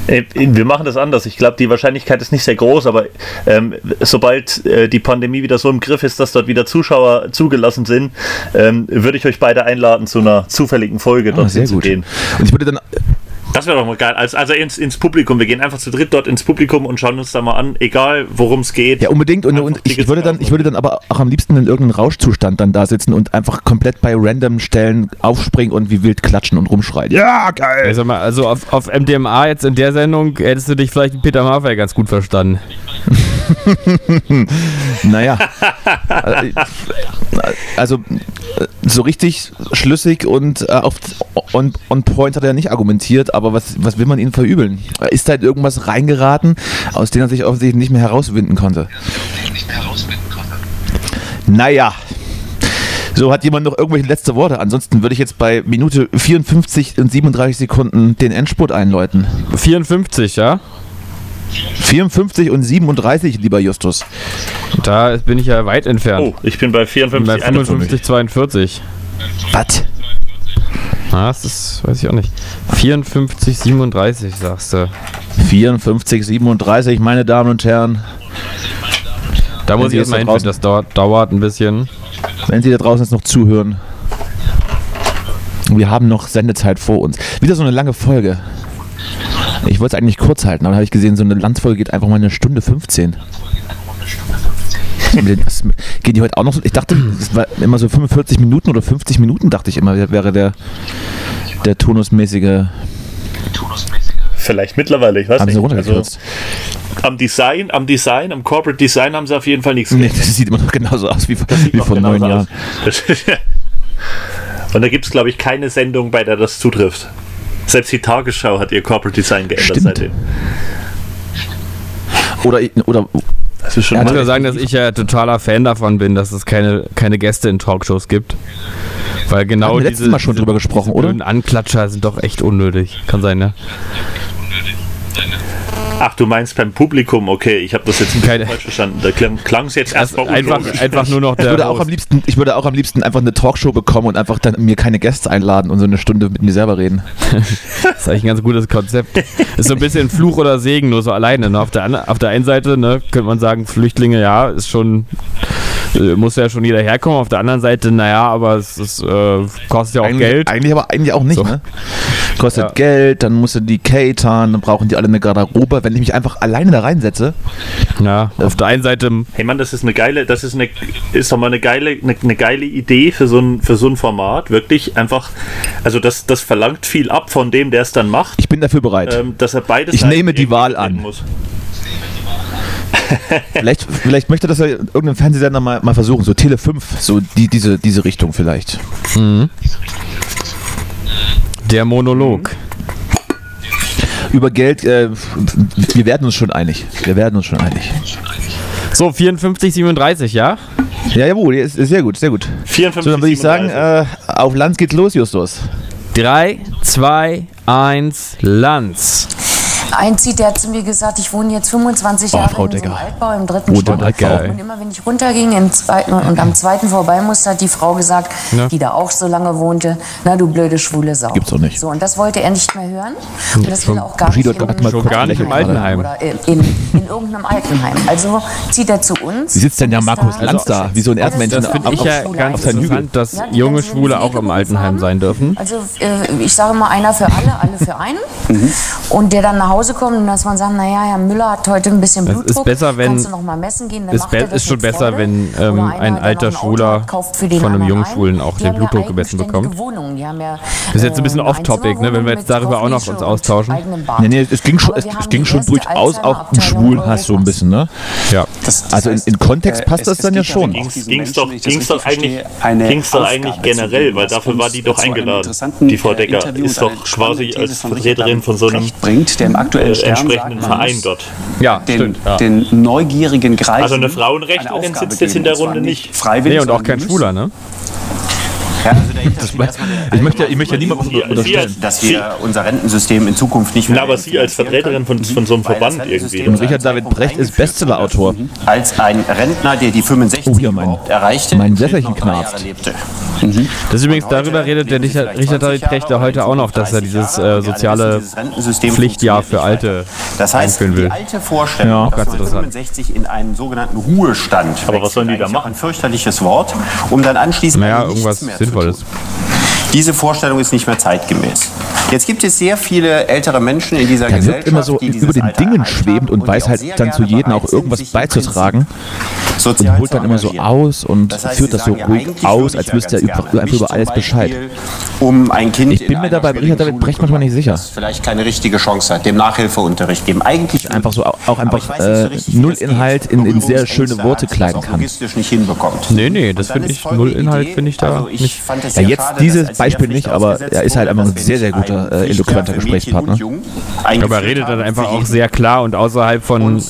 wir machen das anders. Ich glaube, die Wahrscheinlichkeit ist nicht sehr groß, aber ähm, sobald äh, die Pandemie wieder so im Griff ist, dass dort wieder Zuschauer zugelassen sind, ähm, würde ich euch beide einladen, zu einer zufälligen Folge ah, dort zu gehen. Und ich würde dann das wäre doch mal geil. Also, also ins, ins, Publikum. Wir gehen einfach zu dritt dort ins Publikum und schauen uns da mal an, egal worum es geht. Ja, unbedingt. Und, und ich, würde dann, ich würde dann aber auch am liebsten in irgendeinem Rauschzustand dann da sitzen und einfach komplett bei random Stellen aufspringen und wie wild klatschen und rumschreien. Ja, geil. Also, mal, also auf, auf MDMA jetzt in der Sendung hättest du dich vielleicht mit Peter Maffay ganz gut verstanden. naja. also so richtig schlüssig und äh, auf on, on point hat er nicht argumentiert, aber was, was will man ihm verübeln? Ist da halt irgendwas reingeraten, aus dem er sich offensichtlich nicht mehr herauswinden konnte? Naja. So, hat jemand noch irgendwelche letzte Worte? Ansonsten würde ich jetzt bei Minute 54 und 37 Sekunden den Endspurt einläuten. 54, ja? 54 und 37, lieber Justus. Da bin ich ja weit entfernt. Oh, ich bin bei 54, bei 55, 42. Was? Ah, das ist, weiß ich auch nicht. 54, 37, sagst du. 54, 37, meine Damen und Herren. Da muss ich erstmal hin, das dauert, dauert ein bisschen. Wenn Sie da draußen jetzt noch zuhören. Wir haben noch Sendezeit vor uns. Wieder so eine lange Folge. Ich wollte es eigentlich kurz halten, aber dann habe ich gesehen, so eine Landsfolge geht einfach mal eine Stunde 15. Das geht die heute auch noch so? Ich dachte, es war immer so 45 Minuten oder 50 Minuten, dachte ich immer, wäre der, der tonusmäßige. Vielleicht mittlerweile, ich weiß haben nicht. Also, am Design, am Design, am Corporate Design haben sie auf jeden Fall nichts nee, Das sieht immer noch genauso aus wie, wie vor neun Jahren. Und da gibt es, glaube ich, keine Sendung, bei der das zutrifft. Selbst die Tagesschau hat ihr Corporate Design geändert Stimmt. seitdem. Oder, oder das ist schon ich würde sagen, dass ich ja totaler Fan davon bin, dass es keine, keine Gäste in Talkshows gibt. Weil genau Haben wir diese, Mal schon drüber gesprochen, oder? Anklatscher sind doch echt unnötig. Kann sein, ne? Ach, du meinst beim Publikum, okay, ich habe das jetzt nicht falsch verstanden. Da klang es jetzt also einfach, einfach nur noch der ich würde, auch am liebsten, ich würde auch am liebsten einfach eine Talkshow bekommen und einfach dann mir keine Gäste einladen und so eine Stunde mit mir selber reden. das ist eigentlich ein ganz gutes Konzept. Ist so ein bisschen Fluch oder Segen, nur so alleine. Ne? Auf, der, auf der einen Seite ne, könnte man sagen, Flüchtlinge, ja, ist schon muss ja schon jeder herkommen. Auf der anderen Seite, naja, aber es ist, äh, kostet ja auch eigentlich, Geld. Eigentlich aber eigentlich auch nicht, So. ne? Kostet Ja. Geld, dann musst du die catern, dann brauchen die alle eine Garderobe. Wenn ich mich einfach alleine da reinsetze, Ja, auf der einen Seite, Hey Mann, das ist eine geile, das ist eine, ist doch mal eine geile, eine, eine geile Idee für so ein, für so ein Format. Wirklich einfach, also das, das verlangt viel ab von dem, der es dann macht. ich bin dafür bereit. Ähm, dass er beides Ich nehme die Wahl an. Muss. vielleicht, vielleicht möchte das ja irgendein Fernsehsender mal, mal versuchen, so Tele 5, so die, diese, diese Richtung vielleicht. der Monolog. Über Geld, äh, wir werden uns schon einig. Wir werden uns schon einig. So, 54, 37, ja? Ja, jawohl, ist, ist sehr gut, sehr gut. 54, So, dann würde ich sagen, äh, auf Land geht's los, Justus. 3, 2, 1, Lanz. Ein Zieht, der hat zu mir gesagt, ich wohne jetzt 25 Oh, Jahre Frau in so einem. Altbau im dritten Oh, Stock. Und immer wenn ich runterging im zweiten und am zweiten vorbei musste, hat die Frau gesagt, Ja. die da auch so lange wohnte, na du blöde schwule Sau. Gibt's doch nicht. So, und das wollte er nicht mehr hören. Und das will er auch gar Bushido nicht mal Schon gar nicht im Altenheim. oder in, in, in irgendeinem Altenheim. Also zieht er zu uns. Wie sitzt denn der Markus Lanz da? Wie so ein Erdmännchen Das finde ich ja ganz interessant, dass Ja, junge Schwule auch im Altenheim haben. sein dürfen. Also äh, ich sage mal einer für alle, alle für einen. Mhm. Und der dann nach Hause kommt und dass man sagt, naja, Herr Müller hat heute ein bisschen Es Blutdruck. ist besser, wenn- Kannst du noch mal messen gehen? Dann Es macht er be- das ist schon besser, Freude. wenn ähm, einer, ein alter ein Schwuler hat, kauft für den von einem jungen ein. Schwulen auch den Blutdruck gemessen bekommt. Wohnungen. Die haben ja, Das ist jetzt ein bisschen äh, off-topic, ne, wenn wir jetzt darüber auch noch uns austauschen. Nee, nee, es ging schon, es, es ging schon durchaus auch um Schwulenhass so ein bisschen, ne? Ja. Das, Also in- in Kontext äh, passt das dann ja schon. ging's Menschen, doch- das ging's eigentlich- ging's doch Aufgabe eigentlich generell, weil dafür war die doch eingeladen. Die Frau Decker ist doch quasi als Vertreterin von so einem bringt, der im aktuellen äh, Stern entsprechenden Verein dort. Ja, den, stimmt. Ja. den neugierigen Greifen Also eine Frauenrechtlerin eine Aufgabe sitzt jetzt in der Runde nicht. Freiwillig, Nee, und auch kein Schwuler, ne? Ja, also der Hintergrund erstmal der Ich möchte, ja- ich möchte ja niemandem unterstellen. Dass wir unser Rentensystem in Zukunft nicht mehr Na, aber Sie als Vertreterin von, von so einem Verband irgendwie. Und Richard David Brecht ist Bestsellerautor. als ein Rentner, der die 65 Oh, hier mein- erreichte, mein Säfferchen knarzt. lebte. Das ist übrigens, darüber redet der Richard, Richard David Precht ja heute auch noch, dass er dieses äh, soziale Pflichtjahr für Alte Das heißt, einführen will. die alte Vorstellung, Ja, dass man interessant. 65 in einen sogenannten Ruhestand Aber was sollen die da machen? Ein fürchterliches Wort, um dann anschließend Naja, nichts irgendwas mehr zu Sinnvolles. Diese Vorstellung ist nicht mehr zeitgemäß. Jetzt gibt es sehr viele ältere Menschen in dieser Der Gesellschaft, wirkt immer so die über den Dingen schwebend und die weiß halt dann zu jedem auch sind, irgendwas im beizutragen und holt dann immer so aus und Das heißt, führt das so ja, ruhig aus, als wüsste er über, einfach über alles Bescheid. Um ein Kind Ich bin in mir da bei einer Richard David Brecht manchmal nicht sicher. vielleicht keine richtige Chance hat, dem Nachhilfeunterricht geben. Eigentlich Einfach so auch einfach so äh, wie null. Inhalt in, in sehr schöne Worte kleiden kann. nicht hinbekommt. Nee, nee, das finde ich, Null-Inhalt Idee, finde ich da also ich nicht. Ja, jetzt schade, dieses Beispiel nicht, aber er ist halt einfach ein sehr, sehr guter, äh, eloquenter Mädchen Gesprächspartner. Aber er redet dann einfach auch sehr klar und außerhalb von,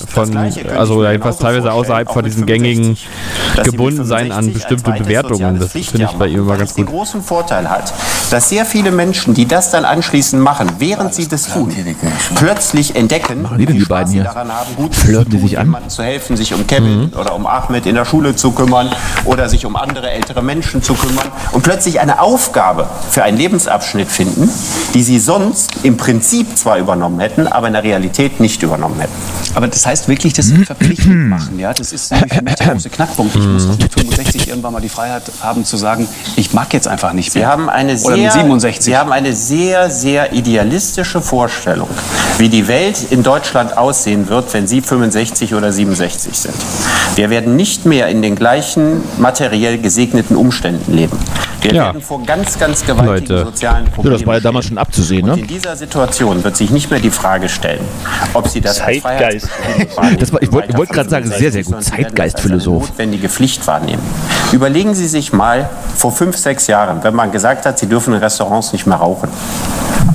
also jedenfalls teilweise außerhalb von mit diesen gängigen 65, dass sie mit Gebundensein an 65 ein bestimmte Bewertungen. Das finde ich bei ihm immer ganz was den gut. großen Vorteil hat, dass sehr viele Menschen, die das dann anschließend machen, während sie das tun, plötzlich entdecken, machen die denn, die Spaß beiden sie hier? daran haben, gut Flirten die sich an? jemandem zu helfen, sich um Kevin Mhm. oder um Ahmed in der Schule zu kümmern oder sich um andere ältere Menschen zu kümmern und plötzlich eine Aufgabe für einen Lebensabschnitt finden, die sie sonst im Prinzip zwar übernommen hätten, aber in der Realität nicht übernommen hätten. Aber das heißt wirklich, das verpflichtend machen. Ja? Das ist nämlich der große Knackpunkt. Ich muss mit 65 irgendwann mal die Freiheit haben zu sagen, ich mag jetzt einfach nicht mehr. Sie haben eine Oder mit sehr, 67. Sie haben eine sehr, sehr idealistische Vorstellung, wie die Welt in Deutschland aussehen wird, wenn Sie 65 oder 67 sind. Wir werden nicht mehr in den gleichen materiell gesegneten Umständen leben. Wir Ja. werden vor ganz, ganz gewaltigen Leute. sozialen Ja, Problemen das war ja damals schon abzusehen, Und ne? in dieser Situation wird sich nicht mehr die Frage stellen, ob Sie das als Zeitgeist. Das war- ich wollte- im wollte gerade sagen, sehr, sehr gut. 65, sondern Sie werden das als Zeitgeistphilosoph. eine notwendige Pflicht wahrnehmen. Überlegen Sie sich mal vor fünf, sechs Jahren, wenn man gesagt hat, Sie dürfen in Restaurants nicht mehr rauchen.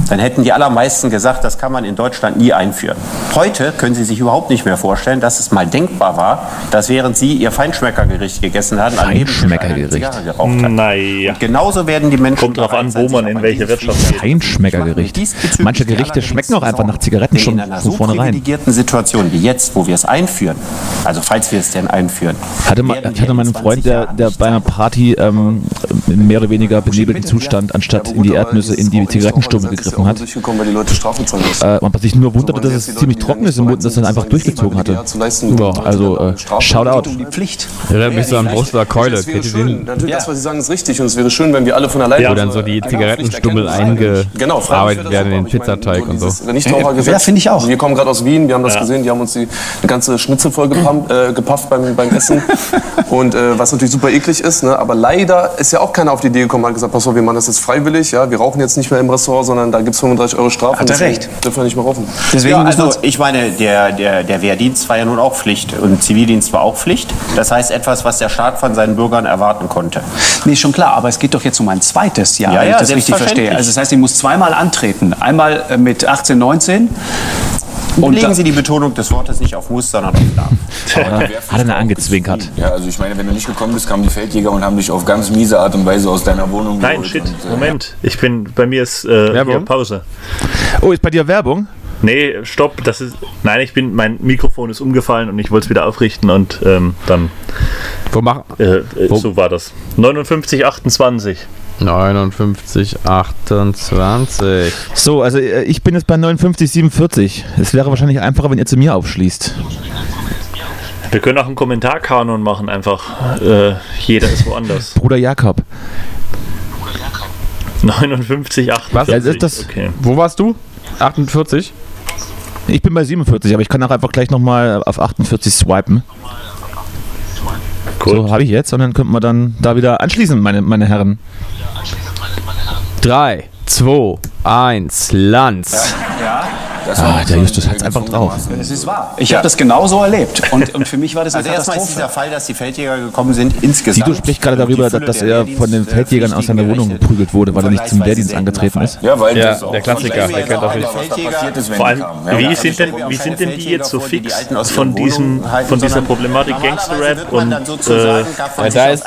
Dann hätten die allermeisten gesagt, das kann man in Deutschland nie einführen. Heute können Sie sich überhaupt nicht mehr vorstellen, dass es mal denkbar war, dass während Sie Ihr Feinschmeckergericht gegessen Nebentisch einer Feinschmeckergericht. Zigarre geraucht hat. Naja. Genauso werden die Menschen Kommt drauf an, wo sich man in welche Wirtschaft geht. Feinschmeckergericht. Diesbezüglich Manche Gerichte schmecken auch einfach nach. Zigaretten schon in einer von so vornherein. privilegierten Situation wie jetzt, wo wir es einführen, also falls wir es denn einführen, Hatte, mal, werden ich hatte mal einen in Freund, 20 der, der bei einer Party ähm, in mehr oder weniger benebelten Zustand, anstatt in die Erdnüsse, in die Zigarettenstummel gegriffen hat. Äh, und was ich nur wunderte, dass es ziemlich trocken ist im Mund und das dann einfach durchgezogen hatte. Ja, also äh, Shoutout. die Pflicht. Erinnert mich so an Brustler Keule. Schön. Natürlich, das, was Sie sagen, ist richtig. Und es wäre schön, wenn wir alle von alleine. Wo dann so die Zigarettenstummel Genau, eingearbeitet werden in den Pizzateig und so. Ja, finde ich auch. Wir kommen gerade aus Wien, wir haben das Ja. gesehen, die haben uns die eine ganze Schnitzel voll gepumpt, äh, gepafft beim, beim Essen. Und äh, was natürlich super eklig ist, ne? aber leider ist ja auch keiner auf die Idee gekommen, hat gesagt, pass auf, wir machen das jetzt freiwillig, ja? wir rauchen jetzt nicht mehr im Restaurant, sondern da gibt es 35 Euro Strafe. Hat er Deswegen recht. Dürfen wir nicht mehr rauchen. ja, also ich meine, der, der, der Wehrdienst war ja nun auch Pflicht und Zivildienst war auch Pflicht. Das heißt etwas, was der Staat von seinen Bürgern erwarten konnte. Nee, schon klar, aber es geht doch jetzt um ein zweites Jahr, Ja, wenn ja, ich das richtig verstehe. Also das heißt, ich muss zweimal antreten. Einmal äh, mit 18, 19. Und legen Sie die Betonung des Wortes nicht auf muss, sondern auf darf. Hat er angezwinkert. Ja, also ich meine, wenn du nicht gekommen bist, kamen die Feldjäger und haben dich auf ganz miese Art und Weise aus deiner Wohnung Nein, geholt shit, und, äh, Moment. Ich bin, bei mir ist äh, Pause. Oh, ist bei dir Werbung? Nee, stopp, das ist. Nein, ich bin, mein Mikrofon ist umgefallen und ich wollte es wieder aufrichten und ähm, dann. Wo mach, äh, äh, so war das. 59, 28. 59, 28. So, also äh, ich bin jetzt bei 59, 47. Es wäre wahrscheinlich einfacher, wenn ihr zu mir aufschließt. Wir können auch einen Kommentarkanon machen, einfach. Äh, jeder ist woanders. Bruder Jakob. 59, 48. Was? Ja, ist das- okay. Wo warst du? 48? Ich bin bei 47, aber ich kann auch einfach gleich nochmal auf 48 swipen. So habe ich jetzt und dann könnten wir dann da wieder anschließen, meine, meine Herren. 3, 2, 1, Lanz. Ah, der Justus hat's einfach drauf. Das ist wahr. Ich habe das genauso erlebt. Und, und für mich war das eine Also erstmal ist Katastrophe. dieser Fall, dass die Feldjäger gekommen sind, insgesamt. Sido spricht gerade darüber, dass der er von den Feldjägern aus seiner Wohnung geprügelt wurde, weil er nicht zum Wehrdienst angetreten ist. Ja, weil Ja, der Klassiker. Der kennt auch nicht. Vor allem. Ja, wie, sind denn, wie sind denn die jetzt so fix von, diesem, von dieser Problematik Gangster-Rap und äh, ja, da ist-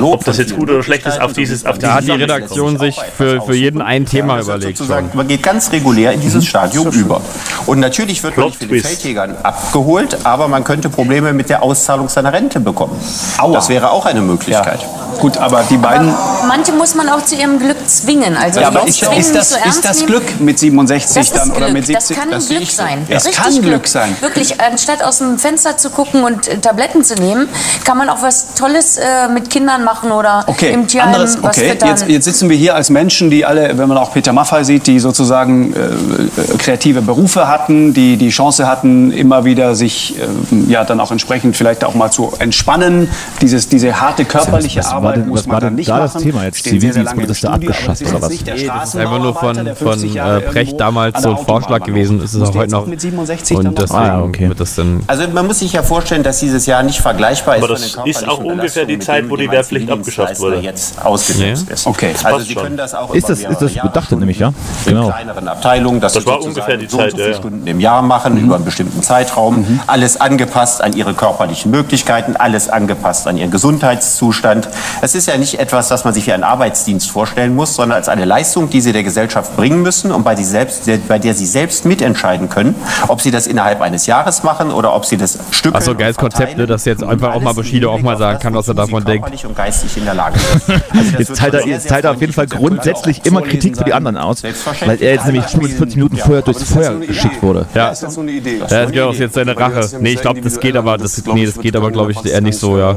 ob das jetzt gut oder schlecht ist, auf dieses, auf Da hat die Redaktion sich für, für jeden ein Thema überlegt. man geht ganz regulär in dieses Stadium über. Und natürlich wird man nicht für die Plot-Twist. Feldjägern abgeholt, aber man könnte Probleme mit der Auszahlung seiner Rente bekommen. Aua. Das wäre auch eine Möglichkeit. Gut, aber die beiden. Manche muss man auch zu ihrem Glück zwingen. Also Ja, aber ist, zwingen, ist, das, so ist das. Glück mit 67 Das dann oder mit 70? Das kann sehe Glück sein. Es Richtig kann Glück sein. Wirklich, anstatt aus dem Fenster zu gucken und äh, Tabletten zu nehmen, kann man auch was Tolles äh, mit Kindern machen oder Okay, im Tierheim anderes, was okay. Jetzt, jetzt sitzen wir hier als Menschen, die alle, wenn man auch Peter Maffay sieht, die sozusagen äh, äh, kreative Berufe hatten, die die Chance hatten, immer wieder sich ähm, ja dann auch entsprechend vielleicht auch mal zu entspannen. Dieses, diese harte körperliche Was war Arbeit denn- muss was man war dann nicht da das machen. Thema jetzt? Stehen sehr, sehr Zivildienst, lange wurde im das da abgeschafft oder was? nicht der Nee, das ist einfach nur von, von 50 Jahre äh, Precht damals so ein Vorschlag gewesen. Ist es auch heute noch. mit 67 dann Und deswegen Ah, okay. wird das dann. Also man muss sich ja vorstellen, dass dieses Jahr nicht vergleichbar ist Aber von das ist auch ungefähr die Zeit, wo die Wehrpflicht abgeschafft wurde. jetzt ausgesetzt ist. Okay. Also passt Sie schon. können das auch Ist das- ist das Jahre bedachte nämlich, ja? in Genau. kleineren Abteilungen, dass Das war ungefähr die so und so viele ja. Stunden im Jahr machen, über einen bestimmten Zeitraum. Alles angepasst an Ihre körperlichen Möglichkeiten, alles angepasst an Ihren Gesundheitszustand. Es ist ja nicht etwas, das man sich wie einen Arbeitsdienst vorstellen muss, sondern als eine Leistung, die Sie der Gesellschaft bringen müssen und bei, Sie selbst, bei der Sie selbst mitentscheiden können, ob Sie das innerhalb eines Jahres machen oder ob Sie das Stück Achso, geiles Konzept, ne, dass jetzt einfach auch mal Bushido auch mal sagen kann, was er davon denkt. und geistig in der Lage. Also Jetzt teilt er, jetzt teilt er auf jeden Fall grundsätzlich immer Kritik für die anderen aus, weil er jetzt nämlich 45 Minuten Ja, vorher durchs Feuer so eine geschickt wurde. Ja. Das ist so eine Idee. Ja, das geht auch jetzt seine Rache. Nee, ich glaube, das geht aber, das, nee, das geht aber, glaube ich, eher nicht so, ja.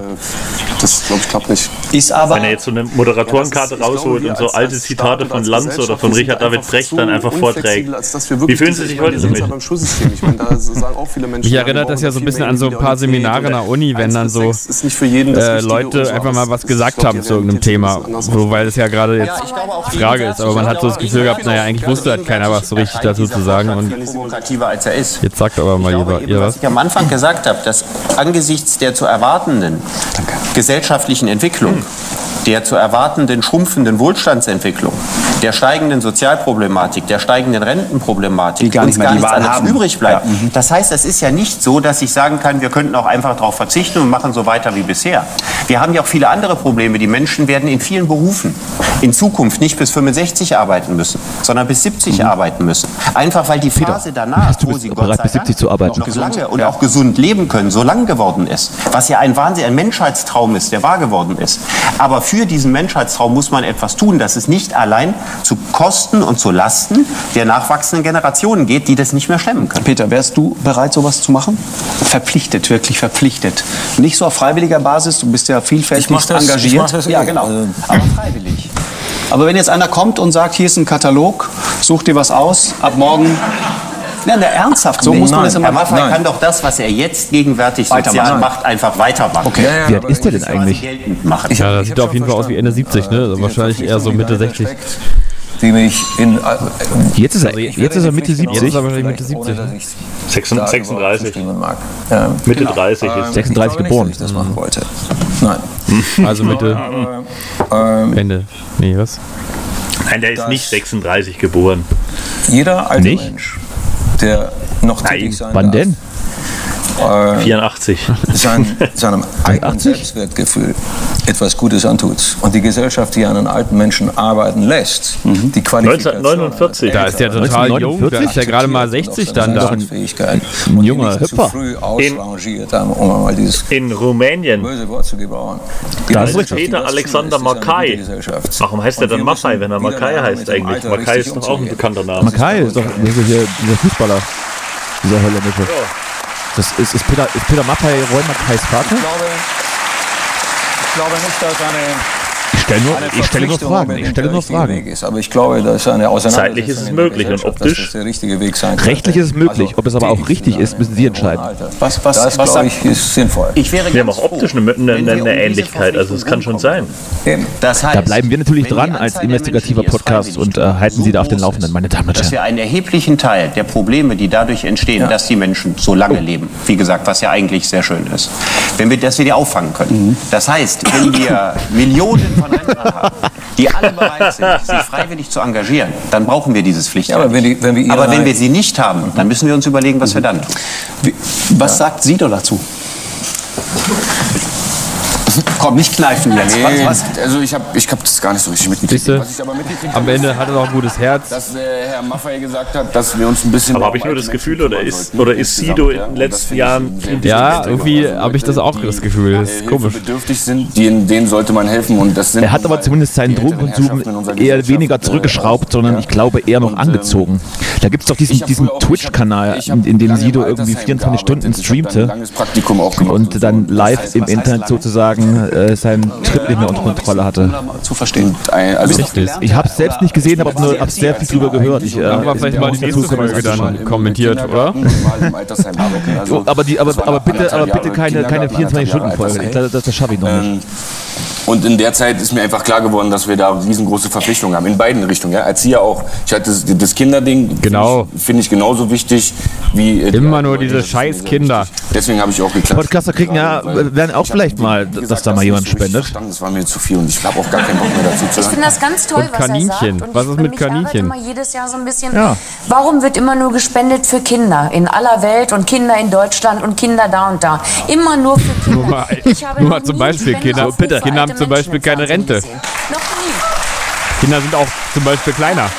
Das, glaube ich, klappt nicht. Ist aber Wenn er jetzt so eine Moderatorenkarte rausholt und so alte Zitate von Lanz oder von Richard David Brecht dann einfach vorträgt. Wie fühlen Sie sich heute damit? Viele Menschen. Mich erinnert das ja so ein bisschen an so ein paar Seminare der Uni, wenn dann so das äh, Leute so, einfach mal was gesagt haben zu irgendeinem Thema, so, weil es ja gerade jetzt Frage ist. Aber man hat so das Gefühl gehabt, naja, eigentlich wusste halt keiner was so richtig dazu zu sagen. Und provokativer als er ist. jetzt sagt aber mal glaube, jeder, eben, was was. ich am Anfang gesagt habe, dass angesichts der zu erwartenden gesellschaftlichen Entwicklung, der zu erwartenden schrumpfenden Wohlstandsentwicklung, der steigenden Sozialproblematik, der steigenden Rentenproblematik, Die gar uns gar nichts anderes haben. übrig bleibt. Ja, mhm. Das heißt, es ist ja nicht so, dass ich sagen kann, wir könnten auch einfach darauf verzichten und machen so weiter wie bisher. Wir haben ja auch viele andere Probleme. Die Menschen werden in vielen Berufen in Zukunft nicht bis 65 arbeiten müssen, sondern bis 70 arbeiten müssen. Einfach weil die Phase danach, wo sie Gott bereit, bis 70 zu arbeiten? noch lange und auch gesund leben können, so lang geworden ist. Was ja ein Wahnsinn, ein Menschheitstraum ist, der wahr geworden ist. Aber für diesen Menschheitstraum muss man etwas tun, dass es nicht allein zu Kosten und zu Lasten der nachwachsenden Generationen geht, die das nicht mehr stemmen können. Peter, wärst du bereit, sowas zu machen? Verpflichtet, wirklich verpflichtet. Nicht so auf freiwilliger Basis, du bist ja vielfältig Ich mach das- ich engagiert. mach das ja, eh. genau. Also- Aber freiwillig. Aber wenn jetzt einer kommt und sagt, hier ist ein Katalog, such dir was aus, ab morgen. Ja, na, ernsthaft, so muss man es immer Herr Maffay kann doch das, was er jetzt gegenwärtig sozial Weitermachen. macht, einfach weitermachen. Okay. Ja, ja, Wie alt ist der denn eigentlich? Machen. Ja, das sieht auf jeden Fall aus wie Ende 70, ne? Also wahrscheinlich eher so Mitte 60. Die mich in, äh, Jetzt ist er, jetzt ist er Mitte 70. Jetzt ist er wahrscheinlich Mitte 70. 36. mag. Ja. Mitte 30 ist. 36 geboren. Dass ich das machen wollte. Nein. Also Mitte, Ähm, Ende. Nee, was? Nein, der ist nicht 36 geboren. jeder alte Nicht? Mensch, der noch tätig sein Wann darf, denn? Äh, 84. sein, seinem eigenen 80? Selbstwertgefühl etwas Gutes antut und die Gesellschaft, die einen alten Menschen arbeiten lässt, die Qualifikation 1949. Da ist der total jung, da ist der gerade mal 60 dann da. Ein junger Hüpfer. um mal dieses In Rumänien. böse Wort zu gebrauchen. Das ist Peter Alexander Mackay. Warum heißt er dann Maffei, wenn er Mackay heißt eigentlich? Mackay ist doch auch ein bekannter Name. Makai ist doch dieser Fußballer. Dieser holländische. Das ist, ist Peter, ist Peter Maffay Roy Mackais Vater? Ich glaube, ich glaube nicht, dass eine stelle nur, ich stelle nur Fragen. Ich stelle nur Fragen. Ist. Aber ich glaube, dass eine Auseinandersetzung Zeitlich ist es möglich und optisch? dass das der richtige Weg sein. Rechtlich ist es möglich. Ob es aber auch richtig ist, müssen Sie entscheiden. Was, was, Das, was ich, ist sinnvoll. Ich wäre Wir haben auch optisch eine, eine, eine Ähnlichkeit, also es kann schon sein. Das heißt, Da bleiben wir natürlich dran als investigativer Podcast und äh, halten Sie da auf den Laufenden, ist, meine Damen und dass Herren. wir einen erheblichen Teil der Probleme, die dadurch entstehen, dass die Menschen so lange leben, wie gesagt, was ja eigentlich sehr schön ist, wenn wir, dass wir die auffangen können. Das heißt, wenn wir Millionen von Haben, die alle bereit sind, sich freiwillig zu engagieren, dann brauchen wir dieses Pflichtrecht. Ja, aber wenn die- wenn wir aber wenn wir sie nicht haben, dann müssen wir uns überlegen, was wir dann tun. wie- was sagt Sido dazu? Komm, nicht kneifen jetzt. Nee, Was, was, also ich habe ich hab das gar nicht so richtig mitgekriegt. Was ich aber mitgekriegt am Ende ist, hat er noch ein gutes Herz. dass äh, Herr Maffei gesagt hat, dass wir uns ein bisschen... Aber habe ich nur das Gefühl, oder ist, oder ist Sido in den letzten Jahren Ja, irgendwie habe ich das auch die, das Gefühl. Das äh, ist komisch. hilfebedürftig sind, denen, denen sollte man helfen. Und das sind Er hat aber zumindest seinen Drogenkonsum eher weniger äh, zurückgeschraubt, sondern ja. ich glaube eher noch Und, ähm, angezogen. Da gibt es doch diesen, diesen auch- Twitch-Kanal, in, in dem Sido irgendwie Altersheim 24 Stunden streamte auch und dann live im Internet sozusagen äh, seinen Trip nicht mehr unter Kontrolle hatte. zu verstehen. Also Richtig. Ich habe es selbst nicht gesehen, aber nur hab sehr viel drüber gehört. Ich, äh, war vielleicht mal die nächste Folge dann kommentiert, oder? Aber, die, aber, aber bitte, aber bitte keine, keine Kindergarten, 24-Stunden-Folge. anderthalb Jahre Das, das schaffe ich noch nicht. Und in der Zeit ist mir einfach klar geworden, dass wir da riesengroße Verpflichtungen haben. In beiden Richtungen. Ja. Erzieher auch. Ich hatte das, das Kinderding. Genau. Finde ich, find ich genauso wichtig wie. äh, die Immer nur diese scheiß Kinder. wichtig. Deswegen habe ich auch geklatscht. Podcaster kriegen ja, werden auch vielleicht mal, gesagt, dass da mal das jemand spendet. verstanden. Das war mir zu viel und ich habe auch gar keinen Bock mehr dazu zu Ich finde das ganz toll, Und was er Kaninchen. sagt. Und Was ist mit Kaninchen? immer jedes Jahr so ein bisschen, Ja. warum wird immer nur gespendet für Kinder in aller Welt und Kinder in Deutschland und Kinder da und da? Immer nur für Kinder. Nur mal, Ich habe nur mal zum Beispiel Kinder. Bitte, Kinder haben zum Beispiel keine Rente. gesehen. Noch nie. Kinder sind auch zum Beispiel kleiner.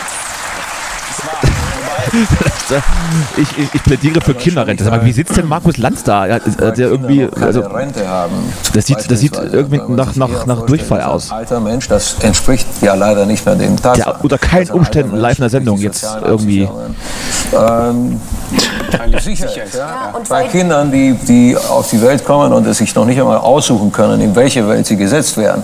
Ich, ich, ich plädiere für Kinderrente. Mal, wie sitzt denn Markus Lanz da? Hat, hat der irgendwie, also, das sieht, das sieht irgendwie nach, nach, nach Durchfall aus. Alter Mensch, das entspricht ja leider nicht mehr dem Tatsachen. Ja, unter keinen Umständen live in der Sendung jetzt irgendwie. Ähm, Sicherheit, ja. Ja, Bei Kindern, die, die auf die Welt kommen und es sich noch nicht einmal aussuchen können, in welche Welt sie gesetzt werden,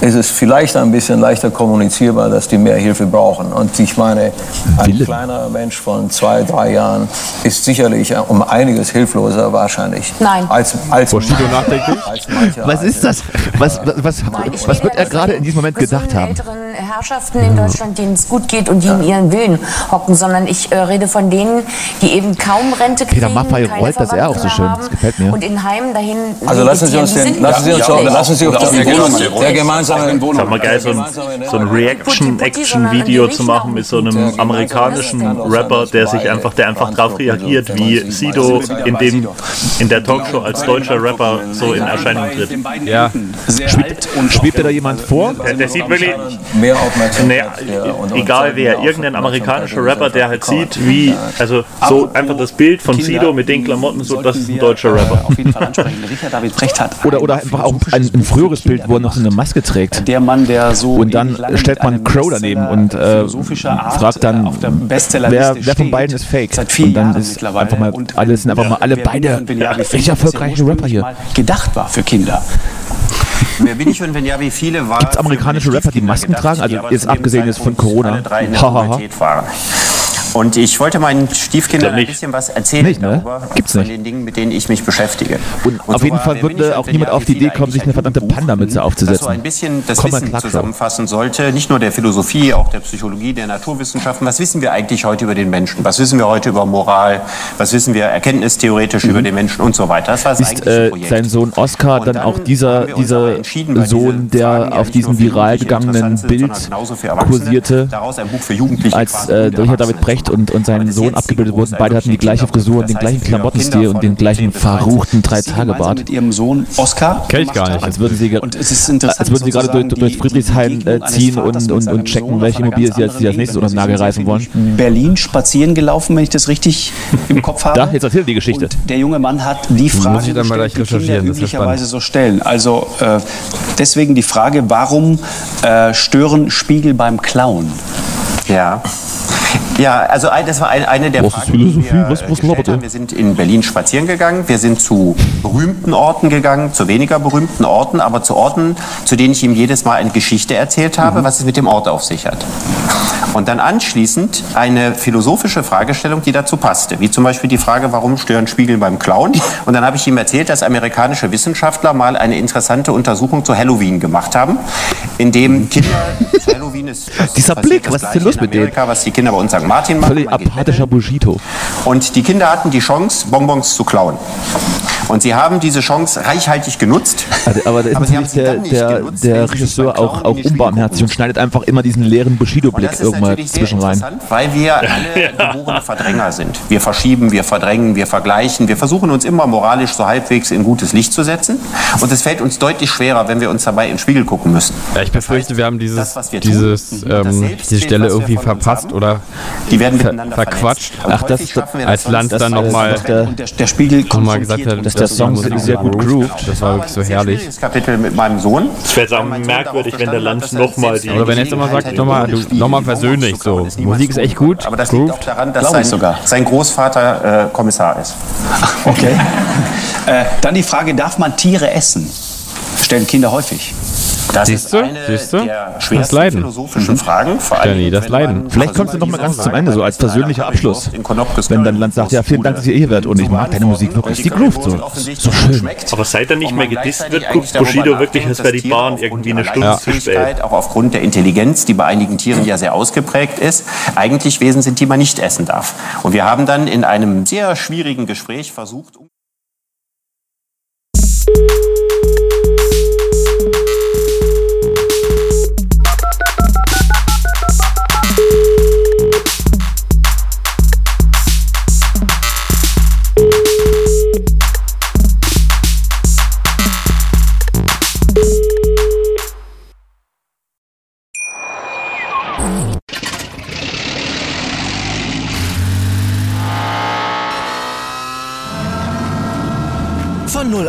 ist es vielleicht ein bisschen leichter kommunizierbar, dass die mehr Hilfe brauchen. Und ich meine, ein Wille. kleiner Mensch von zwei, drei Jahren ist sicherlich um einiges hilfloser wahrscheinlich. Nein. Als, als, Bushido nachdenklich? als Was ist das? Was, was, was, was wird er ja gerade in diesem Moment gedacht haben? älteren Herrschaften in Deutschland, denen es gut geht und die in ihren Villen hocken, sondern ich äh, rede von denen, die eben kaum Rente kriegen, Peter Maffay rollt das eher auch so schön. Das gefällt mir. und in Heimen dahin Also lassen Sie uns den, lassen Sie uns, schlecht. lassen Sie uns Die doch sind der, nicht gemeinsame, schlecht. der gemeinsame Sag mal geil, so ein, so ein Reaction-Action-Video zu machen mit so einem amerikanischen Rapper, der sich einfach, der einfach drauf reagiert, wie Sido in dem in der Talkshow als deutscher Rapper so in Erscheinung tritt. Ja. Schwebt, schwebt dir da jemand vor? Der, der sieht wirklich, mehr Aufmerksamkeit. nee, egal wer, irgendein amerikanischer Rapper, der halt sieht, wie, also so einfach das Bild von Sido mit den Klamotten, so das ist ein deutscher Rapper. Auf jeden Fall ansprechen. Richard David Brecht hat Oder, oder einfach auch ein, ein früheres Bild, wo er noch so eine Maske trägt. der Mann, der so Und dann stellt man Crow daneben und äh, fragt dann, auf der Bestsellerliste wer, wer von beiden ist fake. Und dann ist einfach mal, Und alle sind einfach mal alle beide bin ich, wenn ja, richtig erfolgreiche Rapper hier. gedacht war für Kinder. Wer bin ich und wenn ja, wie viele waren? Gibt's amerikanische Rapper, die Masken tragen? Also jetzt abgesehen jetzt von Corona. Hahaha. Und ich wollte meinen Stiefkindern ein bisschen was erzählen Nicht, ne? darüber, Gibt's von nicht. den Dingen, mit denen ich mich beschäftige. Und auf so jeden Fall würde und auch niemand auf die Idee kommen, sich eine verdammte Panda-Mütze das aufzusetzen. so ein bisschen das Komm Wissen zusammenfassen sollte, nicht nur der Philosophie, auch der Psychologie, der Naturwissenschaften. Was wissen wir eigentlich heute über den Menschen? Was wissen wir heute über Moral? Was wissen wir erkenntnistheoretisch über den Menschen und so weiter? Das war das Ist äh, Projekt. sein Sohn Oscar dann auch dieser, dieser Sohn, der auf diesem viral gegangenen Bild kursierte, Daraus ein Buch für Jugendliche als äh, und Richard David Brecht und, und sein Sohn abgebildet wurden? Beide hatten die gleiche Frisur und den gleichen Klamottenstil und den gleichen verruchten Drei-Tage-Bart. mit ihrem Sohn Oscar. Kenn ich gar nicht. Als würden sie, ge- Und es ist interessant, als würden sie gerade durch, durch Friedrichshain äh, ziehen und, und, und checken, welche Immobilie sie als, sie als nächstes unter den Nagel reißen wollen. Berlin spazieren gelaufen, wenn ich das richtig im Kopf habe. Da, jetzt erzähl die Geschichte. Und der junge Mann hat die Frage Muss ich dann mal gleich recherchieren, üblicherweise so stellen. Also äh, deswegen die Frage, warum äh, stören Spiegel beim Klauen? Ja. Ja, also das war ein, eine der Was Fragen, die Philosophie? wir Was- was gestellt haben. Wir sind in Berlin spazieren gegangen. Wir sind zu berühmten Orten gegangen, zu weniger berühmten Orten, aber zu Orten, zu denen ich ihm jedes Mal eine Geschichte erzählt habe, was es mit dem Ort auf sich hat. Und dann anschließend eine philosophische Fragestellung, die dazu passte, wie zum Beispiel die Frage, warum stören Spiegel beim Klauen? Und dann habe ich ihm erzählt, dass amerikanische Wissenschaftler mal eine interessante Untersuchung zu Halloween gemacht haben, in dem Kinder zu Halloween ist Dieser Blick, was ist denn Gleiche los mit denen? Was die Kinder bei uns St. Martin machen. Völlig apathischer Bullshito. und die Kinder hatten die Chance, Bonbons zu klauen. Und sie haben diese Chance reichhaltig genutzt. Also, aber da ist Aber sie haben sie der, der, genutzt, der Regisseur auch, auch unbarmherzig und schneidet einfach immer diesen leeren Bushido-Blick das irgendwann zwischen rein. interessant, weil wir alle geborene Verdränger sind. Wir verschieben, wir verdrängen, wir vergleichen. Wir versuchen uns immer moralisch so halbwegs in gutes Licht zu setzen. Und es fällt uns deutlich schwerer, wenn wir uns dabei in den Spiegel gucken müssen. Ja, ich befürchte, wir haben dieses, das, wir tun, dieses, das ähm, diese Stelle irgendwie verpasst haben, oder Die werden ver miteinander verquatscht. Ach, das- wir als das Land dann das- nochmal das- der- Und der, Spiegel nochmal gesagt hat, der Song sehr gut groovt. Das war wirklich so herrlich. Kapitel mit meinem Sohn. Es wäre merkwürdig, wenn der er nochmal die. Oder wenn er jetzt immer sagt, nochmal nochmal versöhnlich so. Musik ist echt gut, Aber das liegt auch grooved. daran, dass sein, sogar. sein Großvater äh, Kommissar ist. Okay. äh, dann die Frage, darf man Tiere essen? Stellen Kinder häufig. Das Siehst ist du? eine Siehst du? der Das Leiden. philosophischen Fragen. Vor allem, Danny, das Leiden. Vielleicht kommst du noch mal ganz zum Ende, so als persönlicher Abschluss. Wenn dein Land sagt, ja, vielen Dank, dass ihr hier wart und ich mag deine Musik wirklich, die groovt so. So schön. Aber seit er nicht mehr gedisst gleichzeitig wird, guckt Bushido wirklich, als wäre die Bahn irgendwie eine Stunde zu spät. Auch aufgrund der Intelligenz, die bei einigen Tieren ja sehr ausgeprägt ist, eigentlich Wesen sind, die man nicht essen darf. Und wir haben dann in einem sehr schwierigen Gespräch versucht,